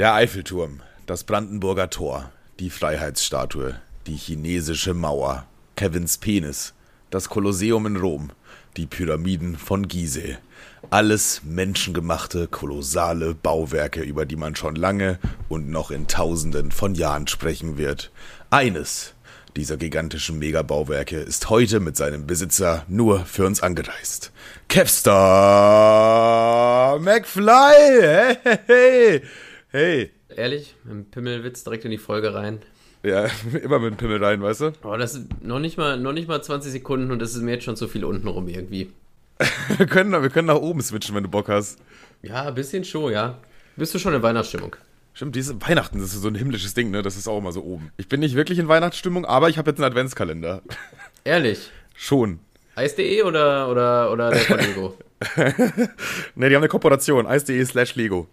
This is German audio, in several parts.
Der Eiffelturm, das Brandenburger Tor, die Freiheitsstatue, die chinesische Mauer, Kevins Penis, das Kolosseum in Rom, die Pyramiden von Gizeh. Alles menschengemachte, kolossale Bauwerke, über die man schon lange und noch in Tausenden von Jahren sprechen wird. Eines dieser gigantischen Megabauwerke ist heute mit seinem Besitzer nur für uns angereist. Kevstar McFly! Hey, hey, hey. Ehrlich, mit dem Pimmelwitz direkt in die Folge rein. Ja, immer mit dem Pimmel rein, weißt du? Oh, das ist noch nicht mal, noch nicht mal 20 Sekunden und das ist mir jetzt schon zu viel unten rum irgendwie. wir, können, wir können nach oben switchen, wenn du Bock hast. Ja, ein bisschen schon, ja. Bist du schon in Weihnachtsstimmung? Stimmt, diese Weihnachten, das ist so ein himmlisches Ding, ne? Das ist auch immer so oben. Ich bin nicht wirklich in Weihnachtsstimmung, aber ich habe jetzt einen Adventskalender. Ehrlich? Schon. Eis.de oder, oder, oder der von Lego? ne, die haben eine Kooperation. Eis.de slash Lego.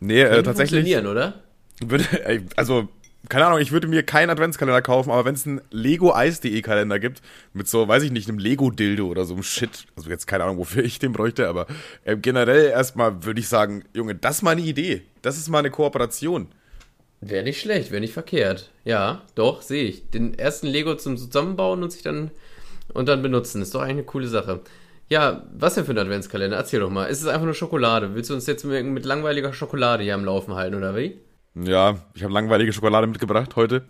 Nee, äh, tatsächlich. Funktionieren, oder? Würde, also, keine Ahnung, ich würde mir keinen Adventskalender kaufen, aber wenn es einen Lego Eis.de Kalender gibt, mit so, weiß ich nicht, einem Lego-Dildo oder so einem Shit, also jetzt keine Ahnung, wofür ich den bräuchte, aber äh, generell erstmal würde ich sagen, Junge, das ist mal eine Idee. Das ist mal eine Kooperation. Wäre nicht schlecht, wäre nicht verkehrt. Ja, doch, sehe ich. Den ersten Lego zum Zusammenbauen und sich dann und dann benutzen. Ist doch eigentlich eine coole Sache. Ja, was denn für ein Adventskalender? Erzähl doch mal. Ist es einfach nur Schokolade? Willst du uns jetzt mit, mit langweiliger Schokolade hier am Laufen halten, oder wie? Ja, ich habe langweilige Schokolade mitgebracht heute.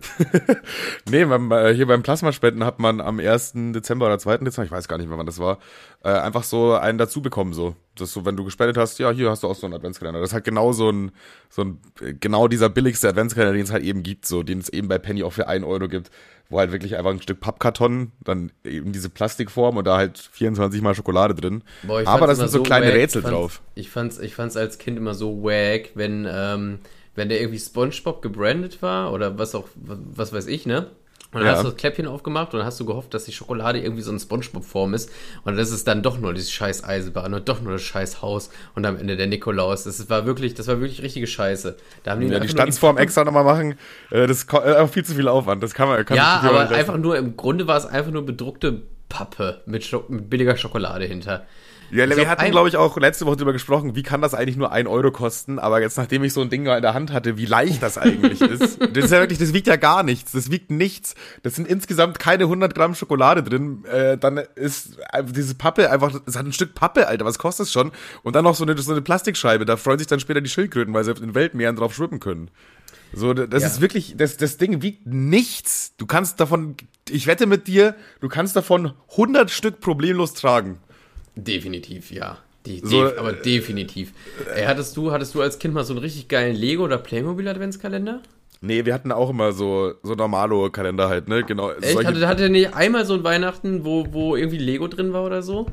nee, beim, äh, hier beim Plasmaspenden hat man am 1. Dezember oder 2. Dezember, ich weiß gar nicht mehr, wann das war, äh, einfach so einen dazu bekommen, so. Dass so, wenn du gespendet hast, ja, hier hast du auch so einen Adventskalender. Das ist halt genau so ein, so ein, genau dieser billigste Adventskalender, den es halt eben gibt, so, den es eben bei Penny auch für 1 Euro gibt, wo halt wirklich einfach ein Stück Pappkarton, dann eben diese Plastikform und da halt 24 mal Schokolade drin. Boah, Aber da sind so, so kleine wack. Rätsel ich drauf. Ich fand's, ich fand's als Kind immer so wack, wenn, ähm, wenn der irgendwie SpongeBob gebrandet war oder was auch, was weiß ich, ne? Und dann ja. hast du das Kläppchen aufgemacht und dann hast du gehofft, dass die Schokolade irgendwie so eine Spongebob-Form ist. Und das ist dann doch nur dieses scheiß Eisenbahn und doch nur das scheiß Haus und am Ende der Nikolaus. Das war wirklich, das war wirklich richtige Scheiße. Da haben die ja, die Standsform extra nochmal machen, äh, das ist äh, viel zu viel Aufwand. Das kann man. Kann ja, aber einfach nur, im Grunde war es einfach nur bedruckte Pappe mit, mit billiger Schokolade hinter. Ja, ich wir hatten, glaube ich, auch letzte Woche darüber gesprochen, wie kann das eigentlich nur ein Euro kosten? Aber jetzt, nachdem ich so ein Ding in der Hand hatte, wie leicht das eigentlich ist. Das ist ja wirklich, das wiegt ja gar nichts. Das wiegt nichts. Das sind insgesamt keine 100 Gramm Schokolade drin. Äh, dann ist diese Pappe einfach, es hat ein Stück Pappe, Alter. Was kostet es schon? Und dann noch so eine, so eine Plastikscheibe. Da freuen sich dann später die Schildkröten, weil sie auf den Weltmeeren drauf schwimmen können. So, das ja. ist wirklich, das, das Ding wiegt nichts. Du kannst davon, ich wette mit dir, du kannst davon 100 Stück problemlos tragen. Definitiv, ja. Die, so, def aber definitiv. Äh, hattest, du, hattest du als Kind mal so einen richtig geilen Lego- oder Playmobil-Adventskalender? Nee, wir hatten auch immer so, so normalo Kalender halt, ne? Genau. Echt? Hatte, hatte nicht einmal so ein Weihnachten, wo, wo irgendwie Lego drin war oder so?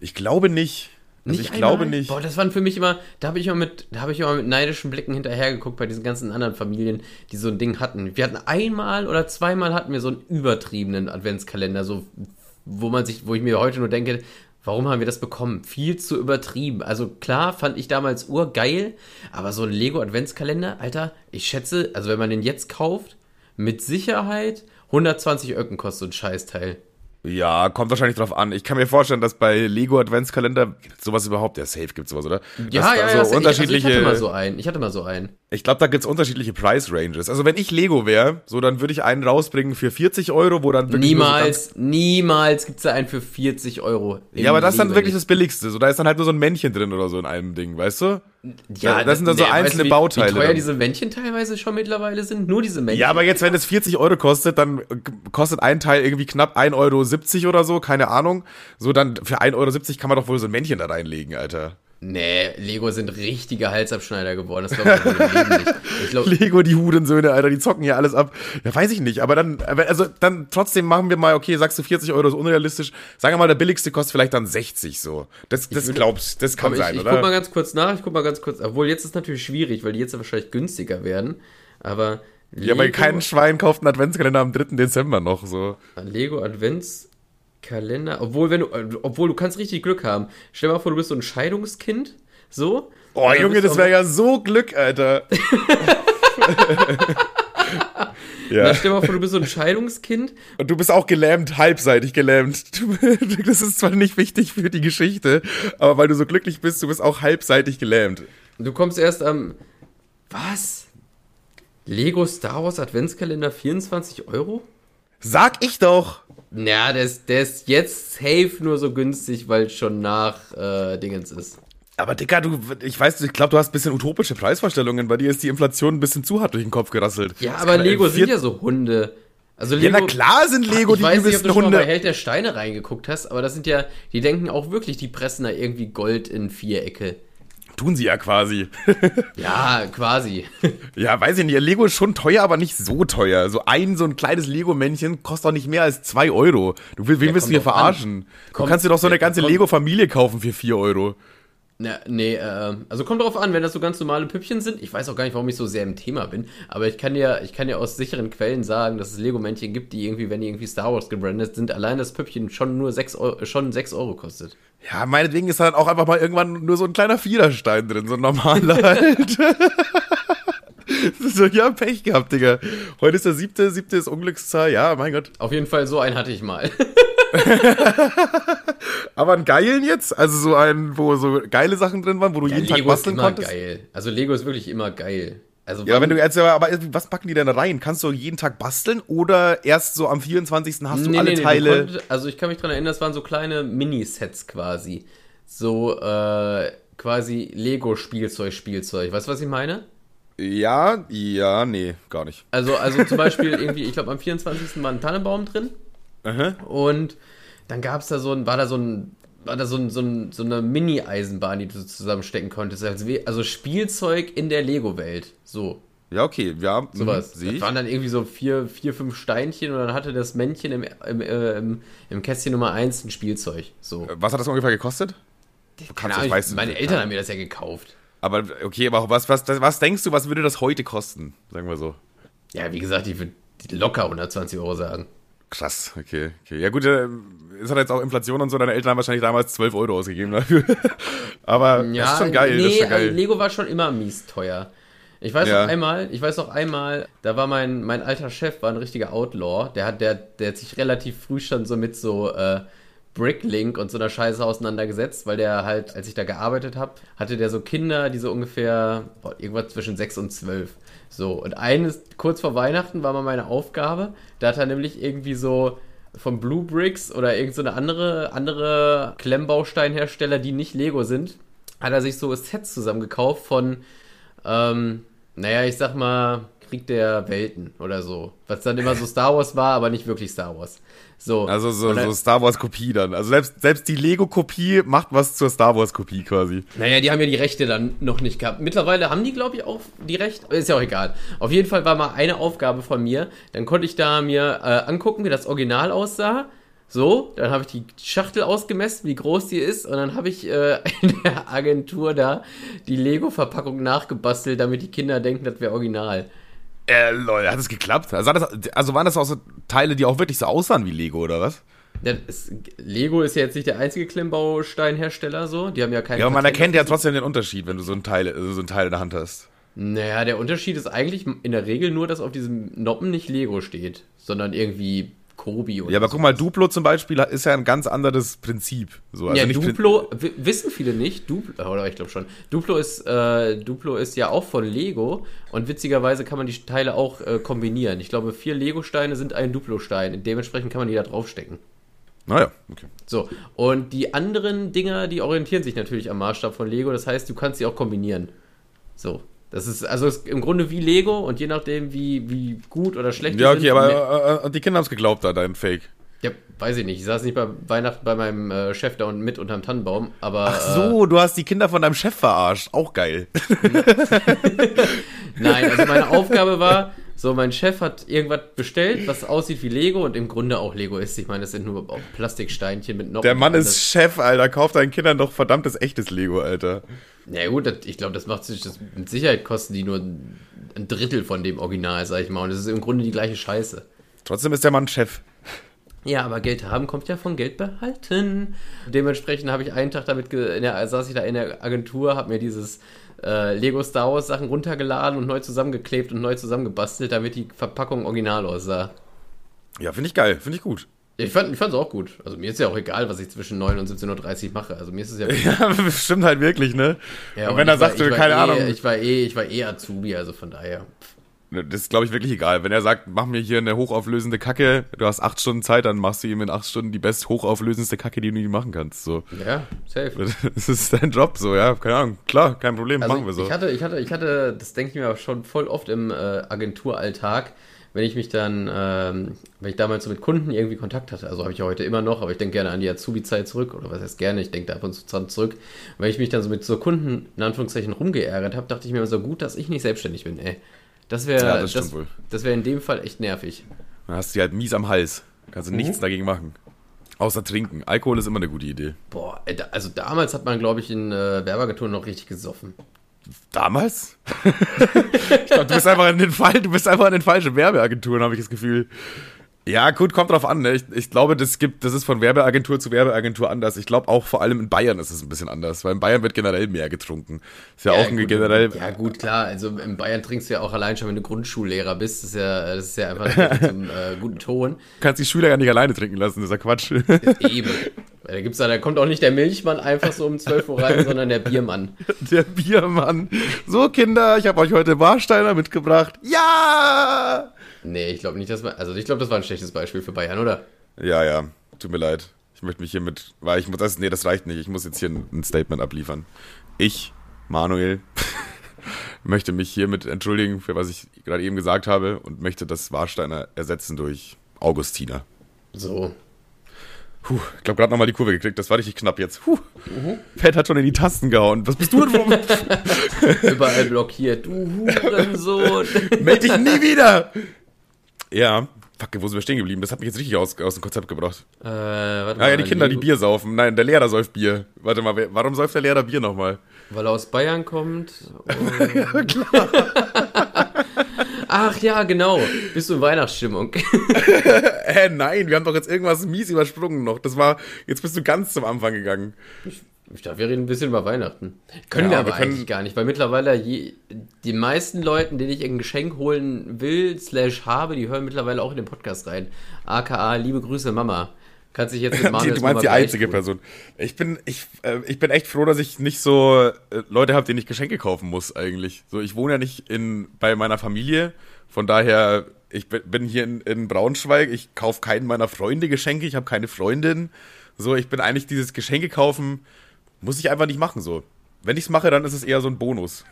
Ich glaube nicht. Also nicht ich einmal? glaube nicht. Boah, das waren für mich immer, da habe ich immer mit, da habe ich immer mit neidischen Blicken hinterhergeguckt bei diesen ganzen anderen Familien, die so ein Ding hatten. Wir hatten einmal oder zweimal hatten wir so einen übertriebenen Adventskalender, so wo man sich, wo ich mir heute nur denke, Warum haben wir das bekommen? Viel zu übertrieben. Also klar, fand ich damals urgeil, aber so ein Lego Adventskalender, Alter, ich schätze, also wenn man den jetzt kauft, mit Sicherheit 120 Öcken kostet so ein Scheißteil. Ja, kommt wahrscheinlich drauf an. Ich kann mir vorstellen, dass bei Lego Adventskalender sowas überhaupt, ja, safe gibt's sowas, oder? Ja, dass ja, ja. So unterschiedliche, also ich hatte mal so einen. Ich hatte mal so einen. Ich glaube, da gibt's unterschiedliche Price Ranges. Also wenn ich Lego wäre, so dann würde ich einen rausbringen für 40 Euro, wo dann wirklich Niemals, so niemals gibt's da einen für 40 Euro. Ja, aber das ist dann wirklich das Billigste. So, da ist dann halt nur so ein Männchen drin oder so in einem Ding, weißt du? Ja, das sind dann so einzelne weißt du, wie, Bauteile. Wie teuer dann. diese Männchen teilweise schon mittlerweile sind? Nur diese Männchen. Ja, aber jetzt, wenn es 40 Euro kostet, dann kostet ein Teil irgendwie knapp 1,70 Euro oder so, keine Ahnung. So, dann für 1,70 Euro kann man doch wohl so ein Männchen da reinlegen, Alter. Nee, Lego sind richtige Halsabschneider geworden. Das glaube ich nicht. Ich glaub, Lego, die Hudensöhne, Alter, die zocken hier alles ab. Ja, weiß ich nicht. Aber dann, also dann trotzdem machen wir mal, okay, sagst du 40 Euro ist unrealistisch. Sagen wir mal, der billigste kostet vielleicht dann 60 so. Das, das würde, glaubst, das kann sein, ich, oder? Ich guck mal ganz kurz nach. Ich guck mal ganz kurz. Obwohl jetzt ist natürlich schwierig, weil die jetzt wahrscheinlich günstiger werden. Aber Lego, ja, weil kein Schwein kauft einen Adventskalender am 3. Dezember noch so. Lego Advents Kalender, obwohl wenn du, obwohl du kannst richtig Glück haben. Stell dir mal vor, du bist so ein Scheidungskind, so. Oh Junge, das wäre ja so Glück, Alter. ja. Na, stell dir mal vor, du bist so ein Scheidungskind. Und du bist auch gelähmt, halbseitig gelähmt. das ist zwar nicht wichtig für die Geschichte, aber weil du so glücklich bist, du bist auch halbseitig gelähmt. Du kommst erst am Was? Lego Star Wars Adventskalender 24 Euro? Sag ich doch! Ja, der ist, der ist jetzt safe nur so günstig, weil es schon nach äh, Dingens ist. Aber Dicker, du, ich weiß, ich glaube, du hast ein bisschen utopische Preisvorstellungen. Bei dir ist die Inflation ein bisschen zu hart durch den Kopf gerasselt. Ja, aber Lego sind ja so Hunde. Also Lego, ja, na klar sind Lego ich die weiß nicht, ob du Hunde. schon mal bei Held der Steine reingeguckt hast, aber das sind ja, die denken auch wirklich, die pressen da irgendwie Gold in Vierecke. Tun sie ja quasi. ja, quasi. ja, weiß ich nicht. Lego ist schon teuer, aber nicht so teuer. So ein, so ein kleines Lego-Männchen kostet doch nicht mehr als 2 Euro. Du willst, wen ja, willst du hier verarschen? Kommt, du kannst dir doch so eine ganze Lego-Familie kaufen für 4 Euro. Na, nee, äh, also kommt darauf an, wenn das so ganz normale Püppchen sind. Ich weiß auch gar nicht, warum ich so sehr im Thema bin, aber ich kann ja, ich kann ja aus sicheren Quellen sagen, dass es Lego-Männchen gibt, die irgendwie, wenn die irgendwie Star Wars gebrandet sind, allein das Püppchen schon nur 6 Euro, schon 6 Euro kostet. Ja, meinetwegen ist halt auch einfach mal irgendwann nur so ein kleiner Fiederstein drin, so ein normaler halt. so, ja, Pech gehabt, Digga. Heute ist der siebte, siebte ist Unglückszahl, ja, mein Gott. Auf jeden Fall, so einen hatte ich mal. Aber einen geilen jetzt? Also so einen, wo so geile Sachen drin waren, wo du ja, jeden Lego Tag basteln ist immer konntest? geil. Also Lego ist wirklich immer geil. Also ja, wenn du jetzt, aber was packen die denn rein? Kannst du jeden Tag basteln oder erst so am 24. hast du nee, alle nee, Teile? Konntest, also ich kann mich dran erinnern, das waren so kleine Minisets quasi. So äh, quasi Lego-Spielzeug, Spielzeug. Weißt du, was ich meine? Ja, ja, nee, gar nicht. Also, also zum Beispiel irgendwie, ich glaube am 24. war ein Tannenbaum drin. Aha. Und dann gab es da so ein, war da so ein, war da so, ein, so, ein, so eine Mini-Eisenbahn, die du zusammenstecken konntest. Also, Spielzeug in der Lego-Welt. So. Ja, okay, ja. Mhm, Sowas. Das waren dann irgendwie so vier, vier, fünf Steinchen und dann hatte das Männchen im, im, äh, im, im Kästchen Nummer eins ein Spielzeug. So. Was hat das ungefähr gekostet? Du kannst das, weißt meine Eltern haben mir das ja gekauft. Aber okay, aber was, was, was denkst du, was würde das heute kosten? Sagen wir so. Ja, wie gesagt, ich würde locker 120 Euro sagen. Krass, okay, okay. Ja gut, äh, es hat jetzt auch Inflation und so, deine Eltern haben wahrscheinlich damals 12 Euro ausgegeben dafür. Aber ja, das ist schon geil. Nee, ist schon geil. Lego war schon immer mies teuer. Ich weiß ja. noch einmal, ich weiß noch einmal, da war mein, mein alter Chef, war ein richtiger Outlaw, der hat, der, der hat sich relativ früh schon so mit so äh, Bricklink und so einer Scheiße auseinandergesetzt, weil der halt, als ich da gearbeitet habe, hatte der so Kinder, die so ungefähr boah, irgendwas zwischen 6 und 12. So, und eines, kurz vor Weihnachten war mal meine Aufgabe, da hat er nämlich irgendwie so von Blue Bricks oder irgendeine so andere, andere Klemmbausteinhersteller, die nicht Lego sind, hat er sich so Sets zusammengekauft von, ähm, naja, ich sag mal, Krieg der Welten oder so. Was dann immer so Star Wars war, aber nicht wirklich Star Wars. So. Also so, dann, so Star Wars-Kopie dann. Also selbst, selbst die Lego-Kopie macht was zur Star Wars-Kopie quasi. Naja, die haben ja die Rechte dann noch nicht gehabt. Mittlerweile haben die, glaube ich, auch die Rechte. Ist ja auch egal. Auf jeden Fall war mal eine Aufgabe von mir. Dann konnte ich da mir äh, angucken, wie das Original aussah. So, dann habe ich die Schachtel ausgemessen, wie groß die ist, und dann habe ich äh, in der Agentur da die Lego-Verpackung nachgebastelt, damit die Kinder denken, das wäre original. Äh, lol, hat es geklappt? Also, das, also waren das auch so Teile, die auch wirklich so aussahen wie Lego, oder was? Ja, es, Lego ist ja jetzt nicht der einzige Klemmbausteinhersteller so. Die haben ja keine. Ja, aber man erkennt ja trotzdem den Unterschied, wenn du so ein Teil, so ein Teil in der Hand hast. Naja, der Unterschied ist eigentlich in der Regel nur, dass auf diesem Noppen nicht Lego steht, sondern irgendwie Kobi oder Ja, aber sowas. guck mal, Duplo zum Beispiel ist ja ein ganz anderes Prinzip. So, also ja, Duplo, wissen viele nicht, Duplo, oder ich glaube schon, Duplo ist, äh, Duplo ist ja auch von Lego und witzigerweise kann man die Teile auch äh, kombinieren. Ich glaube, vier Lego-Steine sind ein Duplo-Stein, dementsprechend kann man die da draufstecken. Naja, okay. So, und die anderen Dinger, die orientieren sich natürlich am Maßstab von Lego, das heißt, du kannst sie auch kombinieren. So, das ist also ist im Grunde wie Lego und je nachdem, wie, wie gut oder schlecht Ja, okay, sind, aber äh, äh, die Kinder haben es geglaubt, da dein Fake. Ja, weiß ich nicht. Ich saß nicht bei Weihnachten bei meinem äh, Chef da und mit unterm Tannenbaum, aber. Ach so, äh, du hast die Kinder von deinem Chef verarscht. Auch geil. Nein, also meine Aufgabe war, so, mein Chef hat irgendwas bestellt, was aussieht wie Lego und im Grunde auch Lego ist. Ich meine, das sind nur Plastiksteinchen mit Noppen. Der Mann ist Chef, Alter. Kauft deinen Kindern doch verdammtes echtes Lego, Alter. Na ja, gut, das, ich glaube, das macht sich das mit Sicherheit kosten die nur ein Drittel von dem Original, sag ich mal. Und das ist im Grunde die gleiche Scheiße. Trotzdem ist der Mann Chef. Ja, aber Geld haben kommt ja von Geld behalten. Dementsprechend habe ich einen Tag damit, der, saß ich da in der Agentur, habe mir dieses äh, Lego Star Wars Sachen runtergeladen und neu zusammengeklebt und neu zusammengebastelt, damit die Verpackung original aussah. Ja, finde ich geil, finde ich gut. Ich fand es auch gut. Also mir ist ja auch egal, was ich zwischen 9 und 17.30 Uhr mache. Also mir ist es ja. ja, stimmt halt wirklich, ne? Ja, und wenn er sagt, keine eh, Ahnung. Ich war eh, ich war eh Azubi, also von daher. Das ist, glaube ich, wirklich egal. Wenn er sagt, mach mir hier eine hochauflösende Kacke, du hast acht Stunden Zeit, dann machst du ihm in acht Stunden die best hochauflösendste Kacke, die du ihm machen kannst. So. Ja, safe. Das ist dein Job, so, ja, keine Ahnung. Klar, kein Problem, also machen wir so. Ich hatte, ich hatte, ich hatte, das denke ich mir auch schon voll oft im äh, Agenturalltag, wenn ich mich dann, ähm, wenn ich damals so mit Kunden irgendwie Kontakt hatte, also habe ich ja heute immer noch, aber ich denke gerne an die Azubi-Zeit zurück, oder was heißt gerne, ich denke da ab und zu dran zurück. Und wenn ich mich dann so mit so Kunden in Anführungszeichen rumgeärgert habe, dachte ich mir immer so gut, dass ich nicht selbstständig bin, ey. Das wäre ja, das, das, das wär in dem Fall echt nervig. Dann hast du die halt mies am Hals. Kannst du mhm. nichts dagegen machen. Außer trinken. Alkohol ist immer eine gute Idee. Boah, also damals hat man, glaube ich, in äh, Werbeagenturen noch richtig gesoffen. Damals? ich glaube, du bist einfach in den Fall, du bist einfach in den falschen Werbeagenturen, habe ich das Gefühl. Ja, gut, kommt drauf an. Ne? Ich, ich glaube, das gibt, das ist von Werbeagentur zu Werbeagentur anders. Ich glaube auch vor allem in Bayern ist es ein bisschen anders, weil in Bayern wird generell mehr getrunken. Ist ja, ja auch ein gut, generell. Ja gut, klar. Also in Bayern trinkst du ja auch allein schon, wenn du Grundschullehrer bist. Das ist ja, das ist ja einfach zum äh, guten Ton. Du kannst die Schüler ja nicht alleine trinken lassen, das ist ja Quatsch. Ja, eben. Da gibt's da, da kommt auch nicht der Milchmann einfach so um 12 Uhr rein, sondern der Biermann. Der Biermann. So, Kinder, ich habe euch heute Warsteiner mitgebracht. Ja! Nee, ich glaube nicht, dass man. Also ich glaube, das war ein schlechtes Beispiel für Bayern, oder? Ja, ja. Tut mir leid. Ich möchte mich hiermit. Weil ich muss das. Nee, das reicht nicht. Ich muss jetzt hier ein, ein Statement abliefern. Ich, Manuel, möchte mich hiermit entschuldigen für was ich gerade eben gesagt habe und möchte das Warsteiner ersetzen durch Augustiner. So. Puh, ich glaube gerade nochmal die Kurve gekriegt, das war richtig knapp jetzt. Puh. Mhm. Fett hat schon in die Tasten gehauen. Was bist du denn für Überall blockiert. Du Hurensohn. Meld dich nie wieder. Ja. Fuck, wo sind wir stehen geblieben? Das hat mich jetzt richtig aus, aus dem Konzept gebracht. Äh, warte mal. Ah ja, die Kinder, die Bier saufen. Nein, der Lehrer säuft Bier. Warte mal, wer, warum säuft der Lehrer Bier nochmal? Weil er aus Bayern kommt. ja, klar. Ach ja, genau. Bist du in Weihnachtsstimmung? Hä, nein, wir haben doch jetzt irgendwas mies übersprungen noch. Das war, jetzt bist du ganz zum Anfang gegangen. Ich, ich dachte, wir reden ein bisschen über Weihnachten. Können ja, wir aber wir können eigentlich gar nicht, weil mittlerweile je, die meisten Leuten, denen ich ein Geschenk holen will, slash habe, die hören mittlerweile auch in den Podcast rein. AKA, liebe Grüße, Mama. Kannst dich jetzt mit Manuel Du meinst die einzige tun. Person. Ich bin, ich, äh, ich bin echt froh, dass ich nicht so äh, Leute habe, denen ich Geschenke kaufen muss, eigentlich. So, ich wohne ja nicht in, bei meiner Familie. Von daher, ich bin hier in, in Braunschweig. Ich kaufe keinen meiner Freunde Geschenke. Ich habe keine Freundin. So, ich bin eigentlich dieses Geschenke kaufen muss ich einfach nicht machen so. Wenn ich es mache, dann ist es eher so ein Bonus.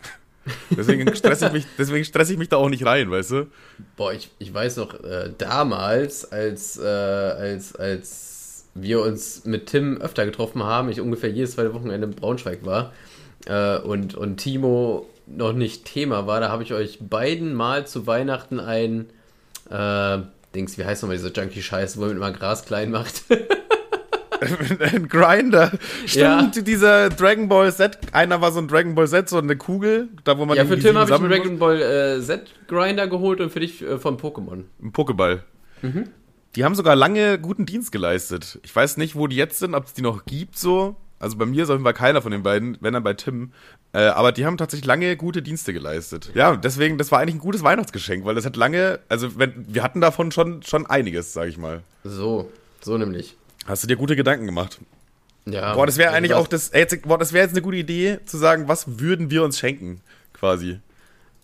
deswegen stresse ich mich, deswegen stresse ich mich da auch nicht rein, weißt du? Boah, ich, ich weiß noch, äh, damals, als, äh, als, als wir uns mit Tim öfter getroffen haben, ich ungefähr jedes zweite Wochenende in Braunschweig war äh, und, und Timo noch nicht Thema war, da habe ich euch beiden mal zu Weihnachten ein äh, Dings, wie heißt nochmal diese Junkie-Scheiße, wo man immer Gras klein macht. ein Grinder. Stimmt, ja. dieser Dragon Ball Z, einer war so ein Dragon Ball Z, so eine Kugel, da wo man Ja, für Tim habe ich einen Dragon Ball äh, Z Grinder geholt und für dich äh, von Pokémon. Ein Pokéball. Mhm. Die haben sogar lange guten Dienst geleistet. Ich weiß nicht, wo die jetzt sind, ob es die noch gibt so. Also bei mir ist auf jeden Fall keiner von den beiden, wenn dann bei Tim. Äh, aber die haben tatsächlich lange gute Dienste geleistet. Ja, deswegen, das war eigentlich ein gutes Weihnachtsgeschenk, weil das hat lange, also wenn, wir hatten davon schon, schon einiges, sag ich mal. So, so nämlich. Hast du dir gute Gedanken gemacht? Ja. Boah, das wäre eigentlich auch das, jetzt, boah, das wäre jetzt eine gute Idee, zu sagen, was würden wir uns schenken, quasi.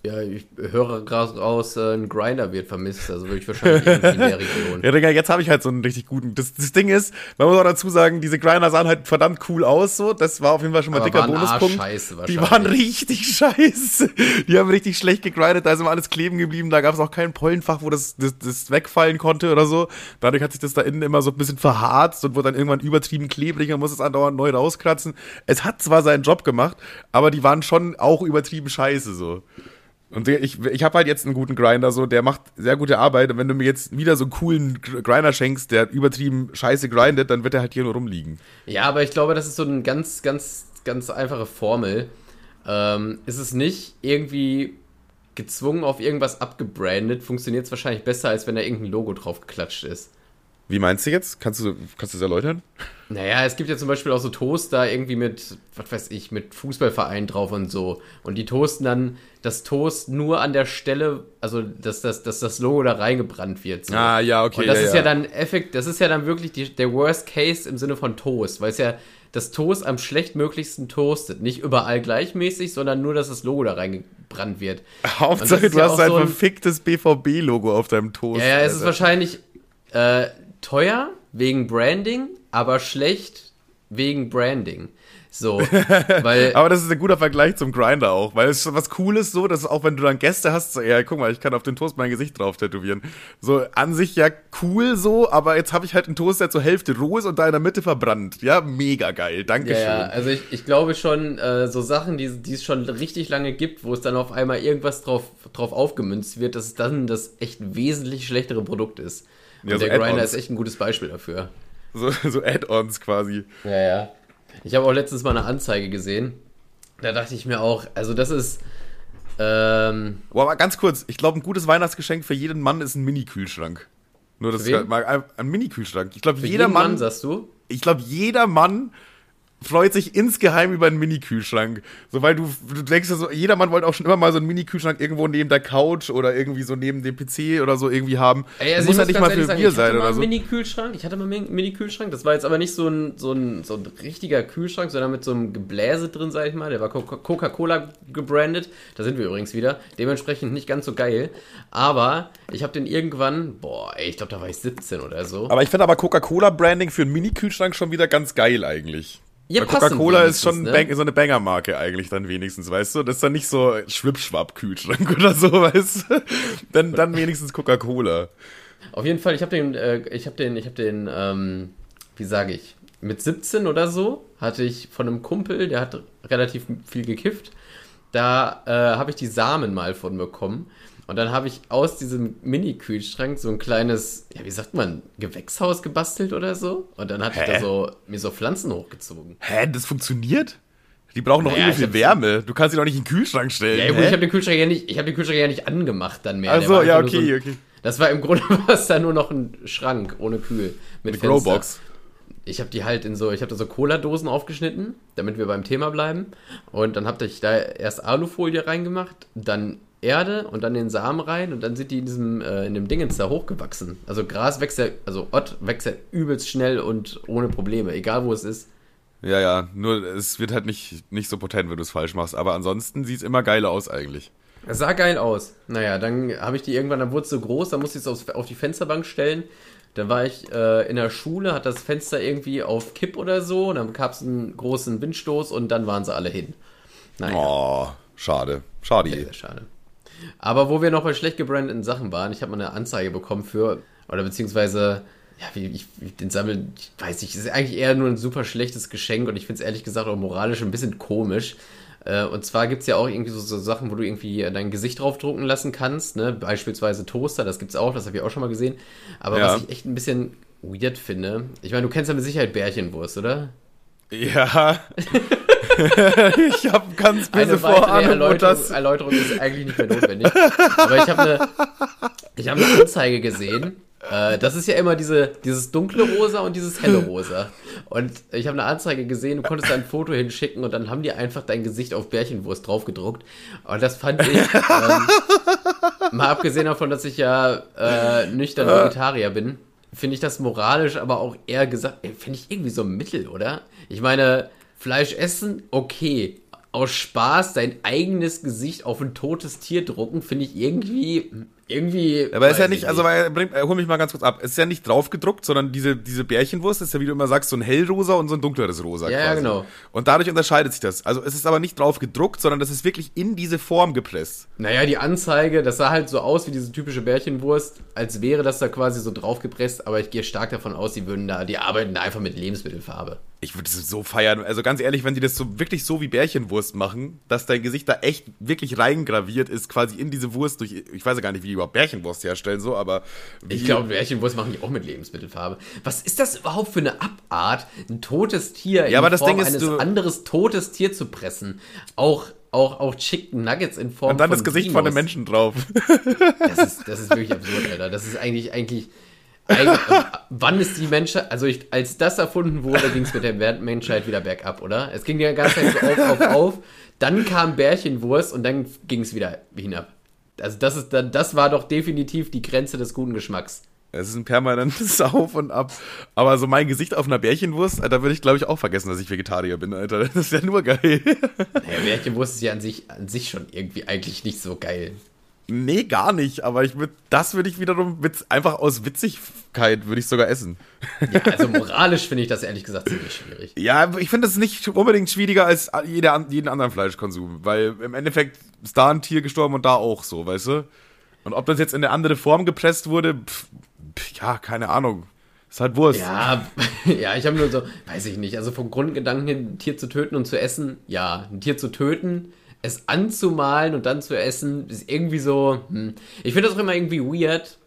Ja, ich höre gerade raus, äh, ein Grinder wird vermisst, also würde ich wahrscheinlich irgendwie in der Region. Ja, Digga, jetzt habe ich halt so einen richtig guten. Das, das Ding ist, man muss auch dazu sagen, diese Grinder sahen halt verdammt cool aus, so. Das war auf jeden Fall schon mal ein dicker Bonuspunkt. Die waren richtig scheiße. Die haben richtig schlecht gegrindet, da ist immer alles kleben geblieben, da gab es auch kein Pollenfach, wo das, das, das wegfallen konnte oder so. Dadurch hat sich das da innen immer so ein bisschen verharzt und wurde dann irgendwann übertrieben klebrig und muss es andauernd neu rauskratzen. Es hat zwar seinen Job gemacht, aber die waren schon auch übertrieben scheiße, so. Und ich, ich habe halt jetzt einen guten Grinder, so, der macht sehr gute Arbeit. Und wenn du mir jetzt wieder so einen coolen Grinder schenkst, der übertrieben scheiße grindet, dann wird er halt hier nur rumliegen. Ja, aber ich glaube, das ist so eine ganz, ganz, ganz einfache Formel. Ähm, ist es nicht irgendwie gezwungen auf irgendwas abgebrandet, funktioniert es wahrscheinlich besser, als wenn da irgendein Logo drauf geklatscht ist. Wie meinst du jetzt? Kannst du, kannst du das erläutern? Naja, es gibt ja zum Beispiel auch so Toaster irgendwie mit, was weiß ich, mit Fußballverein drauf und so. Und die toasten dann das Toast nur an der Stelle, also dass, dass, dass das Logo da reingebrannt wird. So. Ah, ja, okay. Und das ja, ist ja, dann effekt, das ist ja dann wirklich die, der Worst Case im Sinne von Toast, weil es ja das Toast am schlechtmöglichsten toastet. Nicht überall gleichmäßig, sondern nur, dass das Logo da reingebrannt wird. Hauptsache, du ja hast ein so verficktes BVB-Logo auf deinem Toast. Ja, ja, es ist wahrscheinlich äh, teuer wegen Branding, aber schlecht wegen Branding. So, weil. Aber das ist ein guter Vergleich zum Grinder auch, weil es ist was Cooles so, dass auch wenn du dann Gäste hast, so, ja, guck mal, ich kann auf den Toast mein Gesicht drauf tätowieren. So, an sich ja cool so, aber jetzt habe ich halt einen Toast, der zur Hälfte roh ist und da in der Mitte verbrannt. Ja, mega geil. Dankeschön. Ja, ja. also ich, ich glaube schon, äh, so Sachen, die, die es schon richtig lange gibt, wo es dann auf einmal irgendwas drauf, drauf aufgemünzt wird, dass es dann das echt wesentlich schlechtere Produkt ist. Und ja, so der Grinder ist echt ein gutes Beispiel dafür. So, so Add-ons quasi. Ja, ja. Ich habe auch letztens mal eine Anzeige gesehen. Da dachte ich mir auch, also das ist. Ähm, aber ganz kurz, ich glaube, ein gutes Weihnachtsgeschenk für jeden Mann ist ein Mini-Kühlschrank. Nur das mal ein, ein Mini-Kühlschrank. Ich glaube, jeder Mann, Mann, sagst du? Ich glaube, jeder Mann freut sich insgeheim über einen Mini-Kühlschrank. So, weil du, du denkst ja so, jeder Mann wollte auch schon immer mal so einen Mini-Kühlschrank irgendwo neben der Couch oder irgendwie so neben dem PC oder so irgendwie haben. Ey, also muss ja nicht mal für sagen, Bier sein oder so. Mini-Kühlschrank, ich hatte mal einen Mini-Kühlschrank, das war jetzt aber nicht so ein, so, ein, so ein richtiger Kühlschrank, sondern mit so einem Gebläse drin, sag ich mal. Der war Coca-Cola gebrandet. Da sind wir übrigens wieder. Dementsprechend nicht ganz so geil. Aber ich habe den irgendwann, boah, ey, ich glaube, da war ich 17 oder so. Aber ich finde aber Coca-Cola-Branding für einen Mini-Kühlschrank schon wieder ganz geil eigentlich. Ja, Coca-Cola ist schon ne? Bang, so eine Banger-Marke eigentlich dann wenigstens, weißt du? Das ist dann nicht so Schwippschwapp-Kühlschrank oder so, weißt du? Dann, dann wenigstens Coca-Cola. Auf jeden Fall, ich habe den, äh, ich habe den, ich habe den, ähm, wie sage ich, mit 17 oder so hatte ich von einem Kumpel, der hat relativ viel gekifft, da äh, habe ich die Samen mal von bekommen. Und dann habe ich aus diesem Mini-Kühlschrank so ein kleines, ja, wie sagt man, Gewächshaus gebastelt oder so. Und dann hatte Hä? ich da so, mir so Pflanzen hochgezogen. Hä, das funktioniert? Die brauchen noch naja, viel Wärme. Du kannst sie doch nicht in den Kühlschrank stellen. Ja, gut, ich habe den Kühlschrank ja nicht, ich habe den Kühlschrank ja nicht angemacht dann mehr. Also ja, okay, so ein, okay. Das war im Grunde war es da nur noch ein Schrank ohne Kühl mit Eine Growbox. Ich habe die halt in so, ich habe da so Cola-Dosen aufgeschnitten, damit wir beim Thema bleiben. Und dann habe ich da erst Alufolie reingemacht, dann Erde und dann den Samen rein und dann sind die in diesem äh, in dem Dingens da hochgewachsen. Also Gras wächst ja, also Ott wächst ja übelst schnell und ohne Probleme, egal wo es ist. Ja, ja, nur es wird halt nicht, nicht so potent, wenn du es falsch machst, aber ansonsten sieht es immer geiler aus eigentlich. Es sah geil aus. Naja, dann habe ich die irgendwann, dann wurde es so groß, dann musste ich es auf, auf die Fensterbank stellen. Dann war ich äh, in der Schule, hat das Fenster irgendwie auf Kipp oder so, dann gab es einen großen Windstoß und dann waren sie alle hin. Naja. Oh, schade. Schade. Sehr, sehr schade. Aber wo wir noch bei schlecht gebrandeten Sachen waren, ich habe mal eine Anzeige bekommen für, oder beziehungsweise, ja, wie ich, ich den sammle, ich weiß nicht, es ist eigentlich eher nur ein super schlechtes Geschenk und ich finde es ehrlich gesagt auch moralisch ein bisschen komisch. Äh, und zwar gibt es ja auch irgendwie so, so, Sachen, wo du irgendwie dein Gesicht draufdrucken lassen kannst, ne? Beispielsweise Toaster, das gibt es auch, das habe ich auch schon mal gesehen. Aber ja. was ich echt ein bisschen weird finde, ich meine, du kennst ja mit Sicherheit Bärchenwurst, oder? Ja. ich habe ganz böse Vorahnung. Erläuterung, das Erläuterung ist eigentlich nicht mehr notwendig. Aber ich habe eine, hab eine Anzeige gesehen. Äh, das ist ja immer diese, dieses dunkle Rosa und dieses helle Rosa. Und ich habe eine Anzeige gesehen, du konntest da ein Foto hinschicken und dann haben die einfach dein Gesicht auf Bärchenwurst draufgedruckt. Und das fand ich, ähm, mal abgesehen davon, dass ich ja äh, nüchtern Vegetarier bin, finde ich das moralisch, aber auch eher gesagt, finde ich irgendwie so mittel, oder? Ich meine, Fleisch essen, okay. Aus Spaß dein eigenes Gesicht auf ein totes Tier drucken, finde ich irgendwie irgendwie. Aber ist ja nicht, also weil, bring, hol mich mal ganz kurz ab. Es ist ja nicht drauf gedruckt, sondern diese, diese Bärchenwurst ist ja, wie du immer sagst, so ein hellrosa und so ein dunkleres Rosa. Ja, quasi. ja, genau. Und dadurch unterscheidet sich das. Also es ist aber nicht drauf gedruckt, sondern das ist wirklich in diese Form gepresst. Naja, die Anzeige, das sah halt so aus wie diese typische Bärchenwurst, als wäre das da quasi so drauf gepresst, aber ich gehe stark davon aus, die würden da, die arbeiten da einfach mit Lebensmittelfarbe. Ich würde es so feiern. Also ganz ehrlich, wenn die das so wirklich so wie Bärchenwurst machen, dass dein Gesicht da echt wirklich reingraviert ist, quasi in diese Wurst durch, ich weiß ja gar nicht, wie die überhaupt Bärchenwurst herstellen, so, aber. Ich glaube, Bärchenwurst machen die auch mit Lebensmittelfarbe. Was ist das überhaupt für eine Abart, ein totes Tier in ja, aber das Form Ding ist, eines anderes totes Tier zu pressen? Auch auch, auch Chicken Nuggets in Form von. Und dann das Gesicht Dinos. von einem Menschen drauf. Das ist, das ist wirklich absurd, Alter. Das ist eigentlich, eigentlich wann ist die Menschheit, also ich, als das erfunden wurde, ging es mit der Menschheit wieder bergab, oder? Es ging ja ganz so auf, auf, auf, dann kam Bärchenwurst und dann ging es wieder hinab. Also das ist dann, das war doch definitiv die Grenze des guten Geschmacks. Es ist ein permanentes Auf und Ab. Aber so mein Gesicht auf einer Bärchenwurst, da würde ich, glaube ich, auch vergessen, dass ich Vegetarier bin, Alter. Das wäre nur geil. Naja, Bärchenwurst ist ja an sich, an sich schon irgendwie eigentlich nicht so geil. Nee, gar nicht. Aber ich würde, das würde ich wiederum mit, einfach aus Witzigkeit würde ich sogar essen. Ja, also moralisch finde ich das ehrlich gesagt ziemlich schwierig. Ja, ich finde das nicht unbedingt schwieriger als jeder, jeden anderen Fleischkonsum. Weil im Endeffekt ist da ein Tier gestorben und da auch so, weißt du? Und ob das jetzt in eine andere Form gepresst wurde, pff, ja, keine Ahnung. Ist halt Wurst. Ja, ja, ich habe nur so, weiß ich nicht. Also vom Grundgedanken ein Tier zu töten und zu essen, ja. Ein Tier zu töten, es anzumalen und dann zu essen, ist irgendwie so. Hm. Ich finde das auch immer irgendwie weird,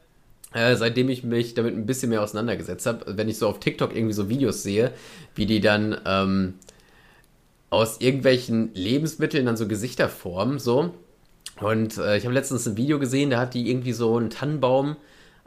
äh, seitdem ich mich damit ein bisschen mehr auseinandergesetzt habe. Wenn ich so auf TikTok irgendwie so Videos sehe, wie die dann ähm, aus irgendwelchen Lebensmitteln dann so Gesichter formen, so. Und äh, ich habe letztens ein Video gesehen, da hat die irgendwie so einen Tannenbaum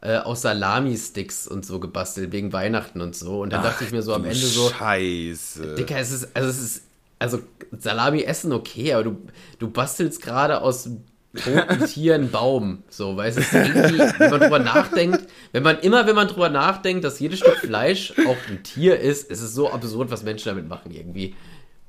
äh, aus Salami-Sticks und so gebastelt, wegen Weihnachten und so. Und dann Ach, dachte ich mir so am Ende so. Scheiße. Dicker, es ist, also es ist also Salami essen okay, aber du, du bastelst gerade aus toten Tieren Baum. So, weißt du, irgendwie, wenn man drüber nachdenkt, wenn man immer, wenn man drüber nachdenkt, dass jedes Stück Fleisch auch ein Tier ist, ist es so absurd, was Menschen damit machen irgendwie.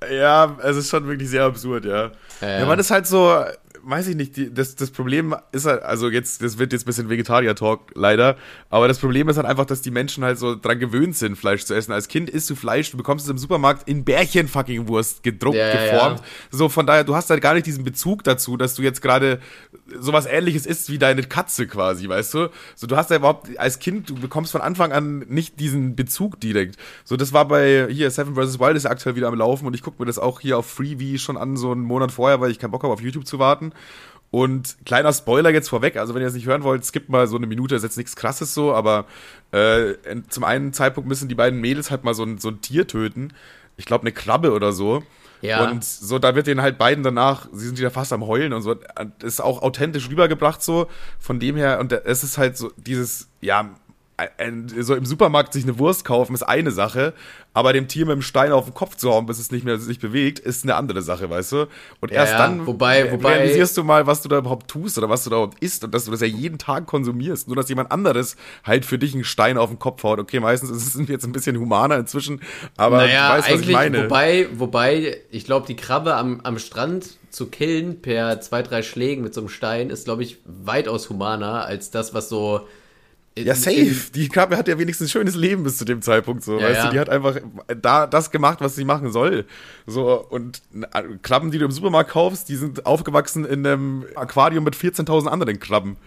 Ja, es ist schon wirklich sehr absurd, ja. Äh, ja, man ist halt so, weiß ich nicht, die, das, das Problem ist halt, also jetzt, das wird jetzt ein bisschen Vegetarier-Talk, leider, aber das Problem ist halt einfach, dass die Menschen halt so dran gewöhnt sind, Fleisch zu essen. Als Kind isst du Fleisch, du bekommst es im Supermarkt in Bärchen-fucking-Wurst gedruckt, ja, geformt. Ja. So, von daher, du hast halt gar nicht diesen Bezug dazu, dass du jetzt gerade sowas ähnliches isst wie deine Katze quasi, weißt du? So, du hast ja überhaupt, als Kind, du bekommst von Anfang an nicht diesen Bezug direkt. So, das war bei, hier, Seven vs. Wild ist aktuell wieder am Laufen und ich gucke mir das auch hier auf Freebie schon an, so einen Monat vorher, weil ich keinen Bock habe, auf YouTube zu warten. Und kleiner Spoiler jetzt vorweg, also wenn ihr das nicht hören wollt, skippt mal so eine Minute, ist jetzt nichts krasses so, aber äh, zum einen Zeitpunkt müssen die beiden Mädels halt mal so ein, so ein Tier töten. Ich glaube, eine Krabbe oder so. Ja. Und so, da wird denen halt beiden danach, sie sind wieder fast am Heulen und so. Das ist auch authentisch rübergebracht so. Von dem her, und es ist halt so dieses, ja, so im Supermarkt sich eine Wurst kaufen ist eine Sache, aber dem Tier mit dem Stein auf den Kopf zu hauen, bis es nicht mehr sich bewegt, ist eine andere Sache, weißt du? Und erst ja, dann wobei, wobei, realisierst du mal, was du da überhaupt tust oder was du da überhaupt isst und dass du das ja jeden Tag konsumierst, nur dass jemand anderes halt für dich einen Stein auf den Kopf haut. Okay, meistens ist es jetzt ein bisschen humaner inzwischen, aber naja, du weißt, was ich meine. Wobei, wobei, ich glaube, die Krabbe am, am Strand zu killen per zwei, drei Schlägen mit so einem Stein ist, glaube ich, weitaus humaner als das, was so ja, safe. Die Krabbe hat ja wenigstens ein schönes Leben bis zu dem Zeitpunkt, so, ja, weißt ja. du, die hat einfach da das gemacht, was sie machen soll. So, und Krabben, die du im Supermarkt kaufst, die sind aufgewachsen in einem Aquarium mit 14.000 anderen Krabben.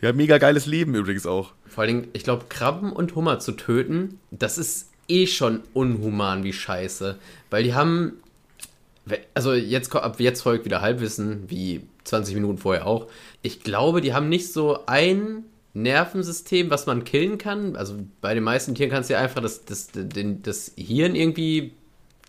Die haben mega geiles Leben übrigens auch. Vor allen Dingen, ich glaube, Krabben und Hummer zu töten, das ist eh schon unhuman wie scheiße. Weil die haben, also jetzt, ab jetzt folgt wieder Halbwissen, wie 20 Minuten vorher auch. Ich glaube, die haben nicht so ein Nervensystem, was man killen kann. Also bei den meisten Tieren kannst du ja einfach das, das, den, das Hirn irgendwie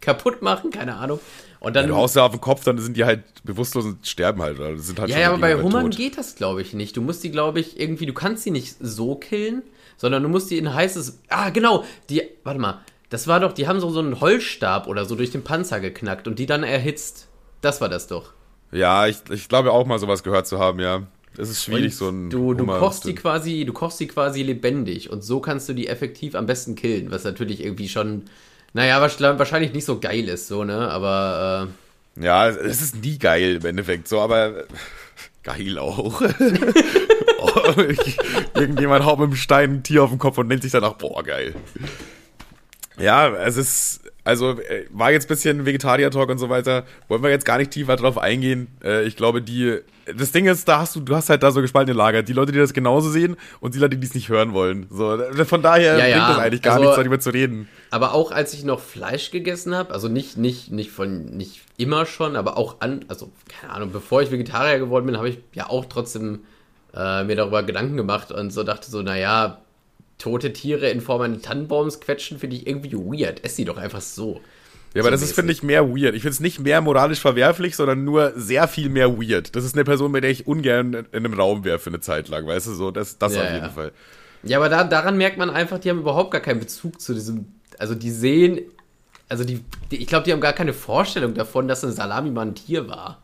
kaputt machen, keine Ahnung. Und dann, ja, du haust ja auf den Kopf, dann sind die halt bewusstlos und sterben halt. Oder sind halt ja, ja aber bei Hummern geht das, glaube ich, nicht. Du musst die, glaube ich, irgendwie, du kannst die nicht so killen, sondern du musst die in heißes. Ah, genau, die, warte mal, das war doch, die haben so, so einen Holzstab oder so durch den Panzer geknackt und die dann erhitzt. Das war das doch. Ja, ich, ich glaube auch mal sowas gehört zu haben, ja. Es ist schwierig, und so ein. Du, du kochst die quasi, du kochst die quasi lebendig und so kannst du die effektiv am besten killen, was natürlich irgendwie schon, naja, wahrscheinlich nicht so geil ist, so, ne? Aber. Äh, ja, es ist nie geil im Endeffekt, so, aber geil auch. oh, irgendjemand haut mit dem Stein ein Tier auf den Kopf und nennt sich danach, boah, geil. Ja, es ist, also äh, war jetzt ein bisschen Vegetarier-Talk und so weiter. Wollen wir jetzt gar nicht tiefer drauf eingehen. Äh, ich glaube, die. Das Ding ist, da hast du, du hast halt da so gespaltene Lager. Die Leute, die das genauso sehen und die Leute, die es nicht hören wollen. So, von daher ja, bringt ja. das eigentlich gar also, nichts, darüber zu reden. Aber auch als ich noch Fleisch gegessen habe, also nicht, nicht, nicht von, nicht immer schon, aber auch an, also keine Ahnung, bevor ich Vegetarier geworden bin, habe ich ja auch trotzdem äh, mir darüber Gedanken gemacht und so dachte so, naja, tote Tiere in Form eines Tannenbaums quetschen, finde ich irgendwie weird. Ess sie doch einfach so. Ja, aber so das ist, finde ich, mehr weird. Ich finde es nicht mehr moralisch verwerflich, sondern nur sehr viel mehr weird. Das ist eine Person, mit der ich ungern in einem Raum wäre für eine Zeit lang, weißt du, so, das, das ja, auf jeden ja. Fall. Ja, aber da, daran merkt man einfach, die haben überhaupt gar keinen Bezug zu diesem. Also die sehen. Also die, die ich glaube, die haben gar keine Vorstellung davon, dass eine Salami mal ein Tier war.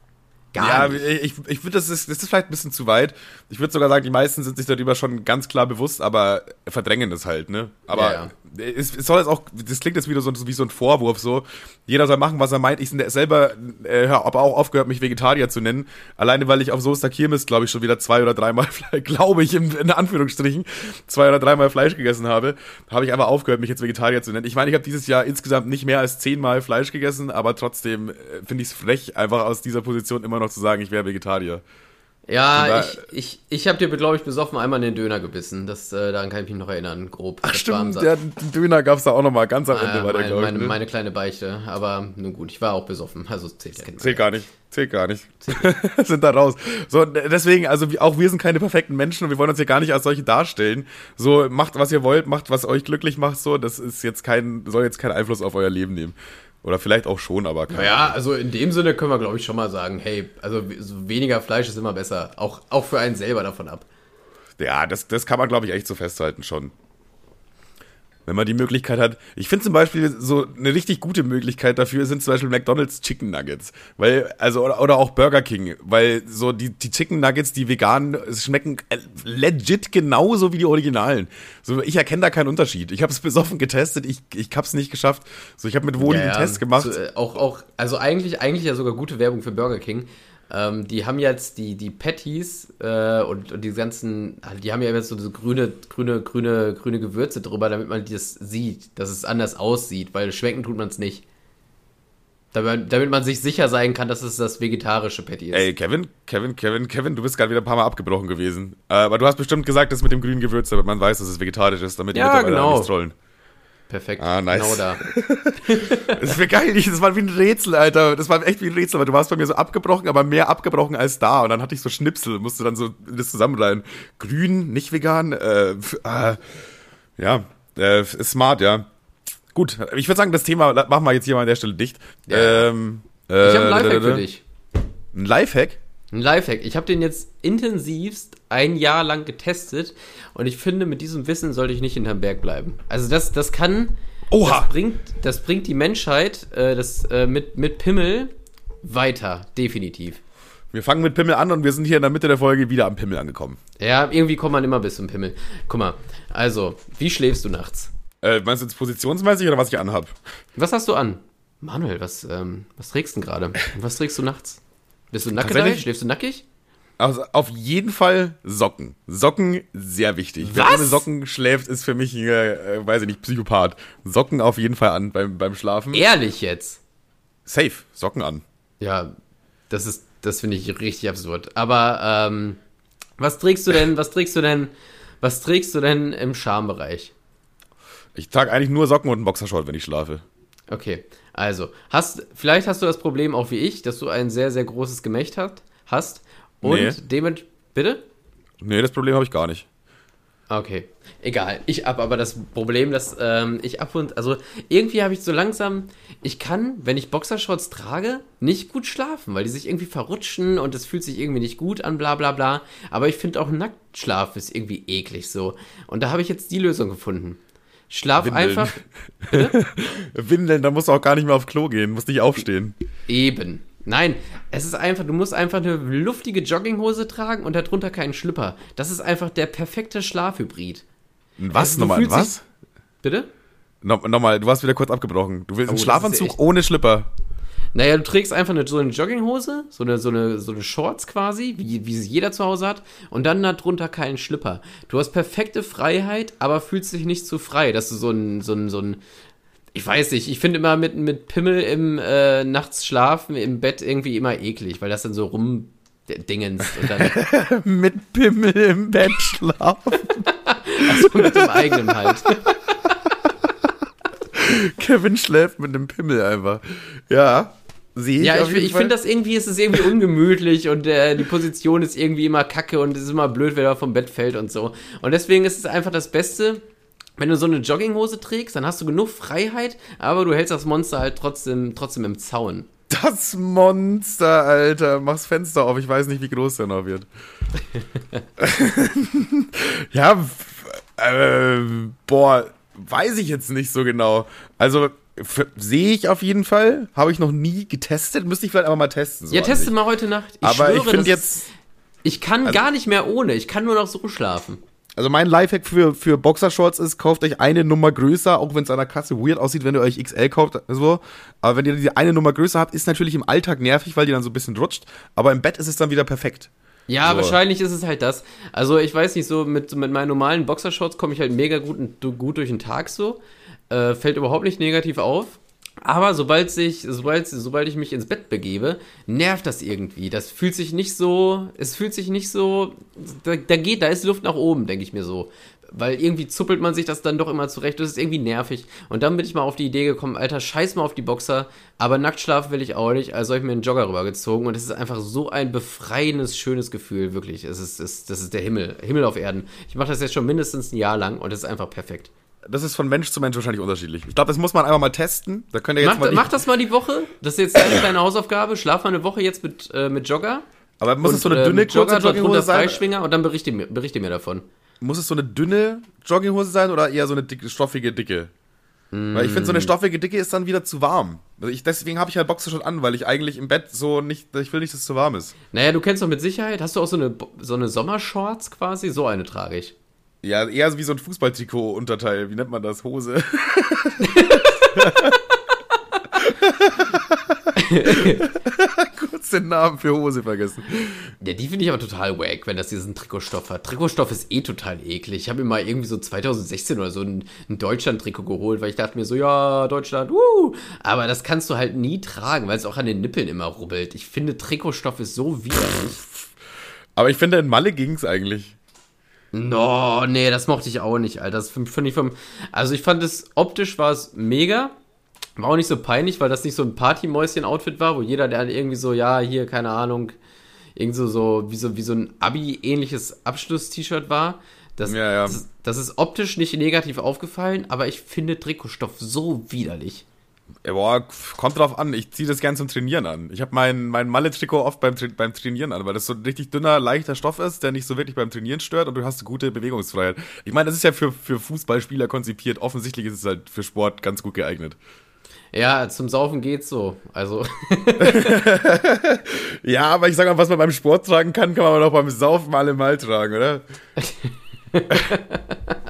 Gar ja, nicht. ich, ich finde, das ist, das ist vielleicht ein bisschen zu weit. Ich würde sogar sagen, die meisten sind sich darüber schon ganz klar bewusst, aber verdrängen es halt, ne? Aber ja, ja. Es, es, soll jetzt auch, das klingt jetzt wieder so, wie so ein Vorwurf, so. Jeder soll machen, was er meint. Ich selber äh, habe auch aufgehört, mich Vegetarier zu nennen. Alleine, weil ich auf Soester Kirmes, glaube ich, schon wieder zwei oder dreimal, glaube ich, in, in Anführungsstrichen, zwei oder dreimal Fleisch gegessen habe, habe ich einfach aufgehört, mich jetzt Vegetarier zu nennen. Ich meine, ich habe dieses Jahr insgesamt nicht mehr als zehnmal Fleisch gegessen, aber trotzdem äh, finde ich es frech, einfach aus dieser Position immer noch zu sagen, ich wäre Vegetarier. Ja, ich, ich, ich habe dir, glaube ich, besoffen einmal in den Döner gebissen. Das, äh, daran kann ich mich noch erinnern, grob. Ach stimmt, der, den Döner gab es da auch noch mal ganz am Ende. Äh, war der, meine, meine, ne? meine kleine Beichte. Aber nun gut, ich war auch besoffen. Also zählt, zählt, zählt gar nicht. Zählt gar nicht. sind da raus. So, deswegen, also auch wir sind keine perfekten Menschen und wir wollen uns hier gar nicht als solche darstellen. So, macht, was ihr wollt, macht, was euch glücklich macht. So, das ist jetzt kein, soll jetzt keinen Einfluss auf euer Leben nehmen. Oder vielleicht auch schon, aber keine Naja, also in dem Sinne können wir, glaube ich, schon mal sagen, hey, also weniger Fleisch ist immer besser. Auch, auch für einen selber davon ab. Ja, das, das kann man, glaube ich, echt so festhalten schon wenn man die Möglichkeit hat. Ich finde zum Beispiel so eine richtig gute Möglichkeit dafür sind zum Beispiel McDonald's Chicken Nuggets, weil also oder, oder auch Burger King, weil so die die Chicken Nuggets, die veganen, schmecken äh, legit genauso wie die Originalen. So ich erkenne da keinen Unterschied. Ich habe es besoffen getestet, ich ich habe es nicht geschafft. So ich habe mit Wohli ja, einen Test gemacht. So, äh, auch auch also eigentlich eigentlich ja sogar gute Werbung für Burger King. Ähm, die haben jetzt die, die Patties äh, und, und die ganzen, die haben ja jetzt so diese grüne, grüne, grüne, grüne Gewürze drüber, damit man das sieht, dass es anders aussieht, weil schmecken tut man es nicht. Damit, damit, man sich sicher sein kann, dass es das vegetarische Patty ist. Ey, Kevin, Kevin, Kevin, Kevin, du bist gerade wieder ein paar Mal abgebrochen gewesen. Äh, aber du hast bestimmt gesagt, das mit dem grünen Gewürz, damit man weiß, dass es vegetarisch ist, damit die ja, Mitarbeiter genau. nicht trollen. Perfekt. Ah, nice. Genau da. das wäre geil. Das war wie ein Rätsel, Alter. Das war echt wie ein Rätsel, weil du warst bei mir so abgebrochen, aber mehr abgebrochen als da. Und dann hatte ich so Schnipsel, musste dann so das zusammenreihen. Grün, nicht vegan. Äh, äh, ja, äh, smart, ja. Gut, ich würde sagen, das Thema machen wir jetzt hier mal an der Stelle dicht. Ja. Ähm, äh, ich habe ein Lifehack für dich. Ein Lifehack? Ein Lifehack. Ich habe den jetzt intensivst ein Jahr lang getestet und ich finde, mit diesem Wissen sollte ich nicht hinterm Berg bleiben. Also das, das kann, Oha. Das bringt, das bringt die Menschheit äh, das, äh, mit, mit Pimmel weiter, definitiv. Wir fangen mit Pimmel an und wir sind hier in der Mitte der Folge wieder am Pimmel angekommen. Ja, irgendwie kommt man immer bis zum Pimmel. Guck mal, also, wie schläfst du nachts? Äh, meinst du jetzt positionsmäßig oder was ich anhab? Was hast du an? Manuel, was, ähm, was trägst du denn gerade? Was trägst du nachts? Bist du nackig? Schläfst du nackig? Also auf jeden Fall Socken. Socken sehr wichtig. Was? Wer ohne Socken schläft, ist für mich, äh, weiß ich nicht, Psychopath. Socken auf jeden Fall an beim, beim Schlafen. Ehrlich jetzt? Safe, Socken an. Ja, das ist, das finde ich richtig absurd. Aber ähm, was trägst du denn, was trägst du denn, was trägst du denn im Schambereich? Ich trage eigentlich nur Socken und einen Boxershort, wenn ich schlafe. Okay, also, hast, vielleicht hast du das Problem auch wie ich, dass du ein sehr, sehr großes Gemächt hat, hast. Und nee. dementsprechend. Bitte? Nee, das Problem habe ich gar nicht. Okay, egal. Ich habe aber das Problem, dass ähm, ich ab und also irgendwie habe ich so langsam, ich kann, wenn ich Boxershorts trage, nicht gut schlafen, weil die sich irgendwie verrutschen und es fühlt sich irgendwie nicht gut an, bla bla bla. Aber ich finde auch Nacktschlaf ist irgendwie eklig so. Und da habe ich jetzt die Lösung gefunden. Schlaf Windeln. einfach. Windeln, da musst du auch gar nicht mehr auf Klo gehen, musst nicht aufstehen. Eben. Nein, es ist einfach, du musst einfach eine luftige Jogginghose tragen und darunter keinen Schlüpper. Das ist einfach der perfekte Schlafhybrid. Was? Also, nochmal, was? Bitte? No, nochmal, du hast wieder kurz abgebrochen. Du willst oh, einen Schlafanzug ohne Schlüpper. Naja, du trägst einfach eine, so eine Jogginghose, so eine, so eine, so eine Shorts quasi, wie, wie sie jeder zu Hause hat, und dann darunter keinen Schlipper. Du hast perfekte Freiheit, aber fühlst dich nicht zu frei, dass du so ein, so ein, so ein, ich weiß nicht, ich finde immer mit, mit Pimmel im äh, nachts schlafen im Bett irgendwie immer eklig, weil das dann so rum Dingens und dann mit Pimmel im Bett schlafen. also mit dem eigenen halt. Kevin schläft mit einem Pimmel einfach. Ja. Sehe ich ja, ich, ich finde das irgendwie, ist es irgendwie ungemütlich und äh, die Position ist irgendwie immer kacke und es ist immer blöd, wenn er vom Bett fällt und so. Und deswegen ist es einfach das Beste, wenn du so eine Jogginghose trägst, dann hast du genug Freiheit, aber du hältst das Monster halt trotzdem, trotzdem im Zaun. Das Monster, Alter. Mach's Fenster auf, ich weiß nicht, wie groß der noch wird. ja, Ähm, boah, weiß ich jetzt nicht so genau. Also sehe ich auf jeden Fall. Habe ich noch nie getestet. Müsste ich vielleicht aber mal testen. So ja, teste mal heute Nacht. Ich aber schwöre, ich finde jetzt. Ich kann also, gar nicht mehr ohne. Ich kann nur noch so schlafen. Also mein Lifehack für, für Boxershorts ist, kauft euch eine Nummer größer, auch wenn es an der Kasse weird aussieht, wenn ihr euch XL kauft. So. Aber wenn ihr diese eine Nummer größer habt, ist natürlich im Alltag nervig, weil die dann so ein bisschen rutscht. Aber im Bett ist es dann wieder perfekt. Ja, so. wahrscheinlich ist es halt das. Also ich weiß nicht, so mit, mit meinen normalen Boxershorts komme ich halt mega gut, gut durch den Tag so. Äh, fällt überhaupt nicht negativ auf. Aber sobald, sich, sobald, sobald ich mich ins Bett begebe, nervt das irgendwie. Das fühlt sich nicht so, es fühlt sich nicht so, da, da geht, da ist Luft nach oben, denke ich mir so. Weil irgendwie zuppelt man sich das dann doch immer zurecht. Das ist irgendwie nervig. Und dann bin ich mal auf die Idee gekommen, Alter, scheiß mal auf die Boxer. Aber nackt schlafen will ich auch nicht. Also habe ich mir einen Jogger rübergezogen. Und es ist einfach so ein befreiendes, schönes Gefühl. Wirklich. Es ist, es, das ist der Himmel. Himmel auf Erden. Ich mache das jetzt schon mindestens ein Jahr lang. Und es ist einfach perfekt das ist von Mensch zu Mensch wahrscheinlich unterschiedlich. Ich glaube, das muss man einfach mal testen. Da könnt ihr jetzt mach, mal mach das mal die Woche. Das ist jetzt deine kleine Hausaufgabe. Schlaf mal eine Woche jetzt mit, äh, mit Jogger. Aber muss und, es so eine dünne äh, Jogger, Jogginghose sein? Freischwinger und dann berichte mir, berichte mir davon. Muss es so eine dünne Jogginghose sein oder eher so eine dicke, stoffige Dicke? Mm. Weil ich finde, so eine stoffige Dicke ist dann wieder zu warm. Also ich, deswegen habe ich halt Boxer schon an, weil ich eigentlich im Bett so nicht, ich will nicht, dass es zu warm ist. Naja, du kennst doch mit Sicherheit, hast du auch so eine, so eine Sommershorts quasi? So eine trage ich. Ja, eher wie so ein Fußballtrikot-Unterteil. Wie nennt man das? Hose. Kurz den Namen für Hose vergessen. Ja, die finde ich aber total wack, wenn das diesen Trikotstoff hat. Trikotstoff ist eh total eklig. Ich habe mir mal irgendwie so 2016 oder so ein, ein Deutschland-Trikot geholt, weil ich dachte mir so, ja, Deutschland, uh. Aber das kannst du halt nie tragen, weil es auch an den Nippeln immer rubbelt. Ich finde, Trikotstoff ist so widerlich. Aber ich finde, in Malle ging es eigentlich. No, nee, das mochte ich auch nicht, Alter. Das finde ich vom. Also ich fand es optisch war es mega. War auch nicht so peinlich, weil das nicht so ein Partymäuschen-Outfit war, wo jeder, der irgendwie so, ja, hier, keine Ahnung, irgendwie so, so, wie so, wie so ein Abi-ähnliches Abschluss-T-Shirt war. Das, ja, ja. Das, das, ist optisch nicht negativ aufgefallen, aber ich finde Trikotstoff so widerlich. Boah, kommt drauf an. Ich ziehe das gern zum Trainieren an. Ich habe mein, mein Malle-Trikot oft beim, beim Trainieren an, weil das so ein richtig dünner, leichter Stoff ist, der nicht so wirklich beim Trainieren stört und du hast gute Bewegungsfreiheit. Ich meine, das ist ja für, für Fußballspieler konzipiert. Offensichtlich ist es halt für Sport ganz gut geeignet. Ja, zum Saufen geht's so. Also. ja, aber ich sag mal, was man beim Sport tragen kann, kann man auch beim Saufen allemal tragen, oder?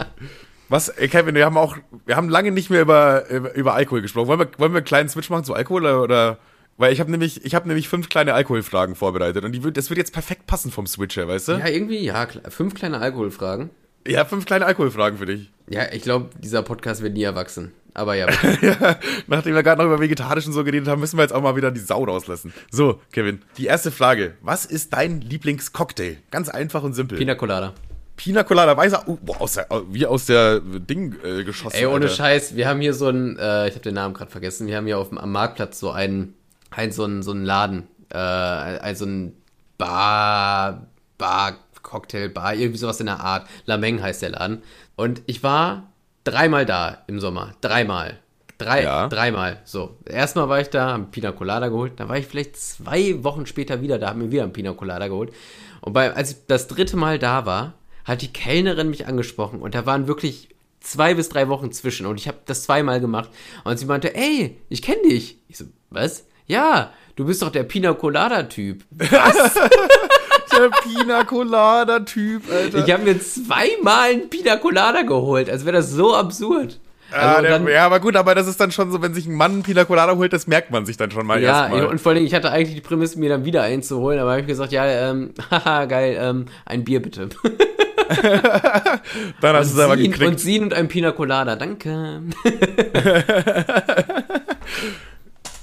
Was, Kevin, wir haben auch, wir haben lange nicht mehr über, über, Alkohol gesprochen. Wollen wir, wollen wir einen kleinen Switch machen zu Alkohol oder, weil ich habe nämlich, ich habe nämlich fünf kleine Alkoholfragen vorbereitet und die wird, das wird jetzt perfekt passen vom Switch her, weißt du? Ja, irgendwie, ja, fünf kleine Alkoholfragen. Ja, fünf kleine Alkoholfragen für dich. Ja, ich glaube, dieser Podcast wird nie erwachsen. Aber ja. ja nachdem wir gerade noch über Vegetarischen so geredet haben, müssen wir jetzt auch mal wieder die Sau rauslassen. So, Kevin, die erste Frage. Was ist dein Lieblingscocktail? Ganz einfach und simpel. Pina Colada. Pina Colada Weißer, oh, boah, aus der, wie aus der Ding äh, geschossen. Ey, ohne Alter. Scheiß, wir haben hier so einen, äh, ich habe den Namen gerade vergessen, wir haben hier auf dem, am Marktplatz so einen, ein, so einen, so einen Laden, äh, ein, so ein Bar, Bar, Cocktail, Bar, irgendwie sowas in der Art. Lameng heißt der Laden. Und ich war dreimal da im Sommer. Dreimal. Drei, ja. Dreimal. So. Erstmal war ich da, haben Pina Colada geholt. Dann war ich vielleicht zwei Wochen später wieder da, haben mir wieder einen Pina Colada geholt. Und bei, als ich das dritte Mal da war, hat die Kellnerin mich angesprochen und da waren wirklich zwei bis drei Wochen zwischen und ich habe das zweimal gemacht und sie meinte, ey, ich kenne dich. Ich so, was? Ja, du bist doch der Pina Colada Typ. Was? der Pina Colada Typ, Alter. Ich habe mir zweimal einen Pina Colada geholt, als wäre das so absurd. Also der, dann, ja, aber gut, aber das ist dann schon so, wenn sich ein Mann einen Pina Colada holt, das merkt man sich dann schon mal ja, erstmal. Ja, und vor allem, ich hatte eigentlich die Prämisse, mir dann wieder einzuholen, aber habe ich gesagt, ja, ähm, haha, geil, ähm, ein Bier bitte. Dann hast du es aber gekriegt. Und sie und ein Pina Colada, danke.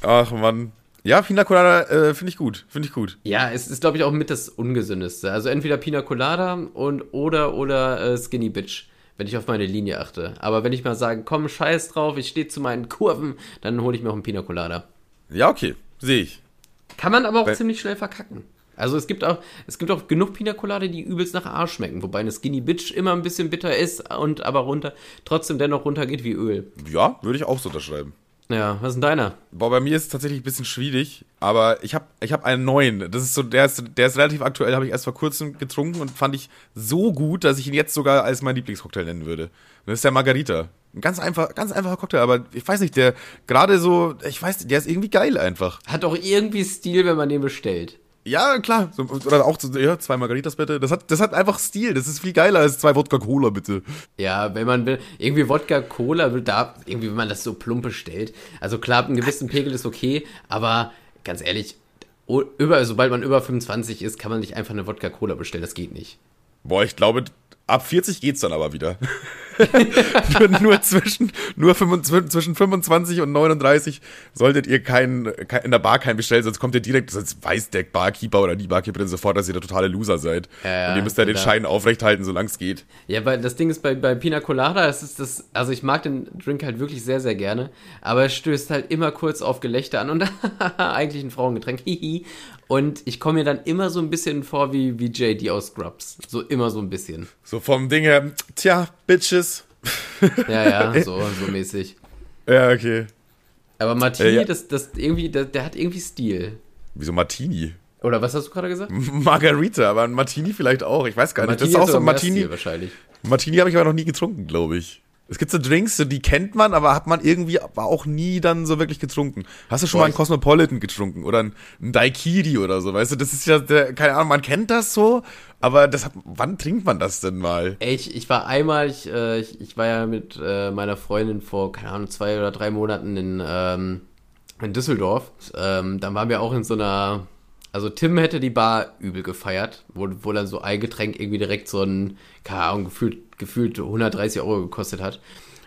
Ach Mann. Ja, Pina Colada äh, finde ich gut, finde ich gut. Ja, es ist glaube ich auch mit das ungesündeste. Also entweder Pina Colada und oder oder äh, Skinny Bitch, wenn ich auf meine Linie achte. Aber wenn ich mal sage, komm, scheiß drauf, ich stehe zu meinen Kurven, dann hole ich mir auch einen Pina Colada. Ja, okay, sehe ich. Kann man aber auch Weil ziemlich schnell verkacken. Also es gibt auch, es gibt auch genug Pina Colade, die übelst nach Arsch schmecken, wobei eine Skinny Bitch immer ein bisschen bitter ist und aber runter, trotzdem dennoch runtergeht wie Öl. Ja, würde ich auch so unterschreiben. Ja, was ist denn deiner? Boah, bei mir ist es tatsächlich ein bisschen schwierig, aber ich habe ich hab einen neuen. Das ist so, der ist, der ist relativ aktuell, habe ich erst vor kurzem getrunken und fand ich so gut, dass ich ihn jetzt sogar als mein Lieblingscocktail nennen würde. Und das ist der Margarita. Ein ganz einfach, ganz einfacher Cocktail, aber ich weiß nicht, der gerade so, ich weiß, der ist irgendwie geil einfach. Hat auch irgendwie Stil, wenn man den bestellt. Ja, klar. So, oder auch ja, zwei Margaritas bitte. Das hat, das hat einfach Stil. Das ist viel geiler als zwei Wodka Cola bitte. Ja, wenn man will, irgendwie Wodka Cola will da, irgendwie, wenn man das so plump bestellt. Also klar, einen gewissen Pegel ist okay, aber ganz ehrlich, über, sobald man über 25 ist, kann man nicht einfach eine Wodka Cola bestellen. Das geht nicht. Boah, ich glaube, ab 40 geht's dann aber wieder. nur, nur, zwischen, nur 25, zwischen 25 und 39 solltet ihr kein, kein, in der Bar kein bestellen, sonst kommt ihr direkt, sonst weiß der Barkeeper oder die Barkeeperin sofort, dass ihr der totale Loser seid. Ja, und ihr müsst ja den Schein aufrechthalten, solange es geht. Ja, weil das Ding ist bei, bei Pina Colada, das ist das, also ich mag den Drink halt wirklich sehr, sehr gerne, aber es stößt halt immer kurz auf Gelächter an und eigentlich ein Frauengetränk, hihi. Und ich komme mir dann immer so ein bisschen vor wie, wie JD aus Scrubs. So immer so ein bisschen. So vom Ding her, tja, Bitches. Ja, ja, so, so mäßig. Ja, okay. Aber Martini, äh, ja. das, das irgendwie, der, der hat irgendwie Stil. Wieso Martini? Oder was hast du gerade gesagt? Margarita, aber ein Martini vielleicht auch. Ich weiß gar nicht. Martini das ist auch so ein Martini. wahrscheinlich. Martini habe ich aber noch nie getrunken, glaube ich. Es gibt so Drinks, so die kennt man, aber hat man irgendwie auch nie dann so wirklich getrunken. Hast du schon Boah, mal einen Cosmopolitan getrunken oder einen, einen Daikiri oder so, weißt du? Das ist ja, der, keine Ahnung, man kennt das so, aber das hat, wann trinkt man das denn mal? Ey, ich, ich war einmal, ich, äh, ich, ich war ja mit äh, meiner Freundin vor, keine Ahnung, zwei oder drei Monaten in, ähm, in Düsseldorf. Ähm, dann waren wir auch in so einer also Tim hätte die Bar übel gefeiert, wo, wo dann so ein Getränk irgendwie direkt so ein, keine Ahnung, gefühlt, gefühlt 130 Euro gekostet hat.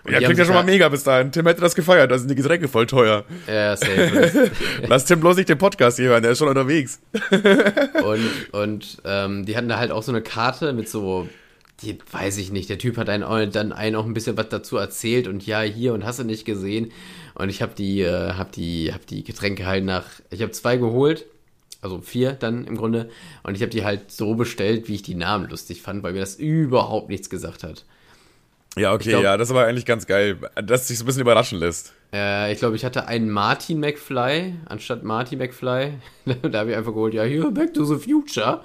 Und ja, klingt ja schon mal mega bis dahin. Tim hätte das gefeiert, da sind die Getränke voll teuer. Ja, safe. Lass Tim bloß nicht den Podcast hier hören, der ist schon unterwegs. und und ähm, die hatten da halt auch so eine Karte mit so, die weiß ich nicht, der Typ hat einen, dann einen auch ein bisschen was dazu erzählt und ja, hier und hast du nicht gesehen. Und ich habe die, äh, hab die, hab die Getränke halt nach, ich habe zwei geholt also vier dann im Grunde. Und ich habe die halt so bestellt, wie ich die Namen lustig fand, weil mir das überhaupt nichts gesagt hat. Ja, okay, glaub, ja, das war eigentlich ganz geil, dass sich so ein bisschen überraschen lässt. Äh, ich glaube, ich hatte einen Martin McFly anstatt Marty McFly. da habe ich einfach geholt, ja, hier, Back to the Future.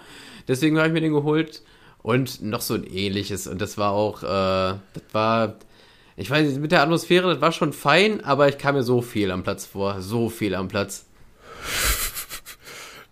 Deswegen habe ich mir den geholt. Und noch so ein ähnliches. Und das war auch, äh, das war, ich weiß nicht, mit der Atmosphäre, das war schon fein, aber ich kam mir so viel am Platz vor. So viel am Platz.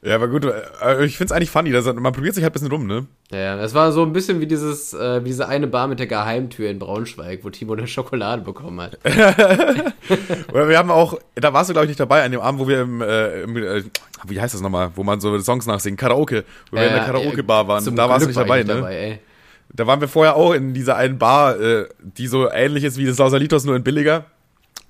Ja, aber gut, äh, ich find's eigentlich funny, dass man probiert sich halt ein bisschen rum, ne? Ja, das war so ein bisschen wie dieses, äh, wie diese eine Bar mit der Geheimtür in Braunschweig, wo Timo eine Schokolade bekommen hat. Oder wir haben auch, da warst du glaube ich nicht dabei, an dem Abend, wo wir im, äh, im äh, wie heißt das nochmal, wo man so Songs nachsingen, Karaoke, wo wir in der Karaoke-Bar waren, da Glück warst du nicht dabei, ne? Dabei, ey. Da waren wir vorher auch in dieser einen Bar, äh, die so ähnlich ist wie das Sausalitos, nur in billiger.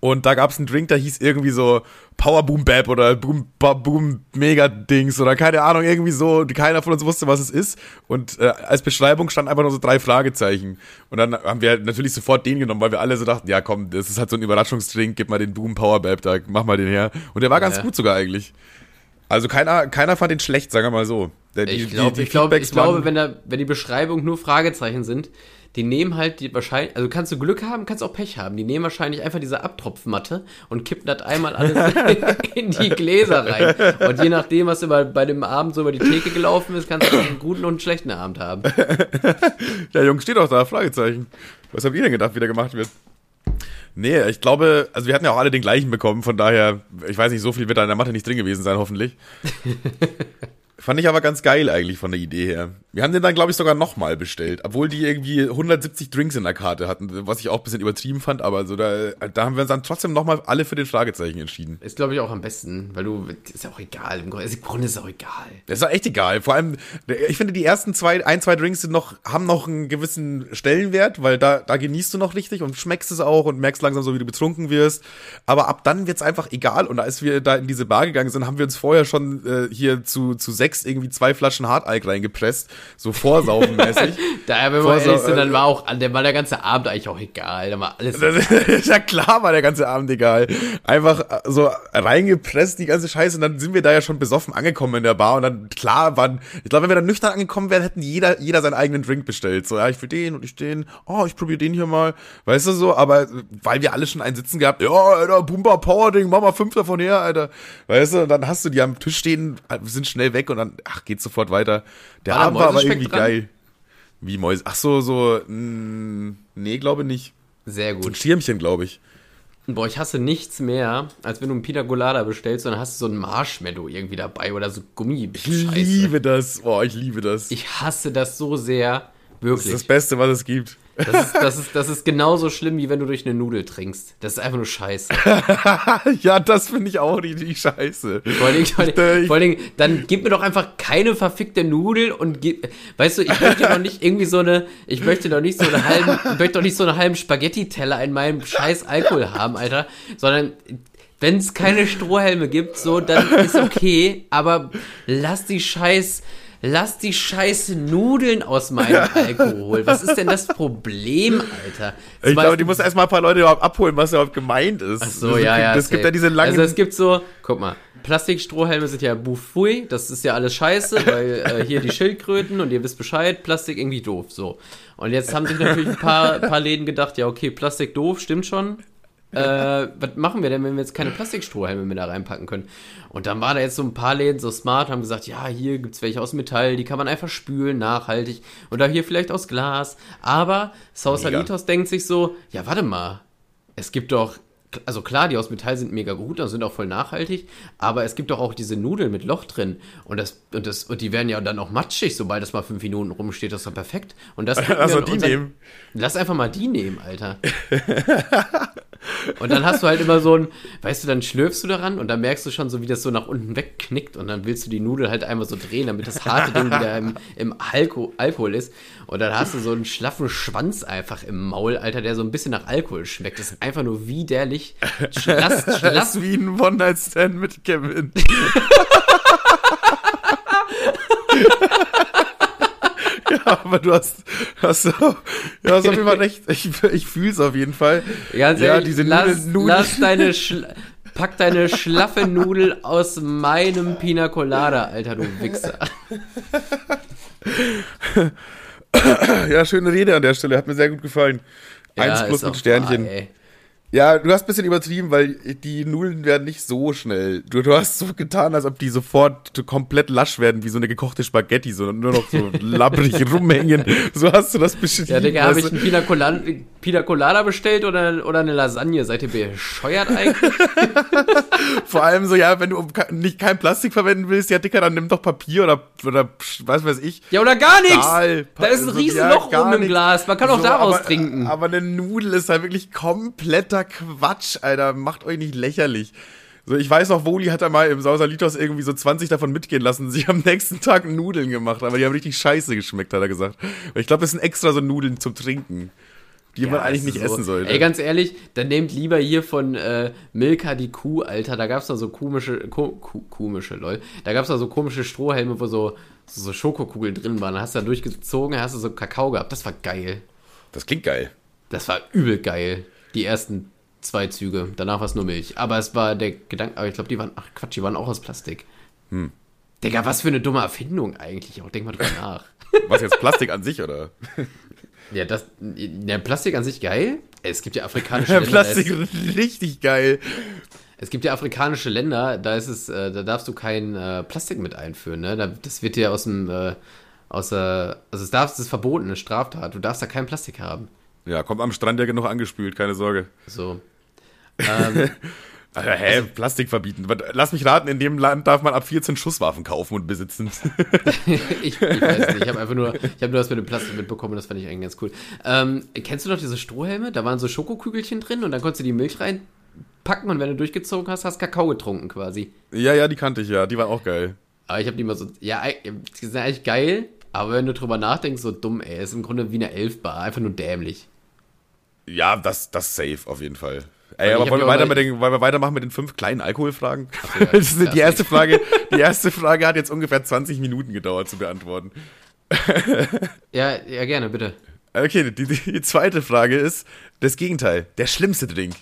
Und da gab es einen Drink, der hieß irgendwie so Power Boom Bap oder Boom, Boom Mega Dings oder keine Ahnung, irgendwie so. Keiner von uns wusste, was es ist. Und äh, als Beschreibung stand einfach nur so drei Fragezeichen. Und dann haben wir halt natürlich sofort den genommen, weil wir alle so dachten, ja komm, das ist halt so ein Überraschungsdrink, gib mal den Boom Power Bap da, mach mal den her. Und der war ganz ja. gut sogar eigentlich. Also keiner, keiner fand den schlecht, sagen wir mal so. Der, ich glaub, ich glaube, wenn, da, wenn die Beschreibung nur Fragezeichen sind, die nehmen halt die wahrscheinlich, also kannst du Glück haben, kannst auch Pech haben. Die nehmen wahrscheinlich einfach diese Abtropfmatte und kippen das einmal alles in die Gläser rein. Und je nachdem, was über, bei dem Abend so über die Theke gelaufen ist, kannst du einen guten und einen schlechten Abend haben. Der Junge steht auch da, Fragezeichen. Was habt ihr denn gedacht, wie der gemacht wird? Nee, ich glaube, also wir hatten ja auch alle den gleichen bekommen, von daher, ich weiß nicht, so viel wird da in der Mathe nicht drin gewesen sein, hoffentlich. Fand ich aber ganz geil eigentlich von der Idee her. Wir haben den dann, glaube ich, sogar nochmal bestellt, obwohl die irgendwie 170 Drinks in der Karte hatten, was ich auch ein bisschen übertrieben fand, aber so da, da haben wir uns dann trotzdem nochmal alle für den Fragezeichen entschieden. Ist, glaube ich, auch am besten, weil du, ist ja auch egal, im Grunde, ist es auch egal. Das ist auch echt egal. Vor allem, ich finde, die ersten zwei, ein, zwei Drinks sind noch, haben noch einen gewissen Stellenwert, weil da, da genießt du noch richtig und schmeckst es auch und merkst langsam so, wie du betrunken wirst. Aber ab dann wird's einfach egal und als wir da in diese Bar gegangen sind, haben wir uns vorher schon äh, hier zu, zu sechs sechs irgendwie zwei Flaschen Hartalk reingepresst, so vorsaufenmäßig. da, wenn wir ehrlich sind, dann war auch, dann war der ganze Abend eigentlich auch egal, dann war alles. ja klar war der ganze Abend egal. Einfach äh, so reingepresst, die ganze Scheiße, und dann sind wir da ja schon besoffen angekommen in der Bar und dann, klar, waren, ich glaube, wenn wir dann nüchtern angekommen wären, hätten jeder, jeder seinen eigenen Drink bestellt. So, ja, ich will den und ich den, oh, ich probiere den hier mal, weißt du so, aber weil wir alle schon einen Sitzen gehabt, ja, Alter, Bumba Power Ding, mach mal fünf davon her, Alter. Weißt du, und dann hast du die am Tisch stehen, sind schnell weg und dann, ach, geht sofort weiter. Der war Abend war aber irgendwie dran? geil. Wie Mäuse. Ach so, so, mh, mm, nee, glaube nicht. Sehr gut. So ein Schirmchen, glaube ich. Boah, ich hasse nichts mehr, als wenn du einen Pina Colada bestellst und dann hast du so ein Marshmallow irgendwie dabei oder so Gummi. Ich liebe das. Boah, ich liebe das. Ich hasse das so sehr. Wirklich. Das ist das Beste, was es gibt. Das ist, das, ist, das ist genauso schlimm, wie wenn du durch eine Nudel trinkst. Das ist einfach nur scheiße. ja, das finde ich auch richtig scheiße. Vor allem, vor, allem, vor allem, dann gib mir doch einfach keine verfickte Nudel und gib, weißt du, ich möchte doch nicht irgendwie so eine, ich möchte doch nicht so eine halben, ich möchte doch nicht so einen halben Spaghetti-Teller in meinem scheiß Alkohol haben, Alter, sondern wenn es keine Strohhelme gibt, so, dann ist okay, aber lass die scheiß lass die scheiß Nudeln aus meinem Alkohol. Was ist denn das Problem, Alter? Das ich glaube, die muss erstmal ein paar Leute überhaupt abholen, was überhaupt gemeint ist. Ach so, ja, ja. Es gibt ja diese langen. Also es gibt so, guck mal, Plastikstrohhelme sind ja bufui, das ist ja alles scheiße, weil äh, hier die Schildkröten und ihr wisst Bescheid, Plastik irgendwie doof, so. Und jetzt haben sich natürlich ein paar, paar Läden gedacht, ja, okay, Plastik doof, stimmt schon äh, was machen wir denn, wenn wir jetzt keine Plastikstrohhelme mehr da reinpacken können? Und dann war da jetzt so ein paar Läden so smart, haben gesagt, ja, hier gibt es welche aus Metall, die kann man einfach spülen, nachhaltig. Oder hier vielleicht aus Glas. Aber Sausalitos denkt sich so, ja, warte mal, es gibt doch also klar, die aus Metall sind mega gut und sind auch voll nachhaltig, aber es gibt doch auch diese Nudeln mit Loch drin und das und das und die werden ja dann auch matschig, sobald das mal fünf Minuten rumsteht, das ist doch perfekt. Und das also die unseren, nehmen. Lass einfach mal die nehmen, Alter. Und dann hast du halt immer so ein, weißt du, dann schlürfst du daran und dann merkst du schon so, wie das so nach unten wegknickt und dann willst du die Nudel halt einmal so drehen, damit das harte Ding wieder im, im Alko Alkohol ist. Und dann hast du so einen schlaffen Schwanz einfach im Maul, Alter, der so ein bisschen nach Alkohol schmeckt. Das ist einfach nur widerlich. Lass, lass wie ein One-Night-Stand mit Kevin. ja, aber du hast, hast, du hast auf jeden Fall recht. Ich, ich fühle es auf jeden Fall. Ganz ja, ehrlich, diese lass, Nudeln. lass deine Schla Pack deine schlaffe Nudel aus meinem Pina Colada, Alter, du Wichser. ja, schöne Rede an der Stelle, hat mir sehr gut gefallen. Ja, Eins plus mit Sternchen. Wahr, ja, du hast ein bisschen übertrieben, weil die Nudeln werden nicht so schnell. Du, du hast so getan, als ob die sofort komplett lasch werden, wie so eine gekochte Spaghetti, sondern nur noch so labbrig rumhängen. So hast du das beschrieben. Ja, Digga, habe ich einen Pina Colada, Pina Colada bestellt oder, oder eine Lasagne? Seid ihr bescheuert eigentlich? Vor allem so, ja, wenn du nicht kein Plastik verwenden willst, ja, Dicker, dann nimm doch Papier oder, oder was weiß ich. Ja, oder gar nichts. Da ist ein riesen ja, rum im Glas. Man kann auch so, daraus aber, trinken. Aber eine Nudel ist halt wirklich kompletter kompletter Quatsch, Alter. Macht euch nicht lächerlich. So, ich weiß noch, Woli hat da mal im Sausalitos irgendwie so 20 davon mitgehen lassen. Sie haben am nächsten Tag Nudeln gemacht, aber die haben richtig scheiße geschmeckt, hat er gesagt. Ich glaube, das sind extra so Nudeln zum Trinken, die ja, man eigentlich nicht so. essen sollte. Ey, ganz ehrlich, dann nehmt lieber hier von äh, Milka die Kuh, Alter. Da gab's da so komische, ko, komische, lol. Da gab's da so komische Strohhelme, wo so, so, so Schokokugeln drin waren. Da hast du da durchgezogen, hast du so Kakao gehabt. Das war geil. Das klingt geil. Das war übel geil die ersten zwei Züge. Danach war es nur Milch. Aber es war der Gedanke, aber ich glaube, die waren, ach Quatsch, die waren auch aus Plastik. Hm. Digga, was für eine dumme Erfindung eigentlich auch. Denk mal drüber nach. Was jetzt Plastik an sich, oder? Ja, das, ja, Plastik an sich geil. Es gibt ja afrikanische Länder. Plastik richtig geil. Es gibt ja afrikanische Länder, da ist es, äh, da darfst du kein äh, Plastik mit einführen, ne? das wird dir aus dem, äh, aus der, also es darf, das ist verboten, eine Straftat. Du darfst da kein Plastik haben. Ja, kommt am Strand ja genug angespült, keine Sorge. So. Ähm, also, hä, also, Plastik verbieten. Lass mich raten, in dem Land darf man ab 14 Schusswaffen kaufen und besitzen. ich, ich, weiß nicht, ich habe einfach nur, ich habe nur das mit dem Plastik mitbekommen, das fand ich eigentlich ganz cool. Ähm, kennst du noch diese Strohhelme? Da waren so Schokokügelchen drin und dann konntest du die Milch reinpacken und wenn du durchgezogen hast, hast Kakao getrunken quasi. Ja, ja, die kannte ich ja, die waren auch geil. Aber ich habe die mal so, ja, die sind eigentlich geil, aber wenn du drüber nachdenkst, so dumm, ey, ist im Grunde wie eine Elfbar, einfach nur dämlich. Ja, das, das safe auf jeden Fall. Ey, aber wollen wir, weiter mit den, wollen wir weitermachen mit den fünf kleinen Alkoholfragen? Ja, das ist die erste Frage. Die erste Frage hat jetzt ungefähr 20 Minuten gedauert zu beantworten. ja, ja, gerne, bitte. Okay, die, die zweite Frage ist das Gegenteil. Der schlimmste Drink.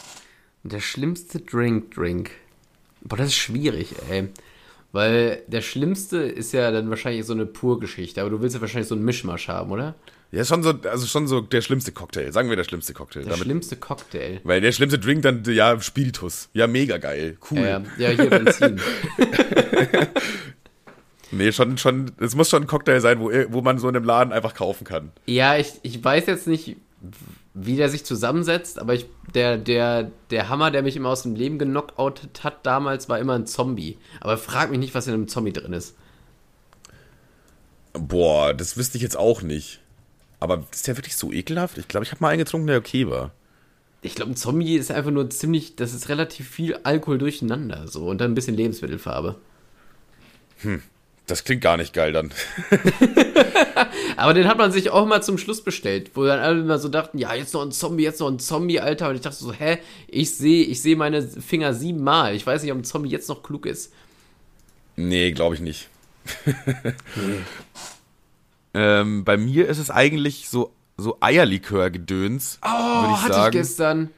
Der schlimmste Drink, Drink. Boah, das ist schwierig, ey. Weil der schlimmste ist ja dann wahrscheinlich so eine Pur-Geschichte, aber du willst ja wahrscheinlich so einen Mischmasch haben, oder? Ja, schon so, also schon so der schlimmste Cocktail. Sagen wir der schlimmste Cocktail. Der Damit, schlimmste Cocktail. Weil der schlimmste Drink dann, ja, Spiritus. Ja, mega geil. Cool. Ja, ja hier Benzin. nee, schon, schon, es muss schon ein Cocktail sein, wo, wo man so in einem Laden einfach kaufen kann. Ja, ich, ich weiß jetzt nicht, wie der sich zusammensetzt, aber ich, der, der, der Hammer, der mich immer aus dem Leben genockoutet hat damals, war immer ein Zombie. Aber frag mich nicht, was in einem Zombie drin ist. Boah, das wüsste ich jetzt auch nicht. Aber ist der wirklich so ekelhaft? Ich glaube, ich habe mal einen getrunken, der okay war. Ich glaube, ein Zombie ist einfach nur ziemlich, das ist relativ viel Alkohol durcheinander so und dann ein bisschen Lebensmittelfarbe. Hm, das klingt gar nicht geil dann. Aber den hat man sich auch mal zum Schluss bestellt, wo dann alle immer so dachten, ja, jetzt noch ein Zombie, jetzt noch ein Zombie, Alter. Und ich dachte so, hä, ich sehe ich seh meine Finger siebenmal. Ich weiß nicht, ob ein Zombie jetzt noch klug ist. Nee, glaube ich nicht. nee. Ähm, bei mir ist es eigentlich so, so Eierlikör-Gedöns. Oh, würde ich hatte sagen. ich gestern.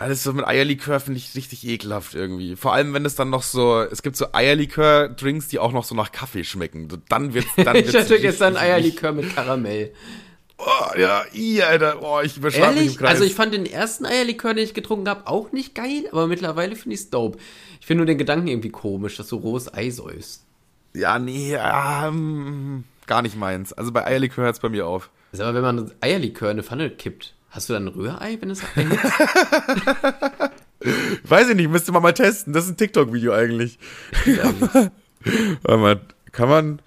Alles so mit Eierlikör finde ich richtig ekelhaft irgendwie. Vor allem, wenn es dann noch so, es gibt so Eierlikör-Drinks, die auch noch so nach Kaffee schmecken. Dann wird's, dann wird's Ich hatte gestern Eierlikör mit Karamell. Oh, ja, i, Alter. Oh, ich überschlag mich Kreis. Also ich fand den ersten Eierlikör, den ich getrunken habe, auch nicht geil, aber mittlerweile finde ich es dope. Ich finde nur den Gedanken irgendwie komisch, dass du rohes Ei säust. Ja, nee, ähm, gar nicht meins. Also bei Eierlikör hört es bei mir auf. Sag mal, wenn man Eierlikör in eine Pfanne kippt, hast du dann ein Rührei, wenn es? Weiß ich nicht, müsste man mal testen. Das ist ein TikTok-Video eigentlich. Warte mal, kann man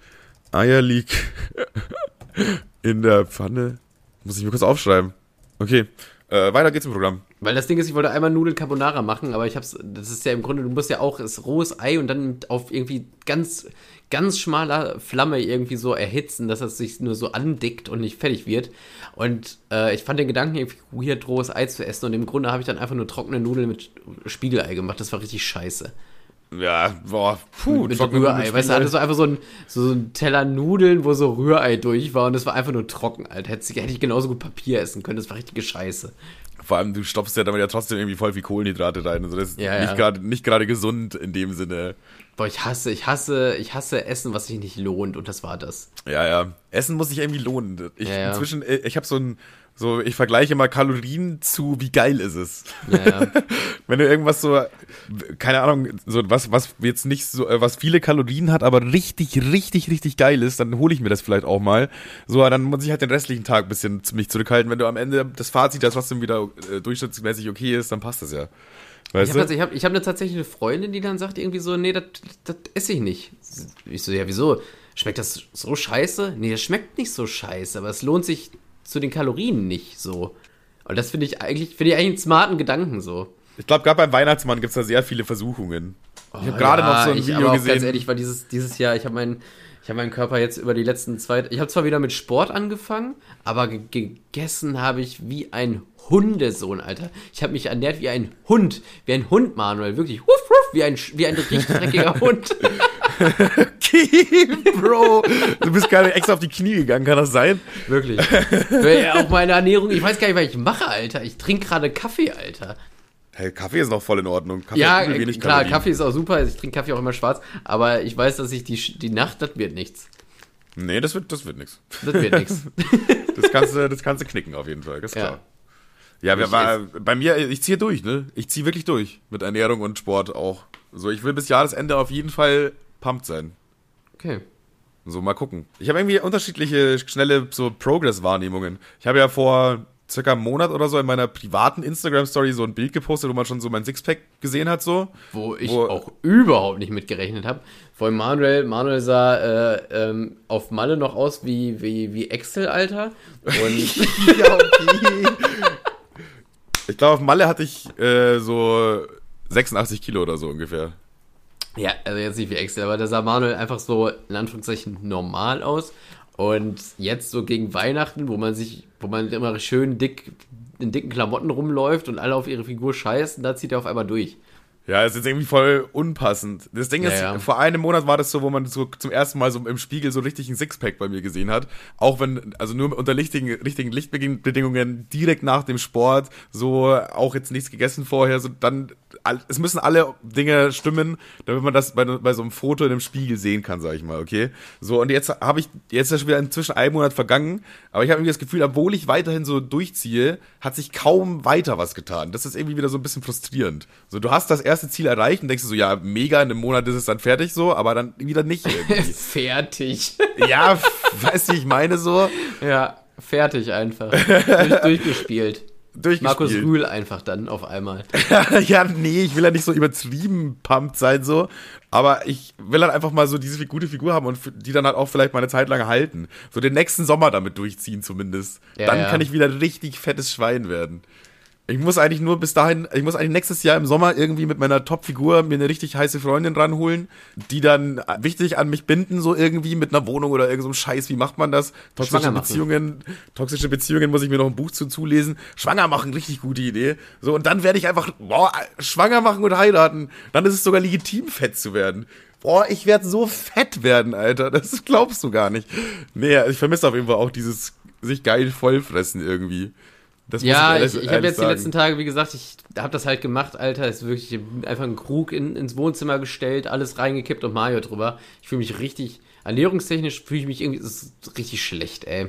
Eierlikör in der Pfanne? Muss ich mir kurz aufschreiben. Okay, äh, weiter geht's im Programm. Weil das Ding ist, ich wollte einmal Nudeln Carbonara machen, aber ich hab's, das ist ja im Grunde, du musst ja auch das rohes Ei und dann auf irgendwie ganz, ganz schmaler Flamme irgendwie so erhitzen, dass es sich nur so andickt und nicht fertig wird. Und äh, ich fand den Gedanken irgendwie weird, rohes Ei zu essen und im Grunde habe ich dann einfach nur trockene Nudeln mit Spiegelei gemacht. Das war richtig scheiße. Ja, boah, puh, mit Rührei. Weißt du, hatte so einfach so ein, so ein Teller Nudeln, wo so Rührei durch war und das war einfach nur trocken, Alter. Hätte, hätte ich genauso gut Papier essen können. Das war richtige Scheiße. Vor allem, du stopfst ja damit ja trotzdem irgendwie voll viel Kohlenhydrate rein. Also das ist ja, nicht nicht gerade gesund in dem Sinne. Boah, ich hasse, ich hasse, ich hasse Essen, was sich nicht lohnt und das war das. Ja, ja. Essen muss sich irgendwie lohnen. Ich ja, ja. inzwischen, ich habe so ein so, ich vergleiche mal Kalorien zu, wie geil ist es. Ja, ja. Wenn du irgendwas so, keine Ahnung, so was, was jetzt nicht so, äh, was viele Kalorien hat, aber richtig, richtig, richtig geil ist, dann hole ich mir das vielleicht auch mal. So, dann muss ich halt den restlichen Tag ein bisschen ziemlich zurückhalten. Wenn du am Ende das Fazit, das trotzdem wieder äh, durchschnittsmäßig okay ist, dann passt das ja. Weißt ich habe hab, ich hab eine tatsächlich eine Freundin, die dann sagt irgendwie so, nee, das esse ich nicht. Ich so, ja, wieso? Schmeckt das so scheiße? Nee, das schmeckt nicht so scheiße, aber es lohnt sich zu den Kalorien nicht so. Und das finde ich eigentlich, finde ich eigentlich einen smarten Gedanken so. Ich glaube, gerade beim Weihnachtsmann gibt es da sehr viele Versuchungen. Oh, ich habe gerade ja, noch so ein ich, Video aber gesehen. Ganz ehrlich, war dieses, dieses Jahr, ich habe meinen, ich habe meinen Körper jetzt über die letzten zwei, ich habe zwar wieder mit Sport angefangen, aber gegessen habe ich wie ein Hundesohn, Alter. Ich habe mich ernährt wie ein Hund, wie ein Hund, Manuel, wirklich, wuff, wie ein, wie ein richtig dreckiger Hund. Bro, du bist nicht extra auf die Knie gegangen, kann das sein? Wirklich. auch meine Ernährung, ich weiß gar nicht, was ich mache, Alter. Ich trinke gerade Kaffee, Alter. Hey, Kaffee ist noch voll in Ordnung. Kaffee ja, klar, Kalorien. Kaffee ist auch super. Ich trinke Kaffee auch immer schwarz. Aber ich weiß, dass ich die, die Nacht, das wird nichts. Nee, das wird, das wird nichts. Das wird nichts. Das kannst, du, das kannst du knicken auf jeden Fall, das ist klar. Ja, ja war, bei mir, ich ziehe durch, ne? Ich ziehe wirklich durch mit Ernährung und Sport auch. So, ich will bis Jahresende auf jeden Fall pumped sein. Okay. So, mal gucken. Ich habe irgendwie unterschiedliche schnelle so Progress-Wahrnehmungen. Ich habe ja vor circa einem Monat oder so in meiner privaten Instagram-Story so ein Bild gepostet, wo man schon so mein Sixpack gesehen hat, so. Wo ich wo, auch überhaupt nicht mitgerechnet habe. Vor allem Manuel, Manuel sah äh, ähm, auf Malle noch aus wie, wie, wie Excel, Alter. Und ja, okay. Ich glaube, auf Malle hatte ich äh, so 86 Kilo oder so ungefähr. Ja, also jetzt nicht wie Excel, aber da sah Manuel einfach so in Anführungszeichen normal aus. Und jetzt so gegen Weihnachten, wo man sich, wo man immer schön dick in dicken Klamotten rumläuft und alle auf ihre Figur scheißen, da zieht er auf einmal durch. Ja, es ist irgendwie voll unpassend. Das Ding ist, Ja, vor einem Monat war das so, wo man so zum ersten Mal so im Spiegel so richtig ein Sixpack bei mir gesehen hat. Auch wenn, also nur unter richtigen, richtigen Lichtbedingungen, direkt nach dem Sport, so auch jetzt nichts gegessen vorher, so dann, es müssen alle Dinge stimmen, damit man das bei, bei so einem Foto in einem Spiegel sehen kann, sag ich mal, okay? So, und jetzt habe ich, jetzt ist ja schon wieder inzwischen ein Monat vergangen, aber ich habe irgendwie das Gefühl, obwohl ich weiterhin so durchziehe, hat sich kaum weiter was getan. Das ist irgendwie wieder so ein bisschen frustrierend. So, du hast das erste Ziel erreicht und denkst du so, ja, mega, in einem Monat ist es dann fertig so, aber dann wieder nicht irgendwie. Fertig. ja, weißt du, ich meine so? ja, fertig einfach. Durch, durchgespielt. Durchgespielt. Markus Rühl einfach dann auf einmal. ja, nee, ich will ja nicht so übertrieben pumped sein, so. Aber ich will dann einfach mal so diese gute Figur haben und die dann halt auch vielleicht mal eine Zeit lang halten. So den nächsten Sommer damit durchziehen zumindest. Ja, dann ja. kann ich wieder richtig fettes Schwein werden. Ich muss eigentlich nur bis dahin, ich muss eigentlich nächstes Jahr im Sommer irgendwie mit meiner Top-Figur mir eine richtig heiße Freundin ranholen, die dann wichtig an mich binden, so irgendwie mit einer Wohnung oder irgendeinem Scheiß. Wie macht man das? Toxische. Beziehungen, toxische Beziehungen muss ich mir noch ein Buch zu zulesen. Schwanger machen, richtig gute Idee. So, und dann werde ich einfach, boah, schwanger machen und heiraten. Dann ist es sogar legitim, fett zu werden. Boah, ich werde so fett werden, Alter. Das glaubst du gar nicht. Nee, ich vermisse auf jeden Fall auch dieses sich geil vollfressen irgendwie. Das Ja, ehrlich- ich, ich habe jetzt die sagen. letzten Tage, wie gesagt, ich habe das halt gemacht, Alter. Ist wirklich einfach ein Krug in, ins Wohnzimmer gestellt, alles reingekippt und Mario drüber. Ich fühle mich richtig, ernährungstechnisch fühle ich mich irgendwie, ist richtig schlecht, ey.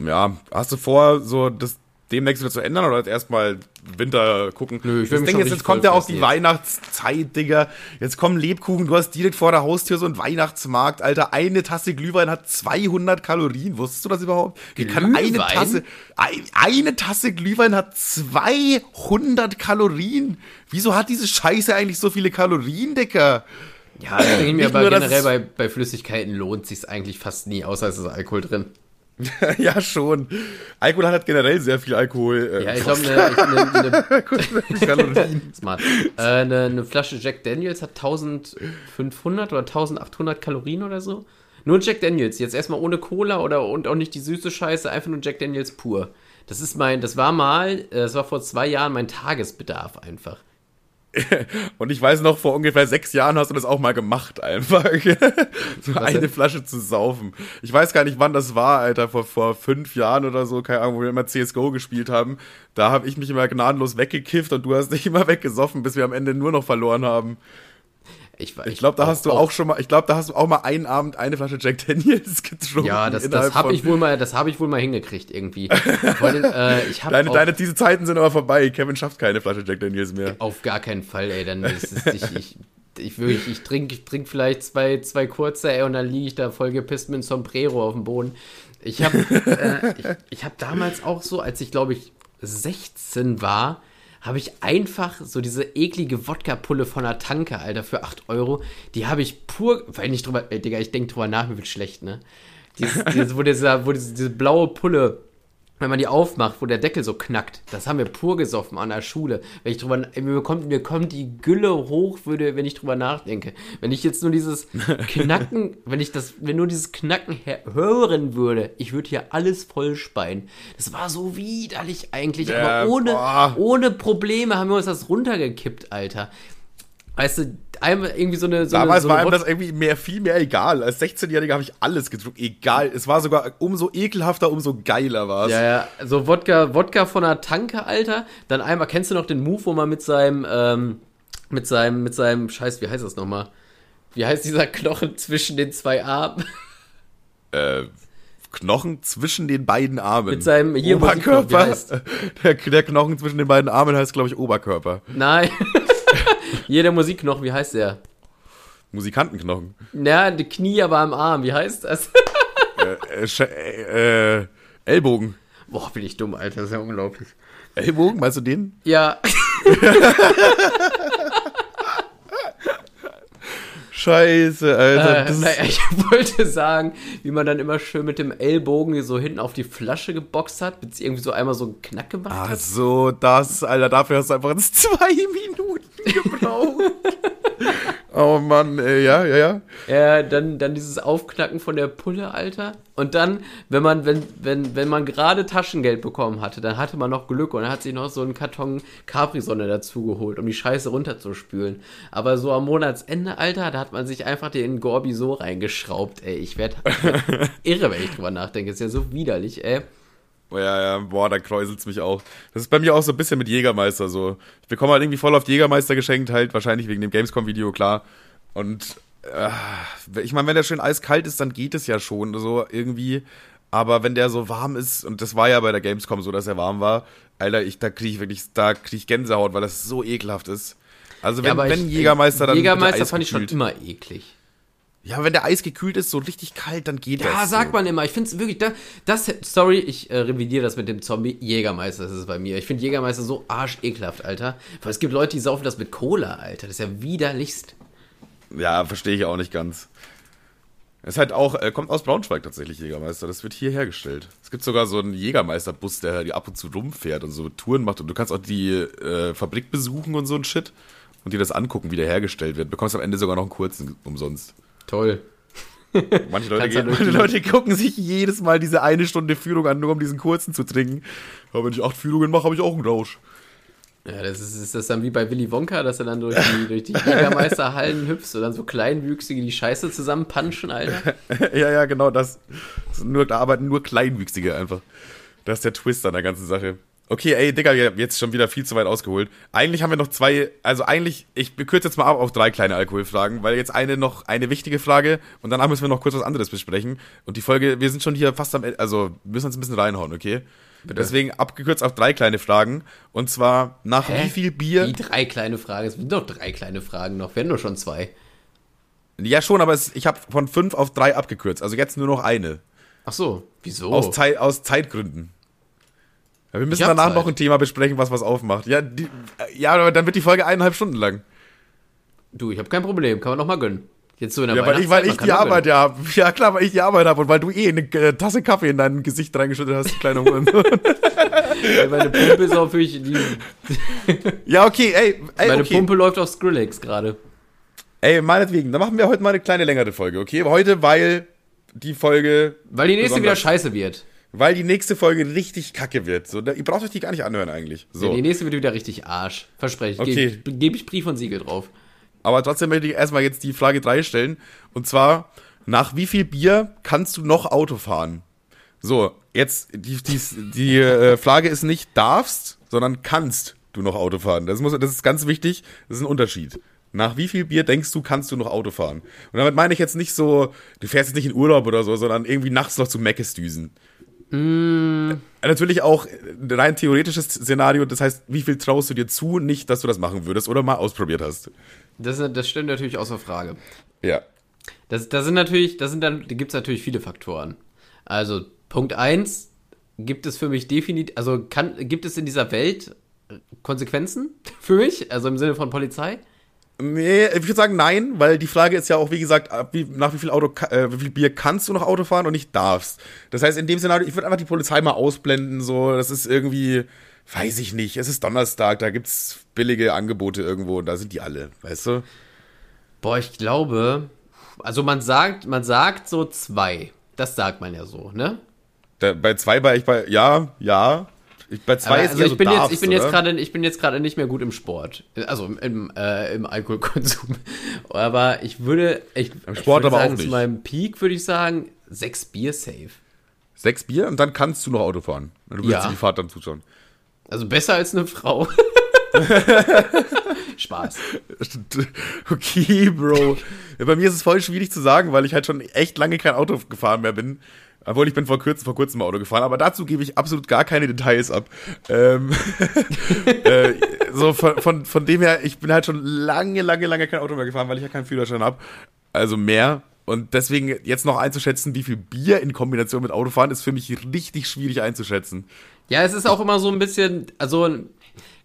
Ja, hast du vor, so das demnächst wieder zu ändern oder erstmal Winter gucken? Nö, ich das Ding jetzt richtig kommt ja auch die Weihnachtszeit, Digga. Jetzt kommen Lebkuchen, du hast direkt vor der Haustür so einen Weihnachtsmarkt, Alter. Eine Tasse Glühwein hat 200 Kalorien. Wusstest du das überhaupt? Wie kann eine? Tasse, ein, eine Tasse Glühwein hat 200 Kalorien? Wieso hat diese Scheiße eigentlich so viele Kalorien, Digga? Ja, das denke ich mir aber generell bei, bei Flüssigkeiten lohnt sich eigentlich fast nie, außer es ist Alkohol drin. ja, schon. Alkohol hat halt generell sehr viel Alkohol. äh, Ja, ich glaube, eine, eine, eine. Smart. Äh, eine, eine Flasche Jack Daniels hat 1500 oder 1800 Kalorien oder so. Nur Jack Daniels, jetzt erstmal ohne Cola oder und auch nicht die süße Scheiße, einfach nur Jack Daniels pur. Das ist mein, das war mal, äh, das war vor zwei Jahren mein Tagesbedarf einfach. Und ich weiß noch, vor ungefähr sechs Jahren hast du das auch mal gemacht, einfach. so eine denn? Flasche zu saufen. Ich weiß gar nicht, wann das war, Alter, vor, vor fünf Jahren oder so, keine Ahnung, wo wir immer CSGO gespielt haben. Da habe ich mich immer gnadenlos weggekifft und du hast dich immer weggesoffen, bis wir am Ende nur noch verloren haben. Ich, Ich glaube, da hast du auch schon mal, ich glaube, da hast du auch mal einen Abend eine Flasche Jack Daniels getrunken. Ja, das, das habe ich wohl mal, das habe ich wohl mal hingekriegt irgendwie. Allem, äh, ich habe Deine, auch- deine, diese Zeiten sind aber vorbei. Kevin schafft keine Flasche Jack Daniels mehr. Auf gar keinen Fall, ey. Dann ist es, ich, ich, ich, wirklich, ich trinke ich trink vielleicht zwei, zwei kurze, ey, und dann liege ich da voll gepisst mit einem Sombrero auf dem Boden. Ich habe äh, ich, ich hab damals auch so, als ich glaube ich 16 war, habe ich einfach so diese eklige Wodka-Pulle von der Tanke, Alter, für 8 Euro. Die habe ich pur, weil nicht drüber, ey, Digga, ich denke drüber nach, mir wird schlecht, ne? Dieses, dieses, wo, dieser, wo diese, diese blaue Pulle wenn man die aufmacht, wo der Deckel so knackt, das haben wir pur gesoffen an der Schule. Wenn ich drüber, mir kommt, mir kommt die Gülle hoch, würde, wenn ich drüber nachdenke. Wenn ich jetzt nur dieses Knacken, wenn ich das, wenn nur dieses Knacken hören würde, ich würde hier alles voll speien. Das war so widerlich eigentlich, aber ohne, boah. ohne Probleme haben wir uns das runtergekippt, Alter. Weißt du, einmal irgendwie so eine, so Damals eine, so war eine einem das irgendwie mehr, viel mehr egal. Als 16-Jähriger habe ich alles getrunken. Egal. Es war sogar umso ekelhafter, umso geiler war es. Ja, ja, so Wodka, Wodka von der Tanke, Alter. Dann einmal, kennst du noch den Move, wo man mit seinem, ähm, mit seinem, mit seinem, Scheiß, wie heißt das nochmal? Wie heißt dieser Knochen zwischen den zwei Armen? Äh, Knochen zwischen den beiden Armen. Mit seinem- hier, Oberkörper. Heißt? Der, der Knochen zwischen den beiden Armen heißt, glaube ich, Oberkörper. Nein. Hier der Musikknochen, wie heißt der? Musikantenknochen. Na, die Knie aber am Arm, wie heißt das? äh, äh, äh, äh, Ellbogen. Boah, bin ich dumm, Alter, das ist ja unglaublich. Ellbogen, meinst du den? Ja, Scheiße, Alter. äh, naja, ich wollte sagen, wie man dann immer schön mit dem Ellbogen so hinten auf die Flasche geboxt hat, bis irgendwie so einmal so einen Knack gemacht Ach hat. so, das, Alter, dafür hast du einfach zwei Minuten gebraucht. Oh Mann, ey, ja, ja, ja. Äh, dann, dann dieses Aufknacken von der Pulle, Alter. Und dann, wenn man, wenn, wenn, wenn man gerade Taschengeld bekommen hatte, dann hatte man noch Glück und dann hat sich noch so einen Karton Capri-Sonne dazu geholt, um die Scheiße runterzuspülen. Aber so am Monatsende, Alter, da hat man sich einfach den Gorbi so reingeschraubt, ey. Ich werde werd irre, wenn ich drüber nachdenke. Ist ja so widerlich, ey. Ja, ja, boah, da kräuselt's mich auch. Das ist bei mir auch so ein bisschen mit Jägermeister so. Ich bekomme halt irgendwie voll auf Jägermeister geschenkt, halt wahrscheinlich wegen dem Gamescom-Video, klar. Und äh, ich meine, wenn der schön eiskalt ist, dann geht es ja schon so irgendwie. Aber wenn der so warm ist, und das war ja bei der Gamescom so, dass er warm war, Alter, ich, da kriege ich wirklich, da kriege ich Gänsehaut, weil das so ekelhaft ist. Also wenn, ja, wenn ich, Jägermeister dann. Jägermeister fand ich schon immer eklig. Ja, wenn der Eis gekühlt ist, so richtig kalt, dann geht ja, das. Ja, sagt so. man immer. Ich finde es wirklich, da, das, sorry, ich äh, revidiere das mit dem Zombie. Jägermeister das ist es bei mir. Ich finde Jägermeister so arschekelhaft, Alter. Weil es gibt Leute, die saufen das mit Cola, Alter. Das ist ja widerlichst. Ja, verstehe ich auch nicht ganz. Es ist halt auch, äh, kommt aus Braunschweig tatsächlich, Jägermeister. Das wird hier hergestellt. Es gibt sogar so einen Jägermeisterbus, der ab und zu rumfährt und so Touren macht. Und du kannst auch die äh, Fabrik besuchen und so ein Shit. Und dir das angucken, wie der hergestellt wird. Du bekommst am Ende sogar noch einen kurzen umsonst. Toll. Manche Leute, gehen, manche Leute gucken sich jedes Mal diese eine Stunde Führung an, nur um diesen kurzen zu trinken. Aber wenn ich acht Führungen mache, habe ich auch einen Rausch. Ja, das ist, ist das dann wie bei Willy Wonka, dass er dann durch die, durch die Jägermeisterhallen hüpft und dann so Kleinwüchsige die Scheiße zusammenpanschen, Alter. ja, ja, genau, das. das nur, da arbeiten nur Kleinwüchsige einfach. Das ist der Twist an der ganzen Sache. Okay, ey, Digga, jetzt schon wieder viel zu weit ausgeholt. Eigentlich haben wir noch zwei, also eigentlich, ich kürze jetzt mal ab auf drei kleine Alkoholfragen, weil jetzt eine noch eine wichtige Frage und danach müssen wir noch kurz was anderes besprechen. Und die Folge, wir sind schon hier fast am Ende, also müssen uns ein bisschen reinhauen, okay? Bitte. Deswegen abgekürzt auf drei kleine Fragen. Und zwar, nach Hä? wie viel Bier. Die drei kleine Fragen, es sind doch drei kleine Fragen noch, werden nur schon zwei. Ja, schon, aber es, ich habe von fünf auf drei abgekürzt, also jetzt nur noch eine. Ach so, wieso? Aus, Zeit, aus Zeitgründen. Ja, wir müssen danach Zeit. noch ein Thema besprechen, was was aufmacht. Ja, die, ja, aber dann wird die Folge eineinhalb Stunden lang. Du, ich habe kein Problem, kann man noch mal gönnen. Jetzt so in der ja, weil ich, weil ich die Arbeit ja habe. Ja, klar, weil ich die Arbeit habe und weil du eh eine äh, Tasse Kaffee in dein Gesicht reingeschüttet hast, kleiner Hurensohn. meine Pumpe ist auch für ich die. ja, okay, ey. ey meine okay. Pumpe läuft auf Skrillex gerade. Ey, meinetwegen, dann machen wir heute mal eine kleine längere Folge, okay? Heute, weil die Folge. Weil die nächste wieder scheiße wird. Weil die nächste Folge richtig kacke wird. So, ihr braucht euch die gar nicht anhören eigentlich. So. Ja, die nächste wird wieder richtig Arsch. Verspreche ich. Okay. Gebe geb ich Brief und Siegel drauf. Aber trotzdem möchte ich erstmal jetzt die Frage 3 stellen. Und zwar, nach wie viel Bier kannst du noch Auto fahren? So, jetzt, die, die, die äh, Frage ist nicht darfst, sondern kannst du noch Auto fahren. Das, muss, das ist ganz wichtig. Das ist ein Unterschied. Nach wie viel Bier denkst du, kannst du noch Auto fahren? Und damit meine ich jetzt nicht so, du fährst jetzt nicht in Urlaub oder so, sondern irgendwie nachts noch zu Meckes düsen. Mm. Natürlich auch ein rein theoretisches Szenario, das heißt, wie viel traust du dir zu, nicht, dass du das machen würdest oder mal ausprobiert hast? Das, das stellt natürlich außer Frage. Ja. Das, das sind natürlich, das sind dann, da gibt es natürlich viele Faktoren. Also, Punkt 1 gibt es für mich definitiv, also kann, gibt es in dieser Welt Konsequenzen für mich? Also im Sinne von Polizei? Nee, ich würde sagen nein, weil die Frage ist ja auch, wie gesagt, wie, nach wie viel, Auto, äh, wie viel Bier kannst du noch Auto fahren und nicht darfst. Das heißt, in dem Szenario, ich würde einfach die Polizei mal ausblenden, so, das ist irgendwie, weiß ich nicht, es ist Donnerstag, da gibt's billige Angebote irgendwo und da sind die alle, weißt du? Boah, ich glaube, also man sagt, man sagt so zwei. Das sagt man ja so, ne? Da, bei zwei war ich bei, ja, ja, bei zwei ist also ich, so bin darfst, jetzt, ich bin jetzt gerade ich bin jetzt gerade nicht mehr gut im Sport also im, äh, im Alkoholkonsum. Aber ich würde ich, Im Sport aber sagen, auch nicht. zu meinem Peak würde ich sagen sechs Bier safe. Sechs Bier? Und dann kannst du noch Auto fahren. Du willst ja. die Fahrt dann zuschauen. Also besser als eine Frau. Spaß. Okay, Bro. Bei mir ist es voll schwierig zu sagen, weil ich halt schon echt lange kein Auto gefahren mehr bin. Obwohl ich bin vor kurzem, vor kurzem Auto gefahren, aber dazu gebe ich absolut gar keine Details ab. Ähm, äh, so von, von, von dem her, ich bin halt schon lange, lange, lange kein Auto mehr gefahren, weil ich ja keinen Führerschein habe. Also mehr. Und deswegen jetzt noch einzuschätzen, wie viel Bier in Kombination mit Autofahren ist für mich richtig schwierig einzuschätzen. Ja, es ist auch immer so ein bisschen, also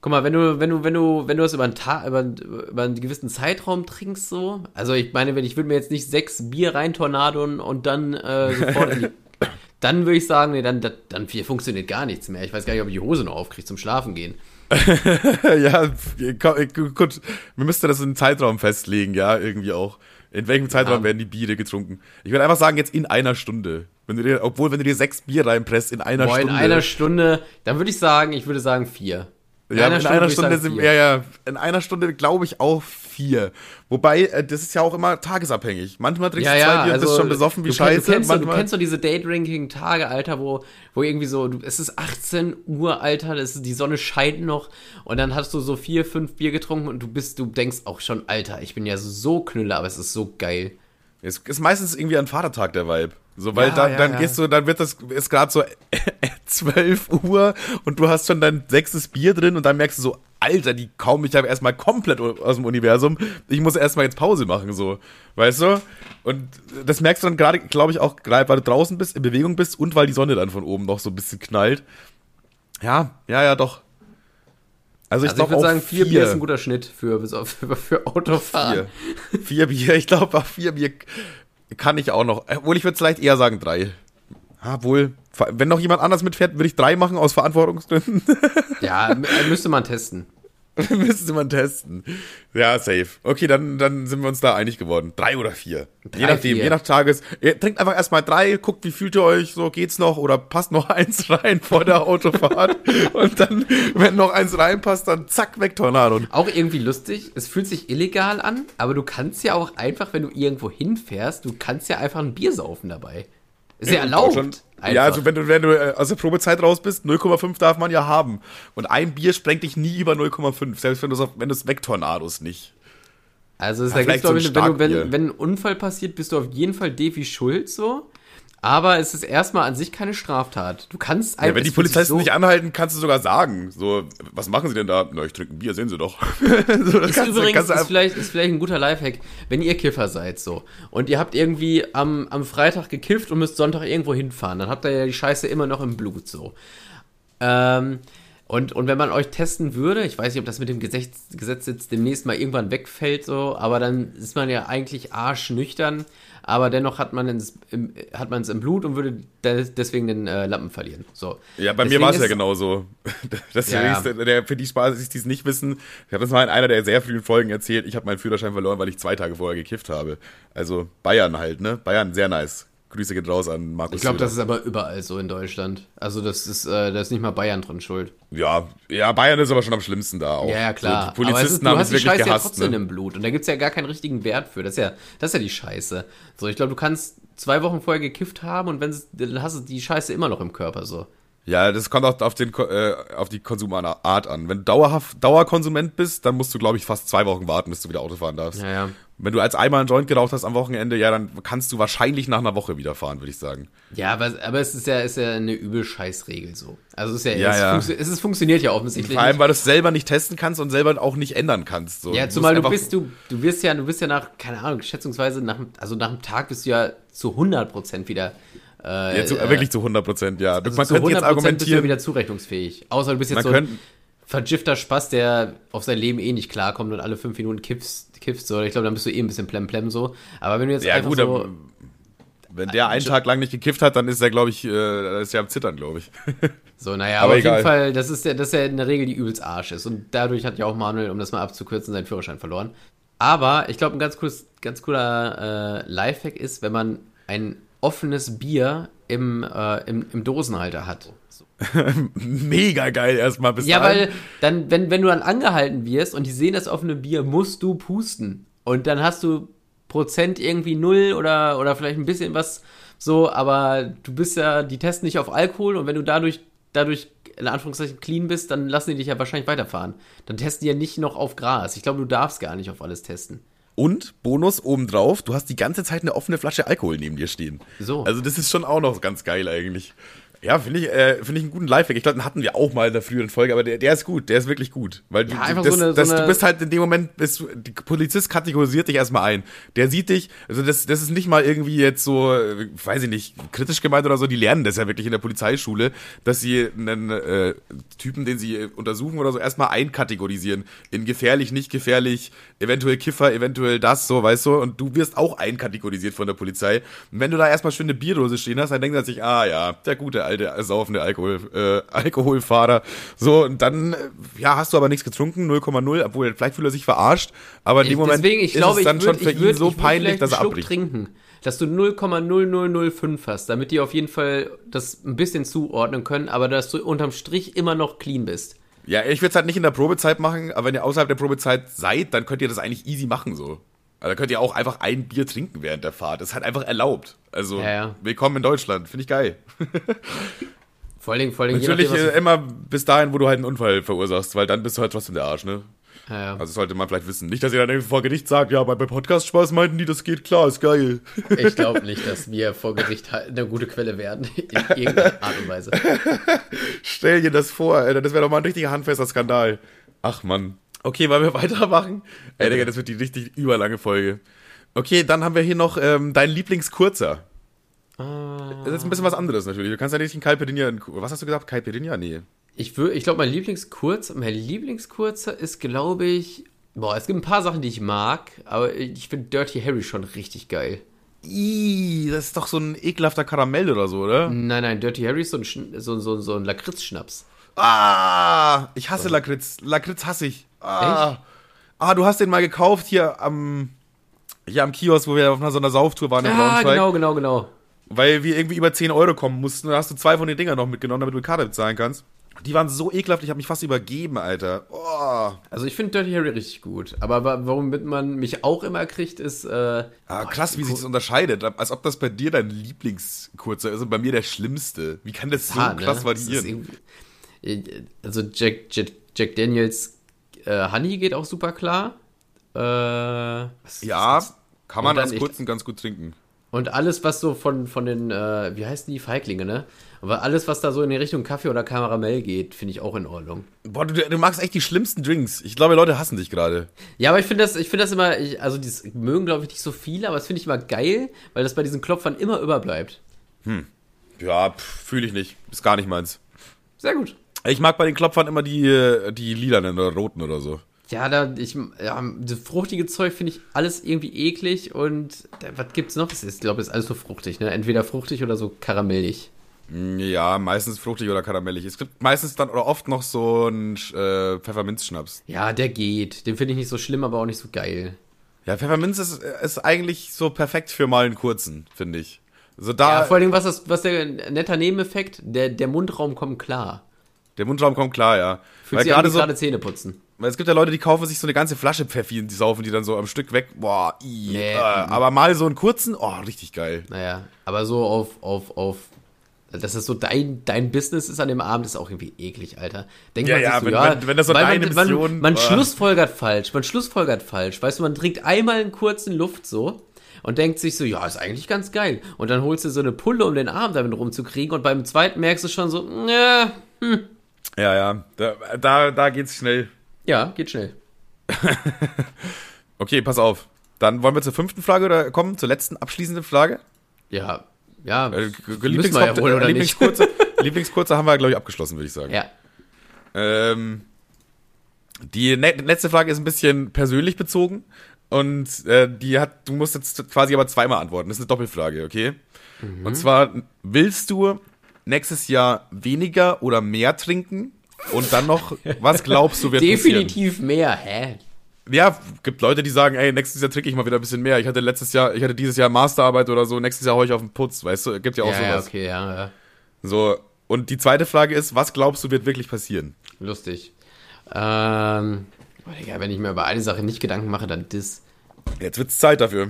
Guck mal, wenn du, wenn du, wenn du, wenn du das über einen Tag, über, über einen gewissen Zeitraum trinkst, so. Also ich meine, wenn ich würde mir jetzt nicht sechs Bier rein tornadoen und dann äh, sofort dann würde ich sagen, nee, dann, dann hier funktioniert gar nichts mehr. Ich weiß gar nicht, ob ich die Hose noch aufkriege zum Schlafen gehen. ja, gut, wir müssten das in einen Zeitraum festlegen, ja, irgendwie auch. In welchem Zeitraum ja. werden die Biere getrunken? Ich würde einfach sagen, jetzt in einer Stunde. Wenn du dir, obwohl, wenn du dir sechs Bier reinpresst in einer Boah, Stunde. In einer Stunde, dann würde ich sagen, ich würde sagen vier. In ja, einer in Stunde einer Stunde sind ja, ja, in einer Stunde glaube ich auch vier. Wobei, äh, das ist ja auch immer tagesabhängig. Manchmal trinkst du ja, zwei Bier also, und bist schon besoffen wie du Scheiße. Du kennst, du, du kennst so diese Date-Ranking-Tage, Alter, wo, wo irgendwie so, du, es ist 18 Uhr, Alter, das ist, die Sonne scheint noch und dann hast du so vier, fünf Bier getrunken und du bist, du denkst auch schon, Alter, ich bin ja so knülle, aber es ist so geil. Es ist meistens irgendwie ein Vatertag der Vibe. So, weil ja, dann, ja, dann ja. gehst du, dann wird das, ist gerade so 12 Uhr und du hast schon dein sechstes Bier drin und dann merkst du so, Alter, die kaum mich aber erstmal komplett aus dem Universum. Ich muss erstmal jetzt Pause machen, so. Weißt du? Und das merkst du dann gerade, glaube ich, auch gerade, weil du draußen bist, in Bewegung bist und weil die Sonne dann von oben noch so ein bisschen knallt. Ja, ja, ja, doch. Also ich, also ich würde sagen, vier, Bier ist ein guter Schnitt für, für, für Autofahren. Vier, vier Bier, ich glaube, vier Bier kann ich auch noch. Obwohl, ich würde vielleicht eher sagen drei. Ah, wohl. Wenn noch jemand anders mitfährt, würde ich drei machen aus Verantwortungsgründen. ja, müsste man testen. Müsste man testen. Ja, safe. Okay, dann, dann sind wir uns da einig geworden. Drei oder vier. Drei, je nachdem, vier. je nach Tages. Ihr trinkt einfach erstmal drei, guckt, wie fühlt ihr euch, so geht's noch oder passt noch eins rein vor der Autofahrt. und dann, wenn noch eins reinpasst, dann zack, weg Tornado. Auch irgendwie lustig. Es fühlt sich illegal an, aber du kannst ja auch einfach, wenn du irgendwo hinfährst, du kannst ja einfach ein Bier saufen dabei. Ist ja erlaubt. Ja, also wenn du, wenn du äh, aus der Probezeit raus bist, 0,5 darf man ja haben. Und ein Bier sprengt dich nie über 0,5, selbst wenn du es wenn Vektornados nicht. Also es ja, da gibt's, glaube ich, wenn, du, wenn, wenn ein Unfall passiert, bist du auf jeden Fall Defi schuld so. Aber es ist erstmal an sich keine Straftat. Du kannst einfach. Ja, wenn die Polizisten so nicht anhalten, kannst du sogar sagen, so, was machen sie denn da? Na, ich trinke ein Bier, sehen sie doch. so, das ist kannst, übrigens, kannst ist, vielleicht, ist vielleicht ein guter Lifehack, wenn ihr Kiffer seid, so, und ihr habt irgendwie am, am Freitag gekifft und müsst Sonntag irgendwo hinfahren, dann habt ihr ja die Scheiße immer noch im Blut, so. Ähm, und, und wenn man euch testen würde, ich weiß nicht, ob das mit dem Gesetz, Gesetz jetzt demnächst mal irgendwann wegfällt, so, aber dann ist man ja eigentlich arschnüchtern aber dennoch hat man es im, hat man es im Blut und würde deswegen den äh, Lappen verlieren. So. Ja, bei deswegen mir war es ja genauso. Das ja, ja. Der, für die Spaß, die es nicht wissen, ich habe das mal in einer der sehr frühen Folgen erzählt, ich habe meinen Führerschein verloren, weil ich zwei Tage vorher gekifft habe. Also Bayern halt, ne? Bayern, sehr nice. Grüße geht raus an Markus. Ich glaube, das ist aber überall so in Deutschland. Also das ist, äh, da ist nicht mal Bayern drin schuld. Ja, ja, Bayern ist aber schon am schlimmsten da auch. Ja, ja klar. So, die Polizisten aber es ist, du haben hast die Scheiße gehasst, ja trotzdem ne? im Blut und da gibt es ja gar keinen richtigen Wert für. Das ist ja, das ist ja die Scheiße. So, ich glaube, du kannst zwei Wochen vorher gekifft haben und wenn dann hast du die Scheiße immer noch im Körper so. Ja, das kommt auch auf, den, äh, auf die Konsumart an. Wenn du dauerhaft Dauerkonsument bist, dann musst du, glaube ich, fast zwei Wochen warten, bis du wieder Auto fahren darfst. Ja, ja. Wenn du als einmal einen Joint geraucht hast am Wochenende, ja, dann kannst du wahrscheinlich nach einer Woche wieder fahren, würde ich sagen. Ja, aber, aber es ist ja, ist ja eine übel Scheißregel so. Also es ist ja, ja, es, ja. Funktio es ist, funktioniert ja offensichtlich. Vor allem, weil du es selber nicht testen kannst und selber auch nicht ändern kannst. So. Ja, zumal du bist, du, du wirst ja, du bist ja nach, keine Ahnung, schätzungsweise nach, also nach einem Tag bist du ja zu 100 Prozent wieder äh, ja, zu, äh, wirklich zu 100 Prozent, ja. Also man könnte jetzt argumentieren. bist du wieder zurechnungsfähig. Außer du bist jetzt so ein vergifter Spaß, der auf sein Leben eh nicht klarkommt und alle fünf Minuten kiffst, kiffst so. Ich glaube, dann bist du eh ein bisschen plemplem so. Aber wenn du jetzt ja, einfach gut, so... Wenn der einen Tag lang nicht gekifft hat, dann ist er, glaube ich, äh, ist er am Zittern, glaube ich. So, naja, aber, aber auf jeden Fall, das ist ja, das ist ja in der Regel die übelst Arsch ist. Und dadurch hat ja auch Manuel, um das mal abzukürzen, seinen Führerschein verloren. Aber ich glaube, ein ganz, cooles, ganz cooler äh, Lifehack ist, wenn man ein offenes Bier im, äh, im, im Dosenhalter hat. Mega geil erstmal bis Ja, dahin. weil dann, wenn, wenn du dann angehalten wirst und die sehen das offene Bier, musst du pusten. Und dann hast du Prozent irgendwie null oder, oder vielleicht ein bisschen was so, aber du bist ja, die testen nicht auf Alkohol und wenn du dadurch, dadurch in Anführungszeichen clean bist, dann lassen die dich ja wahrscheinlich weiterfahren. Dann testen die ja nicht noch auf Gras. Ich glaube, du darfst gar nicht auf alles testen. Und Bonus obendrauf, du hast die ganze Zeit eine offene Flasche Alkohol neben dir stehen. So. Also das ist schon auch noch ganz geil eigentlich. Ja, finde ich, äh, finde ich einen guten Lifehack. Ich glaube, den hatten wir auch mal in der früheren Folge, aber der, der ist gut, der ist wirklich gut. Weil Ja, du, einfach das, so eine- so das, eine- du bist halt in dem Moment, bist du, die Polizist kategorisiert dich erstmal ein. Der sieht dich, also das, das ist nicht mal irgendwie jetzt so, äh, weiß ich nicht, kritisch gemeint oder so, die lernen das ja wirklich in der Polizeischule, dass sie einen äh, Typen, den sie untersuchen oder so, erstmal einkategorisieren. In gefährlich, nicht gefährlich, eventuell Kiffer, eventuell das, so, weißt du, und du wirst auch einkategorisiert von der Polizei. Und wenn du da erstmal schön eine Bierdose stehen hast, dann denkt er sich, ah ja, der gute alte saufende Alkohol, äh, Alkoholfahrer. So, und dann, äh, ja, hast du aber nichts getrunken, 0,0, obwohl vielleicht fühlt er sich verarscht, aber in dem Moment Deswegen, ich ist glaube, es ich dann schon würde für ich ihn würd, so ich würd peinlich, dass er abbricht. trinken, dass du 0,0005 hast, damit die auf jeden Fall das ein bisschen zuordnen können, aber dass du unterm Strich immer noch clean bist. Ja, ich würde es halt nicht in der Probezeit machen, aber wenn ihr außerhalb der Probezeit seid, dann könnt ihr das eigentlich easy machen so. Also da könnt ihr auch einfach ein Bier trinken während der Fahrt. Das ist halt einfach erlaubt. Also, Ja, ja. willkommen in Deutschland. Finde ich geil. Vor allen Dingen, vor allen Dingen, Natürlich nachdem, äh, immer bis dahin, wo du halt einen Unfall verursachst, weil dann bist du halt trotzdem der Arsch, ne? ja, ja. Also sollte man vielleicht wissen. Nicht, dass ihr dann vor Gericht sagt, ja, bei, bei Podcast Spaß meinten die, das geht klar, ist geil. Ich glaube nicht, dass wir vor Gericht halt eine gute Quelle werden, in irgendeiner Art und Weise. Stell dir das vor, Alter, das wäre doch mal ein richtiger handfester Skandal. Ach Mann. Okay, wollen wir weitermachen? Ey, Digga, das wird die richtig überlange Folge. Okay, dann haben wir hier noch ähm, deinen Lieblingskurzer. Das ist ein bisschen was anderes natürlich. Du kannst ja nicht in Caipirinha, was hast du gesagt? Caipirinha? Nee. Ich, wür- ich glaube, mein Lieblingskurz, mein Lieblingskurzer ist, glaube ich, boah, es gibt ein paar Sachen, die ich mag, aber ich finde Dirty Harry schon richtig geil. Ih, das ist doch so ein ekelhafter Karamell oder so, oder? Nein, nein, Dirty Harry ist so ein, so, so, so ein Lakritz-Schnaps. Ah, ich hasse Lakritz. Lakritz hasse ich. Ah. Ah, du hast den mal gekauft hier am, hier am Kiosk, wo wir auf einer so einer Sauftour waren in Ja, Braunschweig. genau, genau, genau. Weil wir irgendwie über 10 Euro kommen mussten. Da hast du zwei von den Dingern noch mitgenommen, damit du mit Karte bezahlen kannst. Die waren so ekelhaft, ich habe mich fast übergeben, Alter. Oh. Also ich finde Dirty Harry richtig gut. Aber wa- womit man mich auch immer kriegt, ist. Äh, Ah, krass, wie sich das unterscheidet. Als ob das bei dir dein Lieblingskurzer ist und bei mir der schlimmste. Wie kann das so ne? krass ist variieren? äh, Also Jack, Jack, Jack Daniels äh, Honey geht auch super klar. Äh, Ja, kann man als kurzen ganz gut trinken. Und alles, was so von, von den, äh, wie heißen die, Feiglinge, ne? Aber alles, was da so in die Richtung Kaffee oder Karamell geht, finde ich auch in Ordnung. Boah, du, du magst echt die schlimmsten Drinks. Ich glaube, Leute hassen dich gerade. Ja, aber ich finde das, ich finde das immer, ich, also das mögen, glaube ich, nicht so viele, aber das finde ich immer geil, weil das bei diesen Klopfern immer überbleibt. Ja, fühle ich nicht. Ist gar nicht meins. Sehr gut. Ich mag bei den Klopfern immer die, äh, die lilanen oder roten oder so. Ja, da, ich, ja, das fruchtige Zeug finde ich alles irgendwie eklig und da, was gibt's noch? Ich glaube, ist alles so fruchtig, ne? Entweder fruchtig oder so karamellig. Ja, meistens fruchtig oder karamellig. Es gibt meistens dann oder oft noch so einen äh, Pfefferminzschnaps. Ja, der geht. Den finde ich nicht so schlimm, aber auch nicht so geil. Ja, Pfefferminz ist, ist eigentlich so perfekt für mal einen kurzen, finde ich. So da, Ja, vor allem, was, das, was der netter Nebeneffekt, der, der Mundraum kommt klar. Der Mundraum kommt klar, ja. Fühlt Weil gerade so, gerade Zähne putzen. weil es gibt ja Leute, die kaufen sich so eine ganze Flasche Pfeffi und die saufen die dann so am Stück weg. Boah, i, Nee, äh, aber mal so einen kurzen, oh, richtig geil. Naja, aber so auf, auf, auf, dass das so dein, dein Business ist an dem Abend, ist auch irgendwie eklig, Alter. Denkt Ja, man ja, sich so, wenn- ja, wenn- wenn das so deine man, Mission- Man, man boah. schlussfolgert falsch, man schlussfolgert falsch. Weißt du, man trinkt einmal einen kurzen Luft so und denkt sich so, ja, ist eigentlich ganz geil. Und dann holst du so eine Pulle, um den Arm damit rumzukriegen und beim zweiten merkst du schon so, ja, Ja, ja, da, da, da geht's schnell. ja, geht schnell. Okay, pass auf. Dann wollen wir zur fünften Frage oder kommen, zur letzten abschließenden Frage. Ja, ja, Äh, ja? Lieblingskurze, Lieblingskurze haben wir, glaube ich, abgeschlossen, würde ich sagen. Ja, Ähm, die ne letzte Frage ist ein bisschen persönlich bezogen und äh, die hat, du musst jetzt quasi aber zweimal antworten. Das ist eine Doppelfrage, okay? Mhm. Und zwar, willst du nächstes Jahr weniger oder mehr trinken? Und dann noch, was glaubst du wird passieren? definitiv mehr, hä? Ja, gibt Leute, die sagen, ey, nächstes Jahr trinke ich mal wieder ein bisschen mehr. Ich hatte letztes Jahr, ich hatte dieses Jahr Masterarbeit oder so, nächstes Jahr hau ich auf den Putz, weißt du? Gibt ja auch Ja, ja, sowas. okay, ja, ja. So, und die zweite Frage ist, was glaubst du wird wirklich passieren? Lustig. Ähm, Digga, wenn ich mir über eine Sache nicht Gedanken mache, dann das. Jetzt wird's Zeit dafür.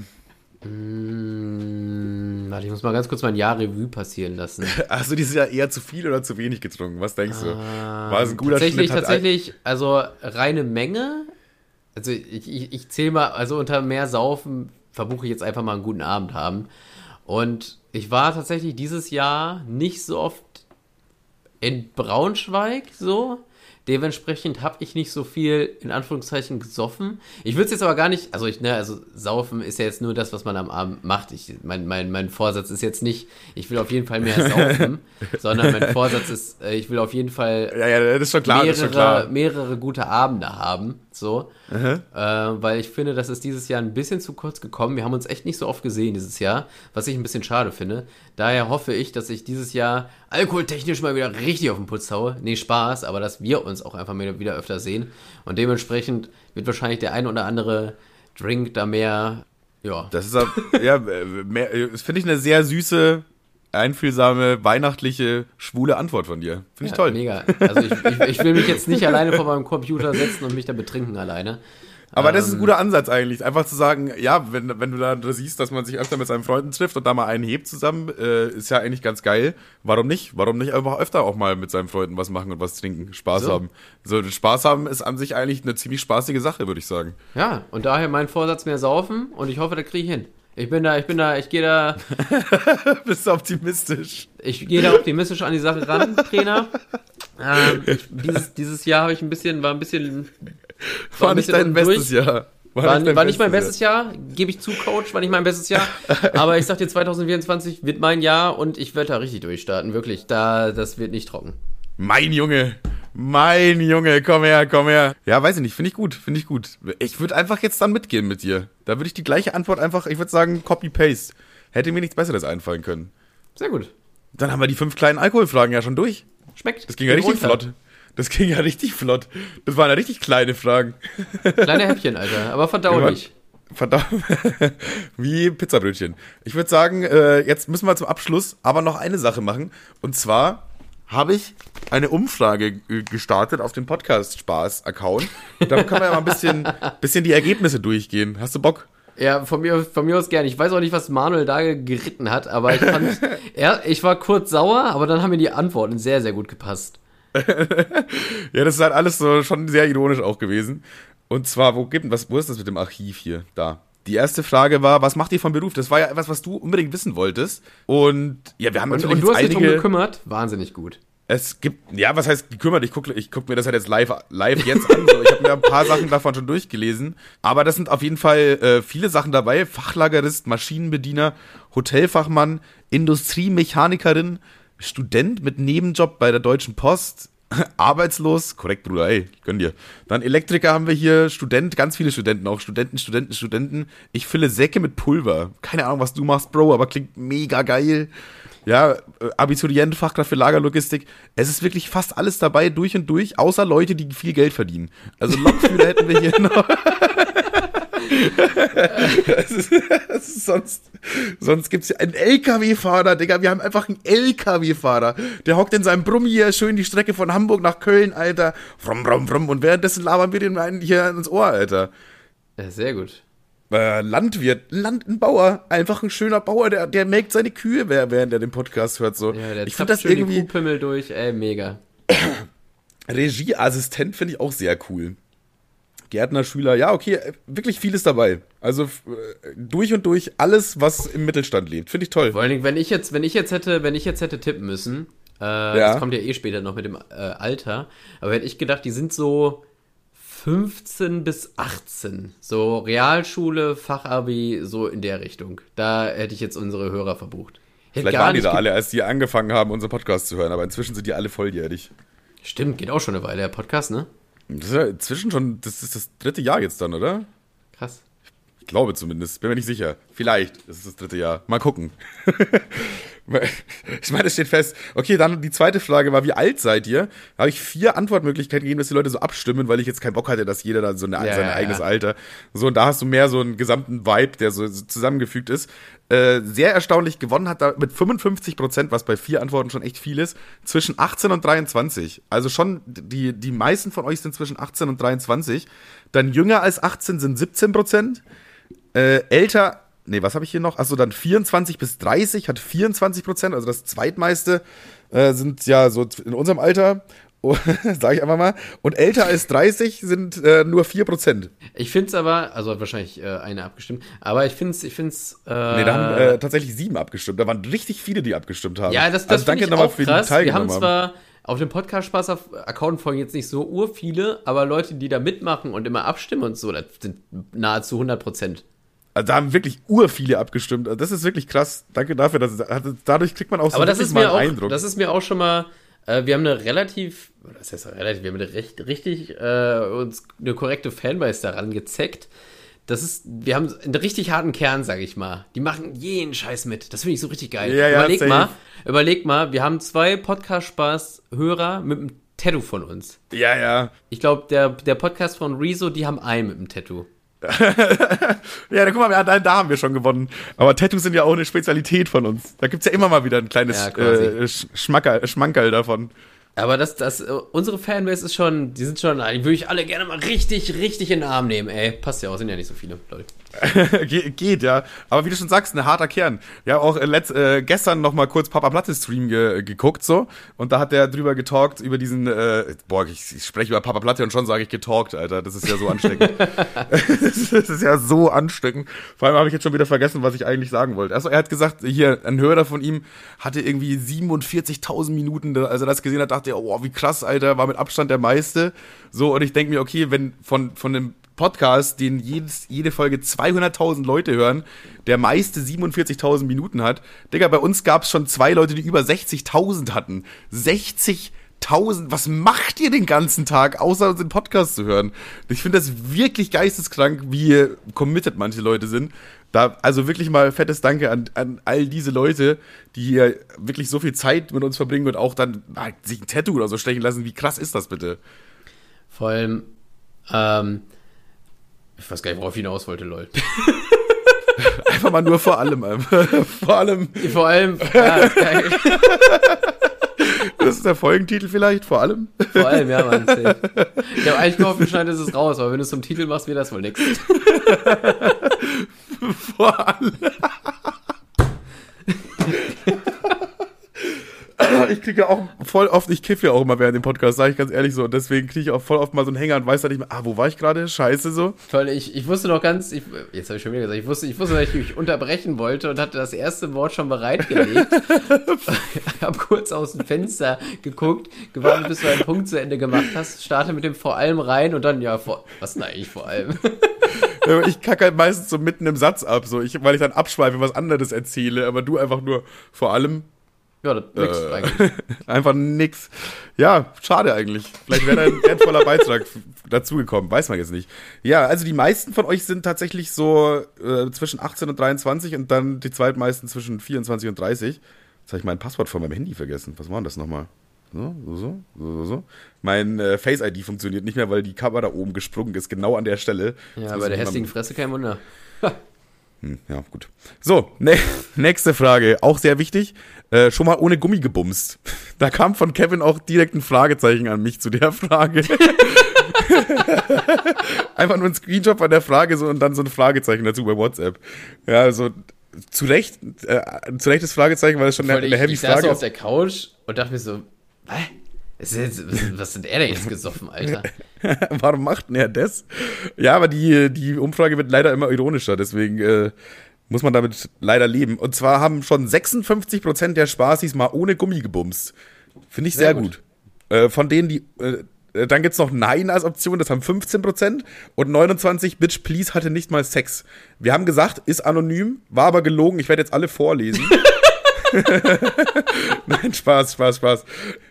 Hm, warte, ich muss mal ganz kurz mein Jahr Revue passieren lassen. Hast du dieses Jahr eher zu viel oder zu wenig getrunken? Was denkst du? War es ein guter tatsächlich, Schnitt? Tatsächlich, also reine Menge. Also ich, ich, ich zähle mal, also unter mehr Saufen verbuche ich jetzt einfach mal einen guten Abend haben. Und ich war tatsächlich dieses Jahr nicht so oft in Braunschweig so. Dementsprechend habe ich nicht so viel in Anführungszeichen gesoffen. Ich würde es jetzt aber gar nicht, also ich, ne, also saufen ist ja jetzt nur das, was man am Abend macht. Ich, mein, mein, mein Vorsatz ist jetzt nicht, ich will auf jeden Fall mehr saufen, sondern mein Vorsatz ist, äh, ich will auf jeden Fall ja, ja, klar, mehrere gute Abende haben. So. Äh, weil ich finde, das ist dieses Jahr ein bisschen zu kurz gekommen. Wir haben uns echt nicht so oft gesehen dieses Jahr, was ich ein bisschen schade finde. Daher hoffe ich, dass ich dieses Jahr alkoholtechnisch mal wieder richtig auf den Putz haue. Nee, Spaß, aber dass wir uns auch einfach wieder öfter sehen. Und dementsprechend wird wahrscheinlich der ein oder andere Drink da mehr. Ja. Das ist ja, mehr, das finde ich eine sehr süße einfühlsame, weihnachtliche, schwule Antwort von dir. Finde ich ja, toll. Mega. Also ich, ich, ich, will mich jetzt nicht alleine vor meinem Computer setzen und mich da betrinken alleine. Aber das ist ein ähm, guter Ansatz eigentlich. Einfach zu sagen, ja, wenn, wenn du da siehst, dass man sich öfter mit seinen Freunden trifft und da mal einen hebt zusammen, äh, ist ja eigentlich ganz geil. Warum nicht? Warum nicht einfach öfter auch mal mit seinen Freunden was machen und was trinken, Spaß so. haben? So, Spaß haben ist an sich eigentlich eine ziemlich spaßige Sache, würde ich sagen. Ja, und daher mein Vorsatz mehr saufen und ich hoffe, da kriege ich hin. Ich bin da, ich bin da, ich gehe da. Bist du optimistisch? Ich gehe da optimistisch an die Sache ran, Trainer. Ähm, ich, dieses, dieses Jahr habe ich ein bisschen, war ein bisschen. War, war ein nicht dein bestes Jahr. War, war, nicht, war nicht mein bestes Jahr, Jahr gebe ich zu, Coach, war nicht mein bestes Jahr. Aber ich sag dir, 2024 wird mein Jahr und ich werde da richtig durchstarten, wirklich. Da, das wird nicht trocken. Mein Junge. Mein Junge, komm her, komm her. Ja, weiß ich nicht, finde ich gut, finde ich gut. Ich würde einfach jetzt dann mitgehen mit dir. Da würde ich die gleiche Antwort einfach, ich würde sagen, Copy-Paste. Hätte mir nichts Besseres einfallen können. Sehr gut. Dann haben wir die fünf kleinen Alkoholfragen ja schon durch. Schmeckt. Das ging ja richtig runter. flott. Das ging ja richtig flott. Das waren ja richtig kleine Fragen. Kleine Häppchen, Alter, aber verdaulich. Verdammt. Wie Pizzabrötchen. Ich würde sagen, äh, jetzt müssen wir zum Abschluss aber noch eine Sache machen. Und zwar habe ich eine Umfrage gestartet auf dem Podcast Spaß Account. Da können wir ja mal ein bisschen, bisschen die Ergebnisse durchgehen. Hast du Bock? Ja, von mir, von mir aus gerne. Ich weiß auch nicht, was Manuel da geritten hat, aber ich fand, er, ich war kurz sauer, aber dann haben mir die Antworten sehr, sehr gut gepasst. ja, das ist halt alles so schon sehr ironisch auch gewesen. Und zwar, wo gibt was, wo ist das mit dem Archiv hier? Da. Die erste Frage war, was macht ihr vom Beruf? Das war ja etwas, was du unbedingt wissen wolltest. Und ja, wir haben und, natürlich und du hast einige, dich drum gekümmert. Wahnsinnig gut. Es gibt, ja, was heißt gekümmert? Ich gucke ich guck mir das halt jetzt live, live jetzt an. So. Ich habe mir ein paar Sachen davon schon durchgelesen. Aber das sind auf jeden Fall äh, viele Sachen dabei. Fachlagerist, Maschinenbediener, Hotelfachmann, Industriemechanikerin, Student mit Nebenjob bei der Deutschen Post, Arbeitslos, korrekt, Bruder, ey, gönn dir. Dann Elektriker haben wir hier, Student, ganz viele Studenten auch, Studenten, Studenten, Studenten. Ich fülle Säcke mit Pulver. Keine Ahnung, was du machst, Bro, aber klingt mega geil. Ja, äh, Abiturient, Fachkraft für Lagerlogistik. Es ist wirklich fast alles dabei, durch und durch, außer Leute, die viel Geld verdienen. Also Lokführer hätten wir hier noch. Ist, ist sonst, sonst gibt's ja einen LKW-Fahrer, Digga. Wir haben einfach einen LKW-Fahrer. Der hockt in seinem Brummi hier schön die Strecke von Hamburg nach Köln, Alter. Vrum, vrum, vrum. Und währenddessen labern wir den einen hier ins Ohr, Alter. Ja, sehr gut. Äh, Landwirt, Land, ein Bauer, einfach ein schöner Bauer, der, der melkt seine Kühe, während er den Podcast hört. So. Ja, der ich finde das irgendwie. Die Kuhpimmel durch, ey, mega. Regieassistent finde ich auch sehr cool. Gärtnerschüler, ja, okay, wirklich vieles dabei. Also äh, durch und durch alles, was im Mittelstand lebt. Finde ich toll. Vor allen Dingen, wenn ich jetzt, wenn ich jetzt hätte, wenn ich jetzt hätte tippen müssen, äh, ja. das kommt ja eh später noch mit dem äh, Alter, aber hätte ich gedacht, die sind so 15 bis 18. So Realschule, Fachabi, so in der Richtung. Da hätte ich jetzt unsere Hörer verbucht. Vielleicht waren die da alle, als die angefangen haben, unseren Podcast zu hören, aber inzwischen sind die alle volljährig. Stimmt, geht auch schon eine Weile, der Podcast, ne? Das ist ja inzwischen schon, das ist das dritte Jahr jetzt dann, oder? Krass. Ich glaube zumindest, bin mir nicht sicher. Vielleicht ist es das dritte Jahr. Mal gucken. ich meine, es steht fest. Okay, dann die zweite Frage war, wie alt seid ihr? Da habe ich vier Antwortmöglichkeiten gegeben, dass die Leute so abstimmen, weil ich jetzt keinen Bock hatte, dass jeder dann so eine, ja, sein ja, eigenes ja. Alter. So, und da hast du mehr so einen gesamten Vibe, der so, so zusammengefügt ist. Äh, sehr erstaunlich gewonnen hat da mit 55 Prozent, was bei vier Antworten schon echt viel ist, zwischen 18 und 23. Also schon, die, die meisten von euch sind zwischen 18 und 23. Dann jünger als 18 sind 17 Prozent. Äh, älter nee, was habe ich hier noch? Achso, dann 24 bis 30 hat 24 Prozent, also das zweitmeiste äh, sind ja so in unserem Alter. sage ich einfach mal. Und älter als 30 sind äh, nur 4%. Ich finde es aber, also hat wahrscheinlich äh, eine abgestimmt, aber ich finde es, ich finde es. Äh, nee, da haben äh, tatsächlich sieben abgestimmt. Da waren richtig viele, die abgestimmt haben. Ja, das, das also danke nochmal für die Teilnahme. Wir haben zwar auf dem Podcast-Spaß-Account folgen jetzt nicht so ur viele, aber Leute, die da mitmachen und immer abstimmen und so, das sind nahezu 100 Prozent. Also da haben wirklich ur viele abgestimmt. Also das ist wirklich krass. Danke dafür. Dass, dadurch kriegt man auch so aber das ist mir auch, Eindruck. Das ist mir auch schon mal. Äh, wir haben eine relativ, das heißt relativ, wir haben eine recht, richtig äh, uns eine korrekte Fanbase daran gezeckt. Das ist, wir haben einen richtig harten Kern, sag ich mal. Die machen jeden Scheiß mit. Das finde ich so richtig geil. Ja, ja, überleg safe. mal, überleg mal, wir haben zwei Podcast-Spaß-Hörer mit einem Tattoo von uns. Ja, ja. Ich glaube, der, der Podcast von Rezo, die haben einen mit einem Tattoo. ja, guck mal, ja, da, da, haben wir schon gewonnen. Aber Tattoos sind ja auch eine Spezialität von uns. Da gibt es ja immer mal wieder ein kleines ja, äh, Schmankerl, Schmankerl davon. Aber das, das, unsere Fanbase ist schon, die sind schon, die würde ich alle gerne mal richtig, richtig in den Arm nehmen, ey. Passt ja auch, sind ja nicht so viele, Leute. Ge geht, ja. Aber wie du schon sagst, ein harter Kern. Ja, auch äh, letzt, äh, gestern noch mal kurz Papa Platte Stream ge geguckt, so. Und da hat der drüber getalkt, über diesen, äh, boah, ich, ich spreche über Papa Platte und schon sage ich getalkt, Alter. Das ist ja so ansteckend. das ist ja so ansteckend. Vor allem habe ich jetzt schon wieder vergessen, was ich eigentlich sagen wollte. Also, er hat gesagt, hier, ein Hörer von ihm hatte irgendwie 47.000 Minuten, als er das gesehen hat, dachte er, oh, wie krass, Alter, war mit Abstand der meiste. So, und ich denke mir, okay, wenn von, von dem Podcast, den jedes, jede Folge 200.000 Leute hören, der meiste 47.000 Minuten hat. Digga, bei uns gab es schon zwei Leute, die über 60.000 hatten. 60.000, was macht ihr den ganzen Tag, außer unseren Podcast zu hören? Ich finde das wirklich geisteskrank, wie committed manche Leute sind. Da, also wirklich mal fettes Danke an, an all diese Leute, die hier wirklich so viel Zeit mit uns verbringen und auch dann ah, sich ein Tattoo oder so stechen lassen. Wie krass ist das bitte? Vor allem, ähm, ich weiß gar nicht, worauf ich hinaus wollte, lol. Einfach mal nur vor allem. vor allem. Vor allem, ja, geil. Das ist der Folgentitel vielleicht, vor allem. Vor allem, ja, Mann. Safe. Ich habe eigentlich gehofft, du schneidest es raus, aber wenn du es zum Titel machst, wird das wohl nix. vor allem. ich kriege ja auch voll oft, ich kiffe ja auch immer während dem Podcast, sage ich ganz ehrlich so. Und deswegen kriege ich auch voll oft mal so einen Hänger und weiß dann nicht mehr, ah, wo war ich gerade? Scheiße so. Toll, ich, ich wusste noch ganz, ich, jetzt habe ich schon wieder gesagt, ich wusste, ich wusste, dass ich mich unterbrechen wollte und hatte das erste Wort schon bereitgelegt. ich habe kurz aus dem Fenster geguckt, gewartet, bis du einen Punkt zu Ende gemacht hast, starte mit dem vor allem rein und dann, ja, vor, was denn eigentlich vor allem? ich kacke halt meistens so mitten im Satz ab, so ich, weil ich dann abschweife, was anderes erzähle, aber du einfach nur vor allem ja, das nix äh, eigentlich. Einfach nix. Ja, schade eigentlich. Vielleicht wäre ein wertvoller Beitrag dazugekommen, weiß man jetzt nicht. Ja, also die meisten von euch sind tatsächlich so äh, zwischen 18 und 23 und dann die zweitmeisten zwischen 24 und 30. Jetzt habe ich mein Passwort von meinem Handy vergessen. Was war denn das nochmal? So, so, so, so, so. Mein äh, Face-ID funktioniert nicht mehr, weil die Kamera da oben gesprungen ist, genau an der Stelle. Ja, bei der hässlichen Fresse kein Wunder. Hm, ja, gut. So, ne, nächste Frage, auch sehr wichtig. Äh, schon mal ohne Gummi gebumst. Da kam von Kevin auch direkt ein Fragezeichen an mich zu der Frage. Einfach nur ein Screenshot von der Frage so und dann so ein Fragezeichen dazu bei WhatsApp. Ja, also zu Recht, äh, zu Recht das Fragezeichen, weil es schon eine, eine heavy ich Frage saß so auf der Couch und dachte mir so, Hä? Was sind er denn jetzt gesoffen, Alter? Warum macht denn er das? Ja, aber die, die Umfrage wird leider immer ironischer, deswegen äh, muss man damit leider leben. Und zwar haben schon 56% der Spaßis mal ohne Gummi gebumst. Finde ich sehr, sehr gut. gut. Äh, von denen, die. Äh, dann gibt's noch Nein als Option, das haben 15% und 29 Bitch Please hatte nicht mal Sex. Wir haben gesagt, ist anonym, war aber gelogen, ich werde jetzt alle vorlesen. Nein, Spaß, Spaß, Spaß.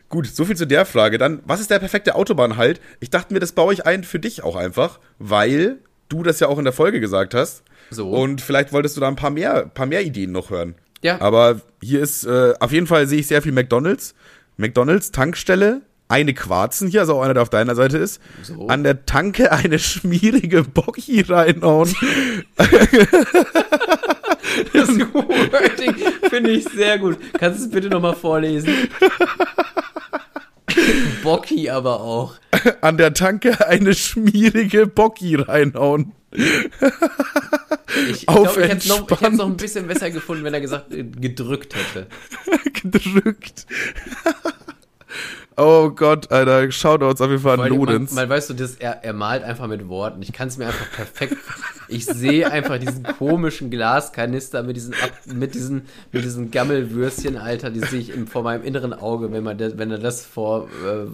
Gut, so viel zu der Frage. Dann, was ist der perfekte Autobahnhalt? Ich dachte mir, das baue ich ein für dich auch einfach, weil du das ja auch in der Folge gesagt hast. So. Und vielleicht wolltest du da ein paar mehr, paar mehr Ideen noch hören. Ja. Aber hier ist, äh, auf jeden Fall sehe ich sehr viel McDonalds. McDonalds, Tankstelle, eine Quarzen hier, also auch einer, der auf deiner Seite ist. So. An der Tanke eine schmierige Bocki reinhauen. Das Wording finde ich sehr gut. Kannst du es bitte nochmal vorlesen? Bocki aber auch. An der Tanke eine schmierige Bocki reinhauen. Ich, ich glaube, ich hätte es noch, noch, ein bisschen besser gefunden, wenn er gesagt äh, gedrückt hätte. gedrückt. Oh Gott, Alter, schaut uns auf jeden Fall an Ludens. Mal weißt du, das, er, er malt einfach mit Worten. Ich kann es mir einfach perfekt Ich sehe einfach diesen komischen Glaskanister mit diesen, mit diesen, mit diesen Gammelwürstchen, Alter, die sehe ich im, vor meinem inneren Auge, wenn man das, wenn er das vor, äh,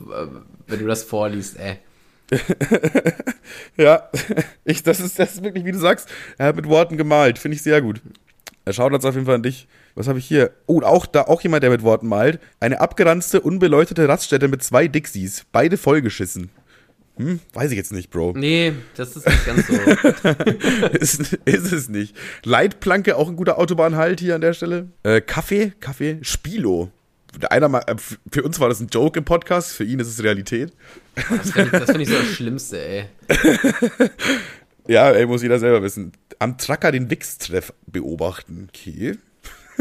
wenn du das vorliest, ey. ja, ich, das ist, das ist wirklich, wie du sagst, er hat mit Worten gemalt, finde ich sehr gut. Er schaut uns auf jeden Fall an dich. Was habe ich hier? Oh, auch da auch jemand, der mit Worten malt. Eine abgeranzte, unbeleuchtete Raststätte mit zwei Dixies, beide vollgeschissen. Hm, weiß ich jetzt nicht, Bro. Nee, das ist nicht ganz so. ist, ist, es nicht. Leitplanke, auch ein guter Autobahnhalt hier an der Stelle. Äh, Kaffee, Kaffee, Spilo. Einer mal, äh, für uns war das ein Joke im Podcast, für ihn ist es Realität. Das finde ich, find ich so das Schlimmste, ey. ja, ey, muss jeder selber wissen. Am Tracker den Wix-Treff beobachten. Okay.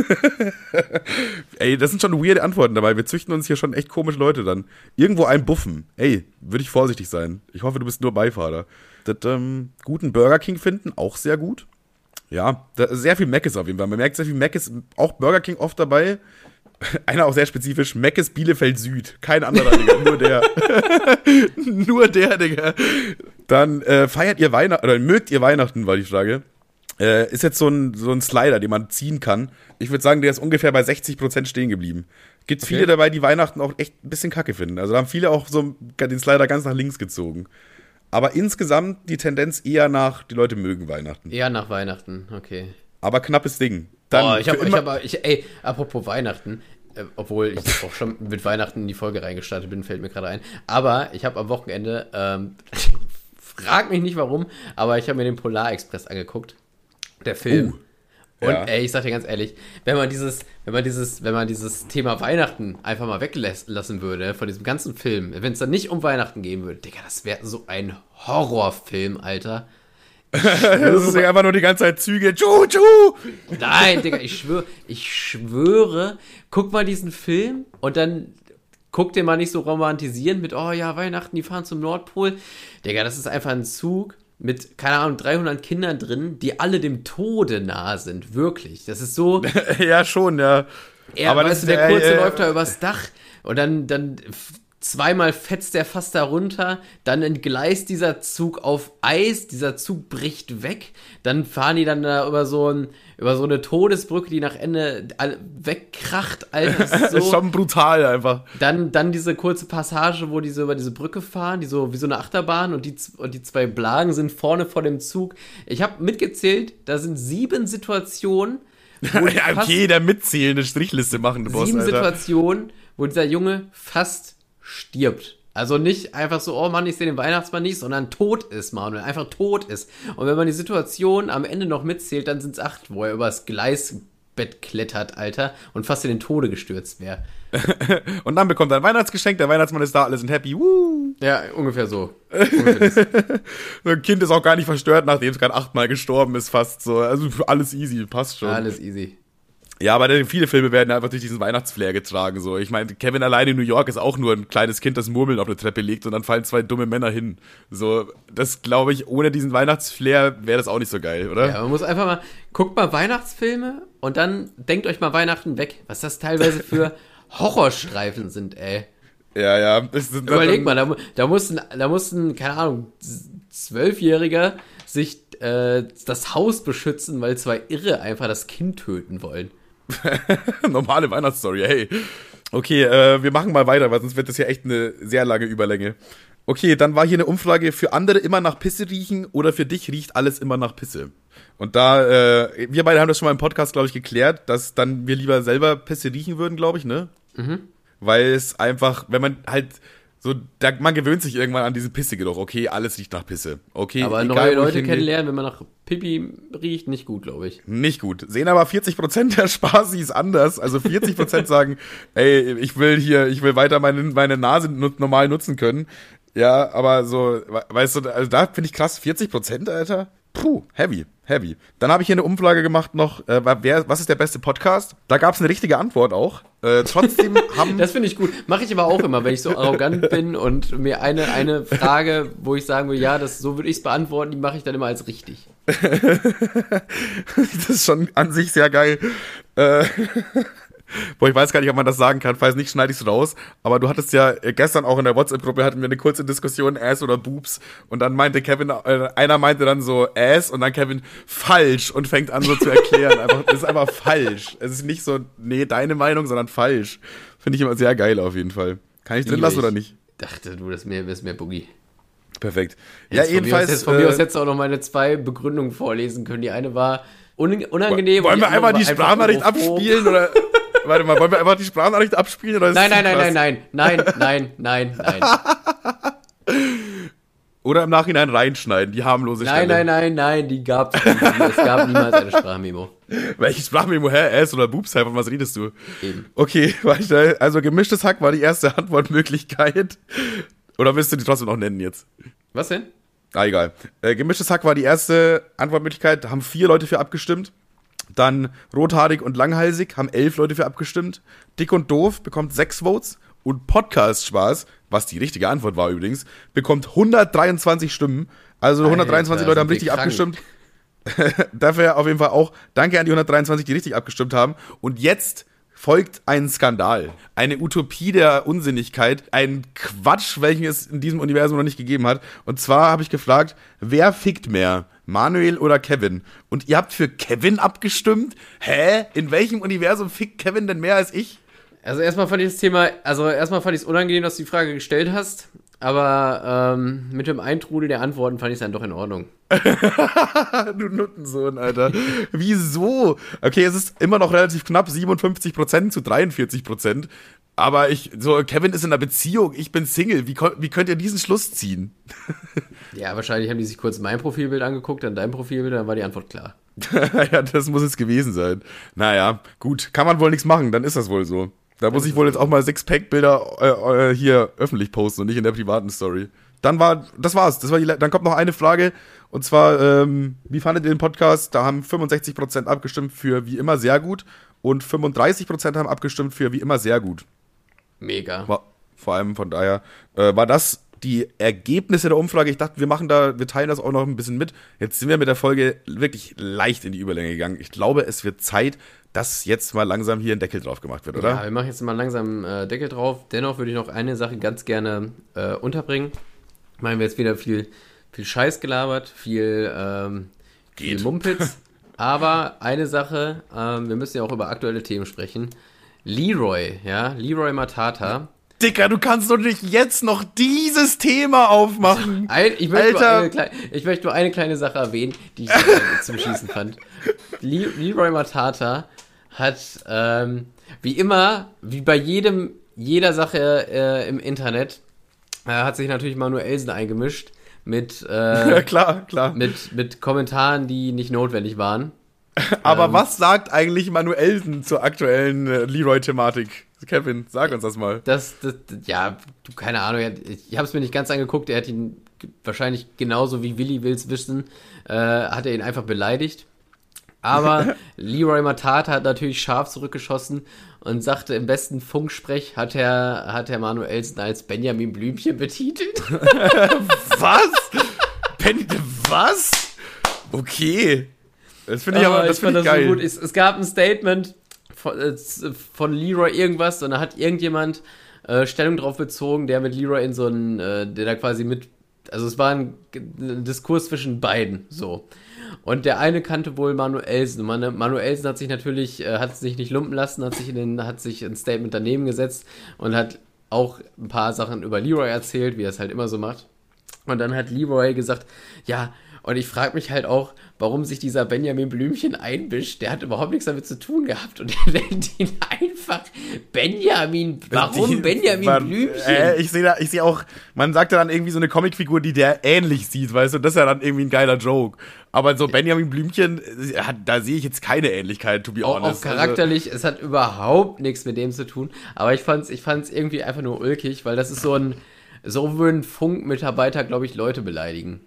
Ey, das sind schon weirde Antworten dabei. Wir züchten uns hier schon echt komische Leute dann. Irgendwo ein Buffen. Ey, würde ich vorsichtig sein. Ich hoffe, du bist nur Beifahrer. Das, ähm, guten Burger King finden, auch sehr gut. Ja, sehr viel Mac ist auf jeden Fall. Man merkt sehr viel Mac ist auch Burger King oft dabei. Einer auch sehr spezifisch, Meckes Bielefeld Süd. Kein anderer, Digga, nur der. nur der, Digga. Dann äh, feiert ihr Weihnachten, oder mögt ihr Weihnachten, war die Frage. Äh, ist jetzt so ein, so ein Slider, den man ziehen kann. Ich würde sagen, der ist ungefähr bei 60% stehen geblieben. Gibt okay. viele dabei, die Weihnachten auch echt ein bisschen kacke finden. Also da haben viele auch so den Slider ganz nach links gezogen. Aber insgesamt die Tendenz eher nach, die Leute mögen Weihnachten. Eher nach Weihnachten, okay. Aber knappes Ding. Dann oh, ich habe, ich hab, ich, ey, apropos Weihnachten, äh, obwohl ich auch schon mit Weihnachten in die Folge reingestartet bin, fällt mir gerade ein. Aber ich habe am Wochenende, ähm, frag mich nicht warum, aber ich habe mir den Polar Express angeguckt. Der Film. Uh, und ja. ey, ich sag dir ganz ehrlich, wenn man dieses, wenn man dieses, wenn man dieses Thema Weihnachten einfach mal weglassen würde von diesem ganzen Film, wenn es dann nicht um Weihnachten gehen würde, Digga, das wäre so ein Horrorfilm, Alter. das ist ja einfach nur die ganze Zeit Züge. Tschu, tschu. Nein, Digga, ich schwöre, ich schwöre, guck mal diesen Film und dann guck den mal nicht so romantisieren mit, oh ja, Weihnachten, die fahren zum Nordpol. Digga, das ist einfach ein Zug mit, keine Ahnung, 300 Kindern drin, die alle dem Tode nahe sind. Wirklich. Das ist so. ja, schon, ja. Er, Aber weißt du, der Kurze äh, läuft da übers Dach und dann, dann zweimal fetzt der fast darunter, dann entgleist dieser Zug auf Eis, dieser Zug bricht weg, dann fahren die dann da über so, ein, über so eine Todesbrücke, die nach Ende wegkracht, Alter. Das ist so. schon brutal einfach. Dann, dann diese kurze Passage, wo die so über diese Brücke fahren, die so wie so eine Achterbahn und die, und die zwei Blagen sind vorne vor dem Zug. Ich habe mitgezählt, da sind sieben Situationen, wo ja, okay, der mitzählende Strichliste machen, du Sieben. Situationen, wo dieser Junge fast stirbt. Also nicht einfach so, oh Mann, ich sehe den Weihnachtsmann nicht, sondern tot ist, Manuel. Einfach tot ist. Und wenn man die Situation am Ende noch mitzählt, dann sind es acht, wo er übers Gleisbett klettert, Alter, und fast in den Tode gestürzt wäre. und dann bekommt er ein Weihnachtsgeschenk, der Weihnachtsmann ist da, alle sind happy. Woo. Ja, ungefähr so. Ungefähr ein Kind ist auch gar nicht verstört, nachdem es gerade achtmal gestorben ist, fast so. Also alles easy, passt schon. Alles easy. Ja, aber viele Filme werden einfach durch diesen Weihnachtsflair getragen. So, ich meine, Kevin alleine in New York ist auch nur ein kleines Kind, das Murmeln auf eine Treppe legt und dann fallen zwei dumme Männer hin. So, das glaube ich, ohne diesen Weihnachtsflair wäre das auch nicht so geil, oder? Ja, man muss einfach mal, guckt mal Weihnachtsfilme und dann denkt euch mal Weihnachten weg, was das teilweise für Horrorstreifen sind, ey. Ja, ja. Überleg mal, da, da mussten, da mussten, keine Ahnung, Zwölfjähriger sich äh, das Haus beschützen, weil zwei Irre einfach das Kind töten wollen. Normale Weihnachtsstory, hey. Okay, äh, wir machen mal weiter, weil sonst wird das ja echt eine sehr lange Überlänge. Okay, dann war hier eine Umfrage für andere immer nach Pisse riechen oder für dich riecht alles immer nach Pisse. Und da, äh, wir beide haben das schon mal im Podcast, glaube ich, geklärt, dass dann wir lieber selber Pisse riechen würden, glaube ich, ne? Mhm. Weil es einfach, wenn man halt so, da, man gewöhnt sich irgendwann an diese Pisse-Geruch. Okay, alles riecht nach Pisse. Okay, aber egal, neue Leute kennenlernen, wenn man nach Pipi riecht, nicht gut, glaube ich. Nicht gut. Sehen aber 40% der Spaßis anders. Also 40% sagen, ey, ich will hier, ich will weiter meine, meine Nase normal nutzen können. Ja, aber so, weißt du, also da finde ich krass, 40%, Alter. Puh, heavy, heavy. Dann habe ich hier eine Umfrage gemacht noch, äh, wer, was ist der beste Podcast? Da gab es eine richtige Antwort auch. Äh, trotzdem haben. Das finde ich gut. Mache ich aber auch immer, wenn ich so arrogant bin und mir eine, eine Frage, wo ich sagen will, ja, das, so würde ich es beantworten, die mache ich dann immer als richtig. das ist schon an sich sehr geil. Äh, Boah, ich weiß gar nicht, ob man das sagen kann. Falls nicht, schneide ich es raus. Aber du hattest ja äh, gestern auch in der WhatsApp-Gruppe hatten wir eine kurze Diskussion, Ass oder Boobs. Und dann meinte Kevin, äh, einer meinte dann so Ass und dann Kevin falsch und fängt an so zu erklären. einfach, es ist einfach falsch. Es ist nicht so, nee, deine Meinung, sondern falsch. Finde ich immer sehr geil auf jeden Fall. Kann ich drin lassen oder nicht? Dachte du, das mehr, ist mehr Boogie. Perfekt. Jetzt ja, jedenfalls. Jetzt von mir aus hättest du auch noch meine zwei Begründungen vorlesen können. Die eine war unangenehm. Wollen wir einmal die Sprachnachricht abspielen oder? Warte mal, wollen wir einfach die Sprachnachricht abspielen? Oder nein, nein, nein, nein, nein, nein, nein, nein, nein. Oder im Nachhinein reinschneiden, die harmlose Stelle. Nein, nein, nein, nein, die gab es nicht. Es gab niemals eine Sprachmemo. Welches Sprachmemo? Hä? Ass oder Boobs? Von was redest du? Eben. Okay, weiter. Also gemischtes Hack war die erste Antwortmöglichkeit. Oder willst du die trotzdem noch nennen jetzt? Was denn? Ah, egal. Äh, gemischtes Hack war die erste Antwortmöglichkeit. Da haben vier Leute für abgestimmt. Dann rothaarig und langhalsig haben elf Leute für abgestimmt. Dick und doof bekommt sechs Votes. Und Podcast Spaß, was die richtige Antwort war übrigens, bekommt 123 Stimmen. Also 123 Alter, Leute haben richtig krank. abgestimmt. Dafür auf jeden Fall auch danke an die 123, die richtig abgestimmt haben. Und jetzt folgt ein Skandal, eine Utopie der Unsinnigkeit, ein Quatsch, welchen es in diesem Universum noch nicht gegeben hat. Und zwar habe ich gefragt, wer fickt mehr? Manuel oder Kevin? Und ihr habt für Kevin abgestimmt? Hä? In welchem Universum fickt Kevin denn mehr als ich? Also erstmal fand ich das Thema, also erstmal fand ich es unangenehm, dass du die Frage gestellt hast. Aber ähm, mit dem Eintrudel der Antworten fand ich es dann doch in Ordnung. du Nuttensohn, Alter. Wieso? Okay, es ist immer noch relativ knapp, 57% zu 43%. Aber ich, so, Kevin ist in einer Beziehung, ich bin Single. Wie, wie könnt ihr diesen Schluss ziehen? ja, wahrscheinlich haben die sich kurz mein Profilbild angeguckt, dann dein Profilbild, dann war die Antwort klar. ja, das muss es gewesen sein. Naja, gut, kann man wohl nichts machen, dann ist das wohl so. Da muss ich wohl jetzt auch mal Six-Pack-Bilder äh, äh, hier öffentlich posten und nicht in der privaten Story. Dann war, das war's. Das war die, dann kommt noch eine Frage. Und zwar, ähm, wie fandet ihr den Podcast? Da haben 65% abgestimmt für wie immer sehr gut und 35% haben abgestimmt für wie immer sehr gut. Mega. War, vor allem von daher äh, war das die Ergebnisse der Umfrage. Ich dachte, wir machen da, wir teilen das auch noch ein bisschen mit. Jetzt sind wir mit der Folge wirklich leicht in die Überlänge gegangen. Ich glaube, es wird Zeit, dass jetzt mal langsam hier ein Deckel drauf gemacht wird, oder? Ja, wir machen jetzt mal langsam äh, Deckel drauf. Dennoch würde ich noch eine Sache ganz gerne äh, unterbringen. Meinen wir jetzt wieder viel, viel Scheiß gelabert, viel, ähm, viel Mumpitz. Aber eine Sache, ähm, wir müssen ja auch über aktuelle Themen sprechen. Leroy, ja, Leroy Matata. Dicker, du kannst doch nicht jetzt noch dieses Thema aufmachen. Ein, ich, möchte Alter. Eine, ich, möchte nur eine kleine Sache erwähnen, die ich zum Schießen fand. Leroy Matata hat, ähm, wie immer, wie bei jedem, jeder Sache äh, im Internet, äh, hat sich natürlich Manuelsen eingemischt mit, äh, klar, klar. mit, mit Kommentaren, die nicht notwendig waren. Aber ähm, was sagt eigentlich Manuelsen zur aktuellen äh, Leroy-Thematik? Kevin, sag uns das mal. Das, das, ja, du, keine Ahnung, ich habe es mir nicht ganz angeguckt, er hat ihn wahrscheinlich genauso wie Willi will's wissen, äh, hat er ihn einfach beleidigt. Aber Leroy Matata hat natürlich scharf zurückgeschossen und sagte im besten Funksprech hat er, hat Herr Manuelsen als Benjamin Blümchen betitelt. was? Ben, was? Okay. Das finde ich aber, das finde ich, find ich geil. So gut. Es, es, gab ein Statement von, äh, von Leroy irgendwas und da hat irgendjemand äh, Stellung drauf bezogen, der mit Leroy in so einen, äh, der da quasi mit, also es war ein, ein Diskurs zwischen beiden, so. Und der eine kannte wohl Manuelsen. Man, Manuelsen hat sich natürlich, äh, hat sich nicht lumpen lassen, hat sich, in den, hat sich ein Statement daneben gesetzt und hat auch ein paar Sachen über Leroy erzählt, wie er es halt immer so macht. Und dann hat Leroy gesagt, ja, und ich frage mich halt auch, warum sich dieser Benjamin Blümchen einmischt. Der hat überhaupt nichts damit zu tun gehabt. Und er nennt ihn einfach Benjamin. Warum die, Benjamin man, Blümchen? Äh, ich sehe sehe auch, man sagt ja dann irgendwie so eine Comicfigur, die der ähnlich sieht, weißt du, das ist ja dann irgendwie ein geiler Joke. Aber so Benjamin Blümchen, äh, da sehe ich jetzt keine Ähnlichkeit, to be auch, honest. Auch charakterlich, also, es hat überhaupt nichts mit dem zu tun. Aber ich fand's, ich fand's irgendwie einfach nur ulkig, weil das ist so ein, so würden Funk-Mitarbeiter, glaube ich, Leute beleidigen.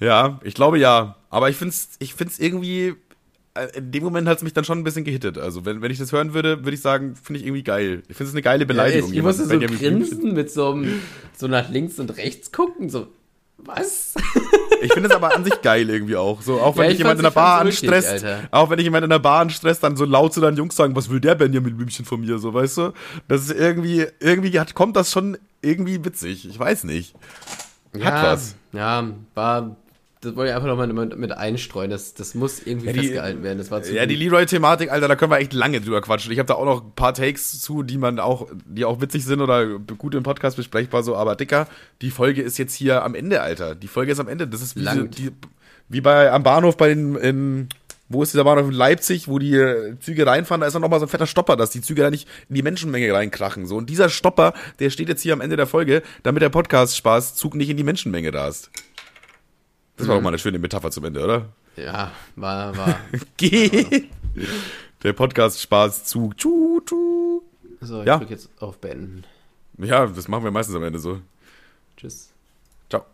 Ja, ich glaube ja. Aber ich finde es ich find's irgendwie, äh, in dem Moment hat es mich dann schon ein bisschen gehittet. Also, wenn, wenn ich das hören würde, würde ich sagen, finde ich irgendwie geil. Ich finde es eine geile Beleidigung. Ja, ich musste so grinsen mit so einem, so nach links und rechts gucken, so, was? Ich finde es aber an sich geil irgendwie auch. So, auch wenn Ja, ich jemand in der ich fand's Bahn lustig, stresst, Alter. auch wenn dich jemand in der Bahn stresst, dann so laut zu deinen Jungs sagen, was will der Benjamin Blümchen von mir, so, weißt du? Das ist irgendwie, irgendwie hat, kommt das schon irgendwie witzig. Ich weiß nicht. Hat ja, was. Ja, war. Das wollte ich einfach nochmal mit, mit einstreuen. Das, das muss irgendwie Ja, die- festgehalten werden. Das war zu Ja, die gut. Leroy-Thematik, Alter, da können wir echt lange drüber quatschen. Ich habe da auch noch ein paar Takes zu, die man auch, die auch witzig sind oder gut im Podcast besprechbar so. Aber Dicker, die Folge ist jetzt hier am Ende, Alter. Die Folge ist am Ende. Das ist wie, Langt. die, wie bei am Bahnhof bei den, in, wo ist dieser Bahnhof in Leipzig, wo die Züge reinfahren, da ist dann nochmal so ein fetter Stopper, dass die Züge da nicht in die Menschenmenge reinkrachen. So. Und dieser Stopper, der steht jetzt hier am Ende der Folge, damit der Podcast-Spaß-Zug nicht in die Menschenmenge rast. Das war doch mal eine schöne Metapher zum Ende, oder? Ja, war, war. Geh! Der Podcast-Spaß-Zug. Tschu, tschu. So, ich Ja. drück jetzt auf Beenden. Ja, das machen wir meistens am Ende so. Tschüss. Ciao.